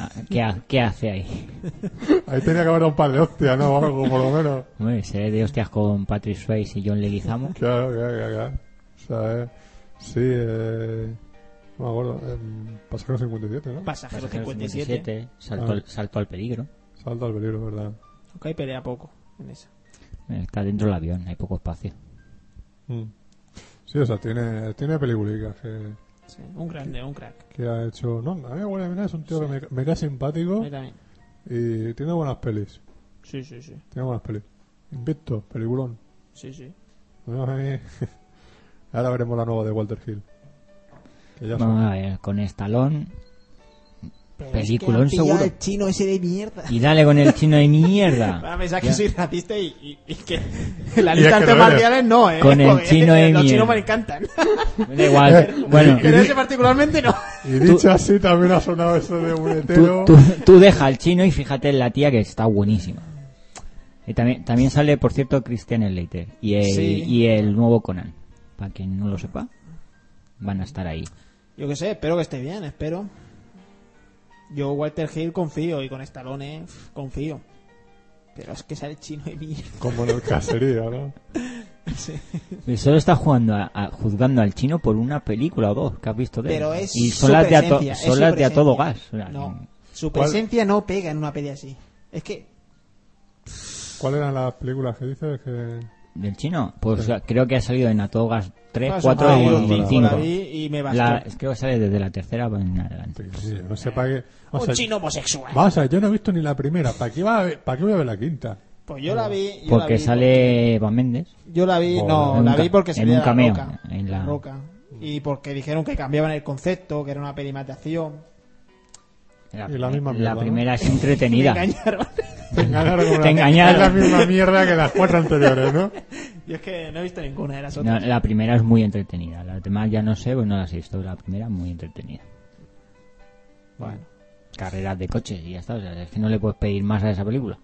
Ah, ¿Qué, ha- qué hace ahí? Ahí tenía que haber un par de hostias, ¿no? O algo, por lo menos. Hombre, seré de hostias con Patrick Swayze y John Leguizamo. Claro, claro, claro. claro. O sea, eh, sí, eh, no me acuerdo. Eh, Pasajero 57, ¿no? Pasajero Pasajero 57. 57, salto, Ah. al, salto al peligro. Salta al peligro, ¿verdad? Ok, pelea poco en esa. Está dentro del avión, hay poco espacio. Mm. Sí, o sea, tiene, tiene peliculicas que, Sí, un grande, un crack. que ha hecho. No, a mí Mena es un tío que me, me cae simpático mí también. y tiene buenas pelis. Sí, sí, sí. Tiene buenas pelis. Invicto, peliculón. Sí, sí. No, a mí- Ahora veremos la nueva de Walter Hill. Vamos a ver, con Estalón Pero Peliculón es que seguro. el chino ese de mierda. y dale con el chino de mierda. a pensar que Ya. soy racista y, y, y que la Y lista es de que artes marciales no, ¿eh? Con el chino de Los mierda. chinos me encantan. Da igual. Bueno, Pero ese particularmente no. Y dicho así, también ha sonado eso de tú, muletero. tú, tú deja al chino y fíjate en la tía que está buenísima. Y también, también sale, por cierto, Christian Slater y el, Sí. y el nuevo Conan. Para quien no lo sepa, van a estar ahí. Yo qué sé, espero que esté bien, espero. Yo Walter Hill confío y con Stallone confío. Pero es que sale chino de mierda. Como en el caserío, ¿no? Y solo está jugando a- a- juzgando al chino por una película o dos que has visto de él. Pero es y su son las de a, to- son las de a todo gas. O sea, No, su ¿Cuál? presencia no pega en una peli así. Es que ¿Cuáles eran las películas que dices? Que... ¿Del chino? Pues Sí. creo que ha salido en A todo gas 3, Ah, 4 ah, bueno, yo sí, y sí, la 5. vi y me. La, creo que sale desde la tercera en adelante. Sí, no sé para qué. O Un sea, chino homosexual. Vamos a ver, yo no he visto ni la primera. ¿Para qué, iba a ver- ¿para qué voy a ver la quinta? Pues yo la vi. Yo la Porque vi sale Van Méndez. porque- Yo la vi, no, En la un vi porque en salía un la cameo, roca, en la- roca. Y porque dijeron que cambiaban el concepto, que era una acción. La, Y la misma la mierda, ¿no? primera es entretenida. Te engañaron con Te la- engañaron. Es la misma mierda que las cuatro anteriores, ¿no? Yo es que no he visto ninguna de las No, otras. la primera es muy entretenida. Las demás ya no sé, pues no las he visto. La primera muy entretenida. Bueno, Carreras de coches y ya está. O sea, es que no le puedes pedir más a esa película.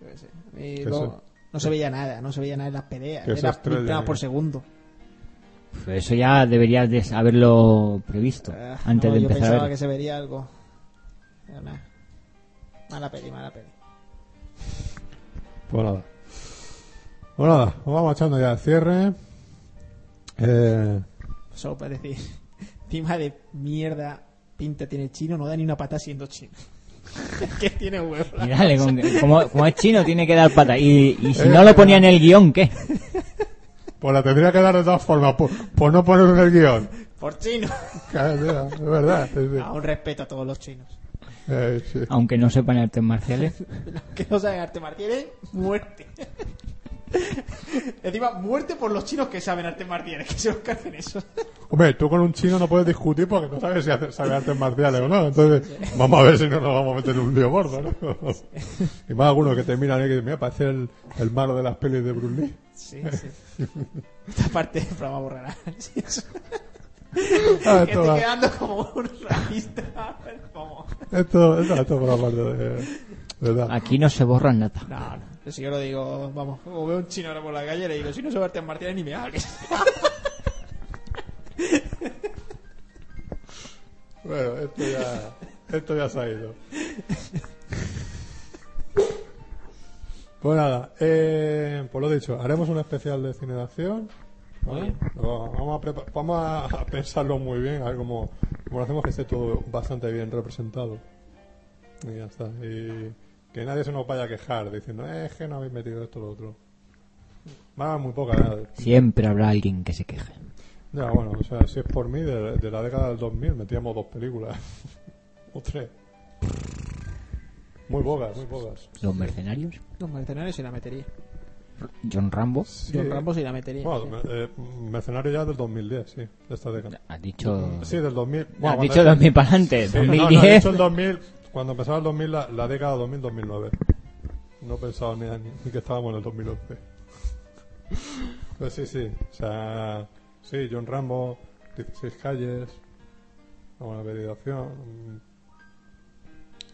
yo sé. Y no se veía nada, no se veía nada en las peleas. Era mil planos por segundo. Pues eso ya deberías de haberlo previsto Eh, antes no, de yo empezar a pensaba ver. que se vería algo. Pero nada. Mala peli, mala peli. Pues nada. Pues nada, vamos echando ya el cierre. Eh, Solo para decir, encima de mierda pinta tiene el chino, no da ni una pata siendo chino. Es que tiene huevo. Y dale, con- como, como es chino tiene que dar pata. Y, y si Eh, no lo ponía en el guion, ¿qué? pues la tendría que dar de todas formas, por, por no ponerlo en el guion. Por chino. Claro, es verdad. un respeto a todos los chinos. Eh, sí. Aunque no sepan artes marciales. Los que no saben arte marciales, muerte. Encima, muerte por los chinos que saben artes marciales, que se os carguen eso. Hombre, tú con un chino no puedes discutir porque no sabes si hace- sabe artes marciales o no. Entonces, vamos a ver si no nos vamos a meter en un lío gordo, ¿no? Y más algunos que te miran y que dicen, mira, parece el, el malo de las pelis de Bruce Lee. Sí, sí. Esta parte del programa borrará. Ah, esto, estoy va- quedando como un racista. Como... esto, esto, esto por la parte de... ¿Verdad? Aquí no se borran nada. No, no. Si yo lo digo, vamos, como veo un chino ahora por la calle, le digo, si no se artes marciales ni me hables. Bueno, esto ya, esto ya se ha ido. Pues nada, eh, pues lo dicho, haremos un especial de cine de acción. Lo Vamos, a, prepa- vamos a pensarlo muy bien, a ver cómo, cómo lo hacemos que esté todo bastante bien representado. Y ya está. Y que nadie se nos vaya a quejar diciendo, eh, es que no habéis metido esto o lo otro. Va muy poca. nada. Siempre habrá alguien que se queje. Ya, bueno, o sea, si es por mí, de, de la década del 2000 metíamos dos películas. o tres. Muy pocas, muy pocas. Los mercenarios. Los mercenarios y la metería. John Rambo. Sí. John Rambo sí la metería. Bueno, sí. me- eh, Mercenario ya del 2010, sí, de esta década. Has dicho. Sí, del 2000. has cuando- dicho 2000 para adelante. Sí, no, no, he 2010. dicho el 2000, cuando empezaba el 2000, la, la década 2000-2009. No he pensado ni, ni que estábamos en el 2011. Pues sí, sí. O sea, sí, John Rambo, 16 calles, una buena.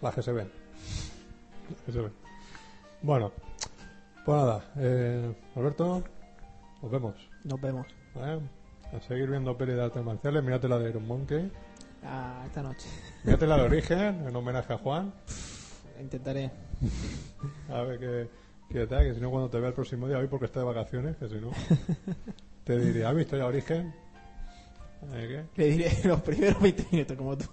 Las que se ven. Bueno, pues nada. Eh, Alberto, nos vemos. Nos vemos. A seguir viendo pelis de artes marciales. Mírate la de Iron Monkey. Ah, esta noche. Mírate la de Origen, en homenaje a Juan. Intentaré. A ver qué, qué tal, que si no cuando te vea el próximo día, hoy porque está de vacaciones, que si no, te diría, ¿has visto ya Origen? ¿Eh, ¿Qué? Le diré los primeros 20 minutos como tú.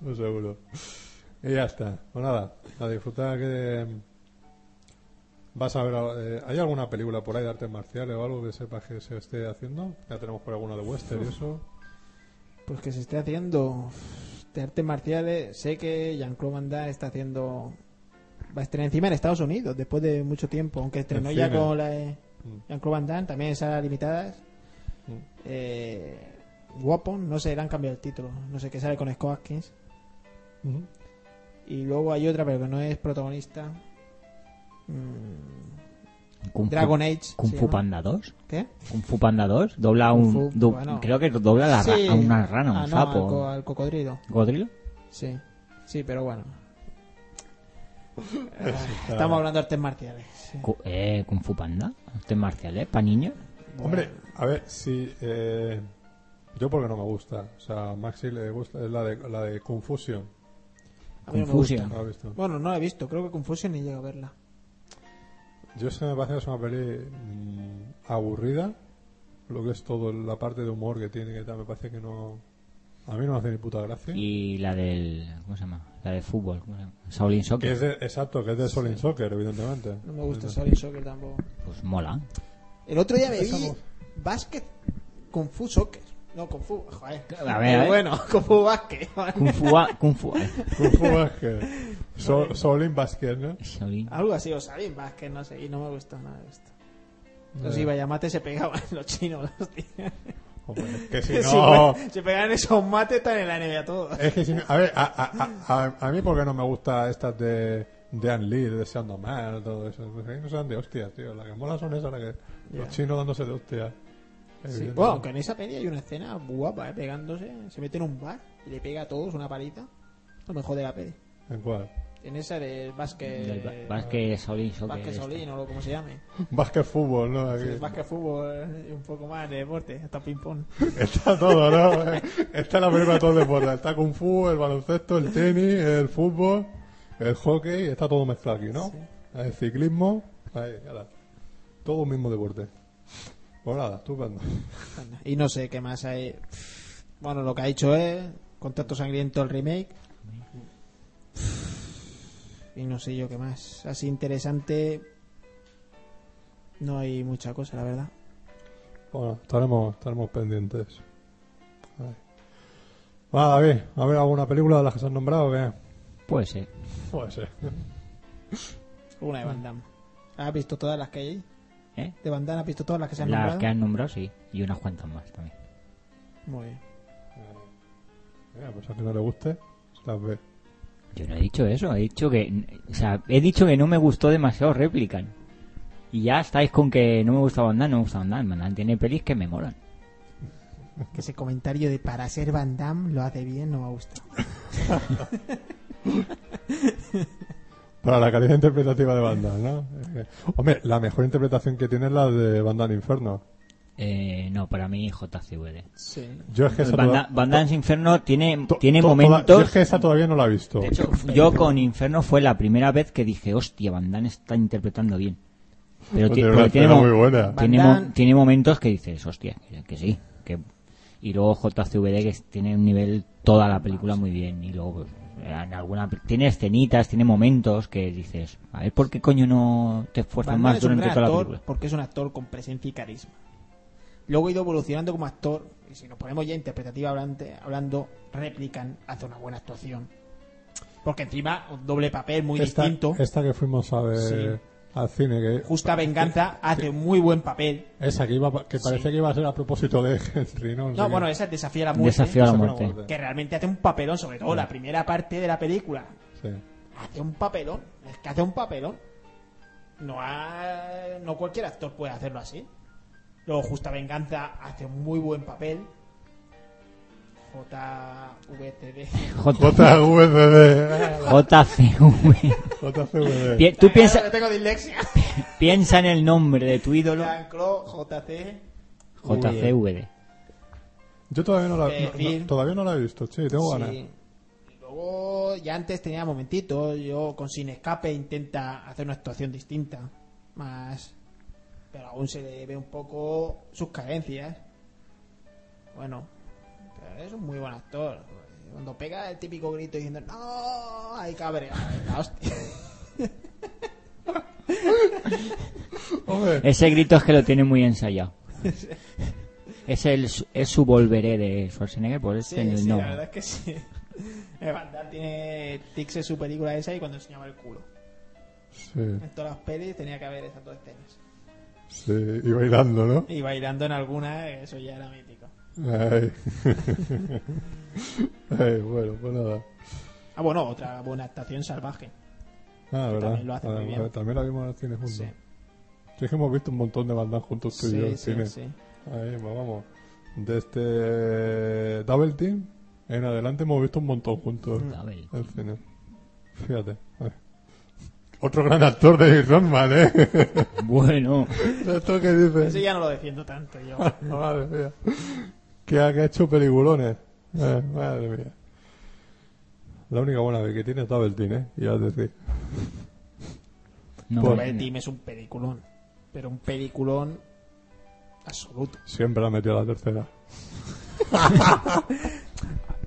No seguro. Y ya está. Pues nada, a disfrutar que... Vas a ver, eh, ¿hay alguna película por ahí de artes marciales o algo que sepas que se esté haciendo? Ya tenemos por alguna de western y eso. Pues que se esté haciendo de artes marciales. Sé que Jean-Claude Van Damme está haciendo. Va a estrenar encima en Estados Unidos después de mucho tiempo. Aunque estrenó En ya con la Mm. Jean-Claude Van Damme, también en salas limitadas. Mm. Eh, Weapon, no sé, le han cambiado el título. No sé qué sale con Scott Atkins. Ujú. Y luego hay otra, pero que no es protagonista. Mm, Kung Fu- Dragon Age. Kung Fu. Panda 2. ¿Qué? Kung Fu Panda 2. Dobla Kung un. Fu, do- bueno. Creo que dobla la Sí. a una rana, un Ah, no, sapo. al, co- al cocodrilo. ¿Cocodrilo? Sí, sí, pero bueno. Ah, Estamos hablando de artes marciales. sí. Eh, Kung Fu Panda. Artes marciales, para niños. Hombre, a ver, si... Eh, yo porque no me gusta. O sea, a Maxi le gusta, es la de, la de Confusion. A mí no me Confusion. gusta. ¿Lo has visto? Bueno, no la he visto. Creo que Confusion ni llega a verla. Yo sé que me parece que es una peli mm, aburrida. Lo que es todo, la parte de humor que tiene, que tal, me parece que no... A mí no me hace ni puta gracia. Y la del. ¿Cómo se llama? La de fútbol. ¿cómo se llama? Shaolin Que Soccer. es de, exacto, que es de Solin Soccer, evidentemente. No me gusta Shaolin Soccer tampoco. Pues mola. El otro día me vi no. Básquet Kung Fu Soccer. No, Kung Fu. Joder. A ver, a ver. Bueno, Kung Fu Básquet. Kung Fu. a- Kung Fu. eh. Kung Fu Basket. So- Solin Basket, ¿no? Shaolin. Algo así, o Sabin Básquet, no sé. Y no me gusta nada de esto. Los Eh, Ibayamate se pegaban los chinos. Los tíos. hombre, que si no... pues, se pegaban esos mates, están en la NBA todos. Es que si no- a ver, a, a, a, a- a mí porque no me gusta estas de de Ann Lee, de Deseando Mal, todo eso. Pues no sean de hostias, tío. Las que mola son esas, las que los chinos dándose de hostias. Sí. Bueno, aunque en esa peli hay una escena guapa, ¿eh? pegándose. Se mete en un bar y le pega a todos una palita. Lo mejor de la peli. ¿En cuál? En esa del básquet. Básquet Soccer. Básquet. Shaolin o lo como se llame. Básquet fútbol, ¿no? Sí, básquet fútbol y un poco más de deporte, hasta ping pong. Está todo, ¿no? Está la película de todo el deporte. Está Kung Fu, el baloncesto, el tenis, el fútbol, el hockey. Está todo mezclado aquí, ¿no? Sí. El ciclismo. Ahí. Todo un mismo deporte. Pues nada, estupendo. Y no sé qué más hay. Bueno, lo que ha dicho es Contacto Sangriento el remake. Y no sé yo qué más. Así interesante. No hay mucha cosa, la verdad. Bueno, estaremos, estaremos pendientes. Ay. Bueno, David, a ver alguna película de las que se han nombrado qué? Puede ser. Puede ser. Una de Van Damme. ¿Has visto todas las que hay? ¿Eh? ¿De has visto todas las que se han Las nombrado? que han nombrado, sí. Y unas cuantas más también. Muy bien. Eh, pues a que no le guste, las ve. Yo no he dicho eso. He dicho que. O sea, he dicho que no me gustó demasiado Replican. Y ya estáis con que no me gusta Van Damme, no me gusta. Van Damme tiene pelis que me molan. Que ese comentario de para ser Van Damme lo hace bien no me gusta. Para la calidad interpretativa de Banda, ¿no? Hombre, la mejor interpretación que tiene es la de Banda Inferno. Eh, no, para mí JCVD. Sí. Yo es que esa toda- Inferno tiene, to- tiene to- toda- momentos. yo es que esa todavía no la he visto. De hecho, yo con Inferno fue la primera vez que dije, hostia, Van Damme está interpretando bien. Pero, ti- tiene pero una tiene, escena mo- muy buena. tiene, mo- momentos que dices, hostia, que, que sí. Que... Y luego JCVD que tiene un nivel toda la película muy bien. Y luego, pues, en alguna, tiene escenitas, tiene momentos que dices, a ver, ¿por qué coño no te esfuerzas más durante toda la actor película? porque es un actor con presencia y carisma. Luego ha ido evolucionando como actor. Y si nos ponemos ya interpretativa hablando, hablando Replican hace una buena actuación. Porque encima, un doble papel muy esta, distinto. esta que fuimos a ver Sí. Al cine. Que, Justa Venganza hace un muy buen papel. esa que, iba, que parecía que iba a ser a propósito de Henry, ¿no? No, bueno, esa es Desafío a la Muerte. Desafío a la muerte. Que realmente hace un papelón, sobre todo la primera parte de la película. Sí. Hace un papelón. Es que hace un papelón. No, ha- no cualquier actor puede hacerlo así. Luego Justa Venganza hace un muy buen papel. JVTD. J- JVD. JCV. JCVD. Pi- Tú piensa, Yo tengo dislexia. piensa en el nombre de tu ídolo. Jean-Claude JC. JCVD. Yo todavía no, la, Eh, no- no- Phil. todavía no la he visto, sí, tengo ganas. Sí. Y luego, ya antes tenía momentitos. Yo con Sin Escape intenta hacer una actuación distinta. Más. Pero aún se le ve un poco sus carencias. Bueno, es un muy buen actor. Cuando pega el típico grito diciendo ¡No! ¡Ay, cabre! La hostia. Ese grito es que lo tiene muy ensayado. Es, el, es su volveré de Schwarzenegger, por eso Sí, en el sí, no. la verdad es que sí. Van Damme tiene tics en su película esa y cuando enseñaba el culo. sí, En todas las pelis tenía que haber esas dos escenas. sí, y bailando, ¿no? Y bailando en alguna, eso ya era mítico. Ay. Ay, bueno, pues nada. Ah, bueno, otra buena actuación salvaje. Ah, ¿verdad? también lo hace muy Ah, bien. También la vimos en el cine juntos. Sí, Sí, es que hemos visto un montón de bandas juntos tú y yo en el sí, cine. sí, sí. Ahí, pues vamos. De este Double Team en adelante hemos visto un montón juntos Double en el cine. Fíjate. Ay. Otro gran actor de Rodman, ¿eh? Bueno, ¿Esto que dices? Ese ya no lo defiendo tanto yo. madre mía. Que ha, que ha hecho peliculones. Eh, madre mía. La única buena vez que tiene es Team, ¿eh? Y a decir. no, Pues- El team es un peliculón. Pero un peliculón absoluto. Siempre la metió a la tercera.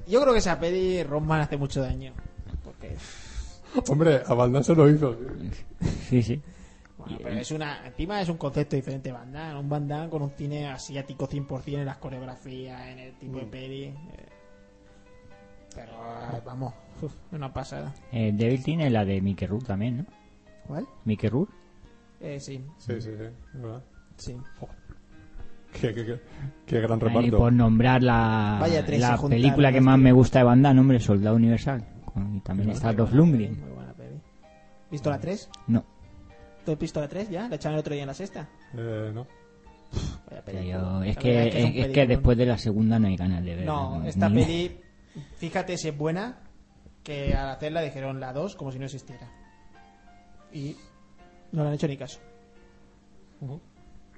Yo creo que esa peli Roman hace mucho daño. Porque. Hombre, a Damme se lo hizo. sí, sí. Bueno, pero es una. Encima es un concepto diferente Van Damme. Un Van Damme con un cine asiático 100% en las coreografías, en el tipo de Mm. peli. eh. Pero eh, vamos, uf, una pasada. Eh, Devil tiene la de Mickey Rourke también, ¿no? ¿Cuál? Mickey Rourke. Eh, sí, Sí, sí, sí. es verdad. sí. Qué, qué, qué, qué gran reparto. por nombrar la, Vaya tres la película que más que- me gusta de banda, nombre Soldado Universal. Con- Y también está Dolph Lundgren. Muy buena peli. ¿Visto la 3? No, ¿Tú has visto la 3 ya? ¿La echaron el otro día en la sexta? Eh, no. Pero peli. yo- es que, es, es que después de la segunda no hay ganas de verla. No, esta Ni- peli, fíjate si es buena, que al hacerla dijeron la 2 como si no existiera. Y no le han hecho ni caso.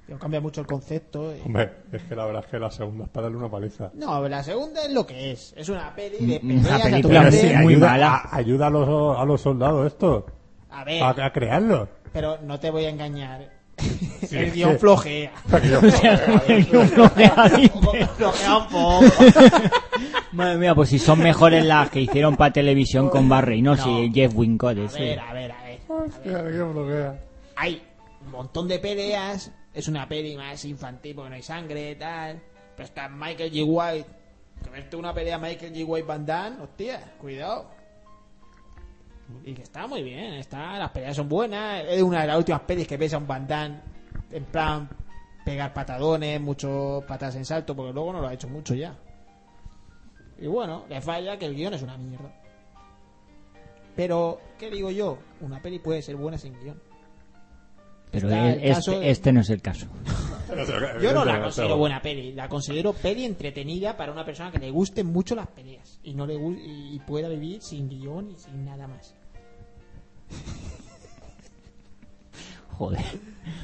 Pero cambia mucho el concepto. y- Hombre, es que la verdad es que la segunda es para darle una paliza. No, la segunda es lo que es. Es una peli de peleas una a película tope. sí, muy ayuda, mala. a- ayuda a los, a los soldados esto. A ver, A, a crearlos. Pero no te voy a engañar. Sí, el guion flojea. flojea un poco. Madre mía, pues si son mejores las que hicieron para televisión con Bar Reynolds No. y Jeff Wincott. A ver, a ver, a ver. Hostia, bloquea. hay un montón de peleas. Es una peli más infantil porque no hay sangre, tal. Pero está Michael G. White. Que verte una pelea Michael G. White Van Damme, hostia, cuidado. Y que está muy bien, está, las peleas son buenas. Es una de las últimas pelis que ves a un Damme en plan pegar patadones, mucho patas en salto, porque luego no lo ha hecho mucho ya. Y bueno, le falla que el guion es una mierda. Pero, ¿qué digo yo? Una peli puede ser buena sin guion. Pero Está el- el este, de- este no es el caso. Yo no la considero buena peli, la considero peli entretenida para una persona que le gusten mucho las peleas y no le y pueda vivir sin guion y sin nada más. Joder,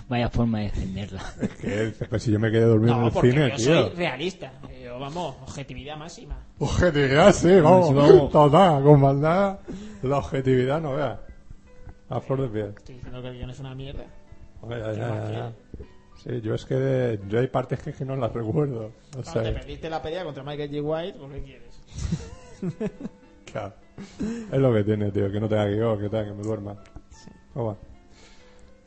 vaya forma de defenderla. Que dices, pues si yo me quedé dormido en No, el porque cine, yo tío. soy realista. Yo, vamos, objetividad máxima. Objetividad, sí, vamos. Sí, vamos. Total, con maldad. La objetividad no veas. A flor de piel. Estoy diciendo que el guion es una mierda. Hombre, ya, ya, ya. Sí, yo es que yo hay partes que, que no las recuerdo. O sea, Cuando te perdiste la pelea contra Michael J. White, ¿por qué quieres? claro. Es lo que tiene, tío, que no tenga guion, que tenga que me duerma. Pues bueno.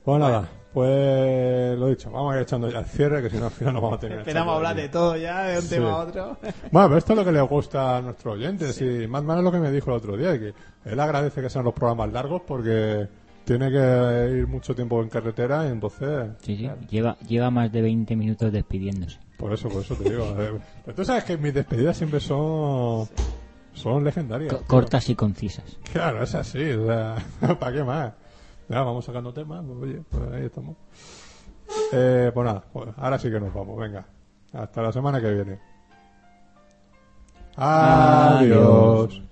Pues nada, pues lo dicho, vamos a ir echando ya el cierre, que si no al final no vamos a tener. Empezamos a hablar de todo ya, de un Sí. tema a otro. Bueno, pero esto es lo que le gusta a nuestros oyentes. Y más o menos lo que me dijo el otro día, que él agradece que sean los programas largos porque tiene que ir mucho tiempo en carretera y entonces... Sí, sí. Lleva, lleva más de 20 minutos despidiéndose. Por eso, por eso te digo. eh, Pero tú sabes que mis despedidas siempre son... Son legendarias. Cortas y concisas. Claro, es así. O sea, ¿para qué más? Ya, vamos sacando temas. Pues, oye, pues ahí estamos. Eh, pues nada, pues ahora sí que nos vamos. Venga. Hasta la semana que viene. Adiós. Adiós.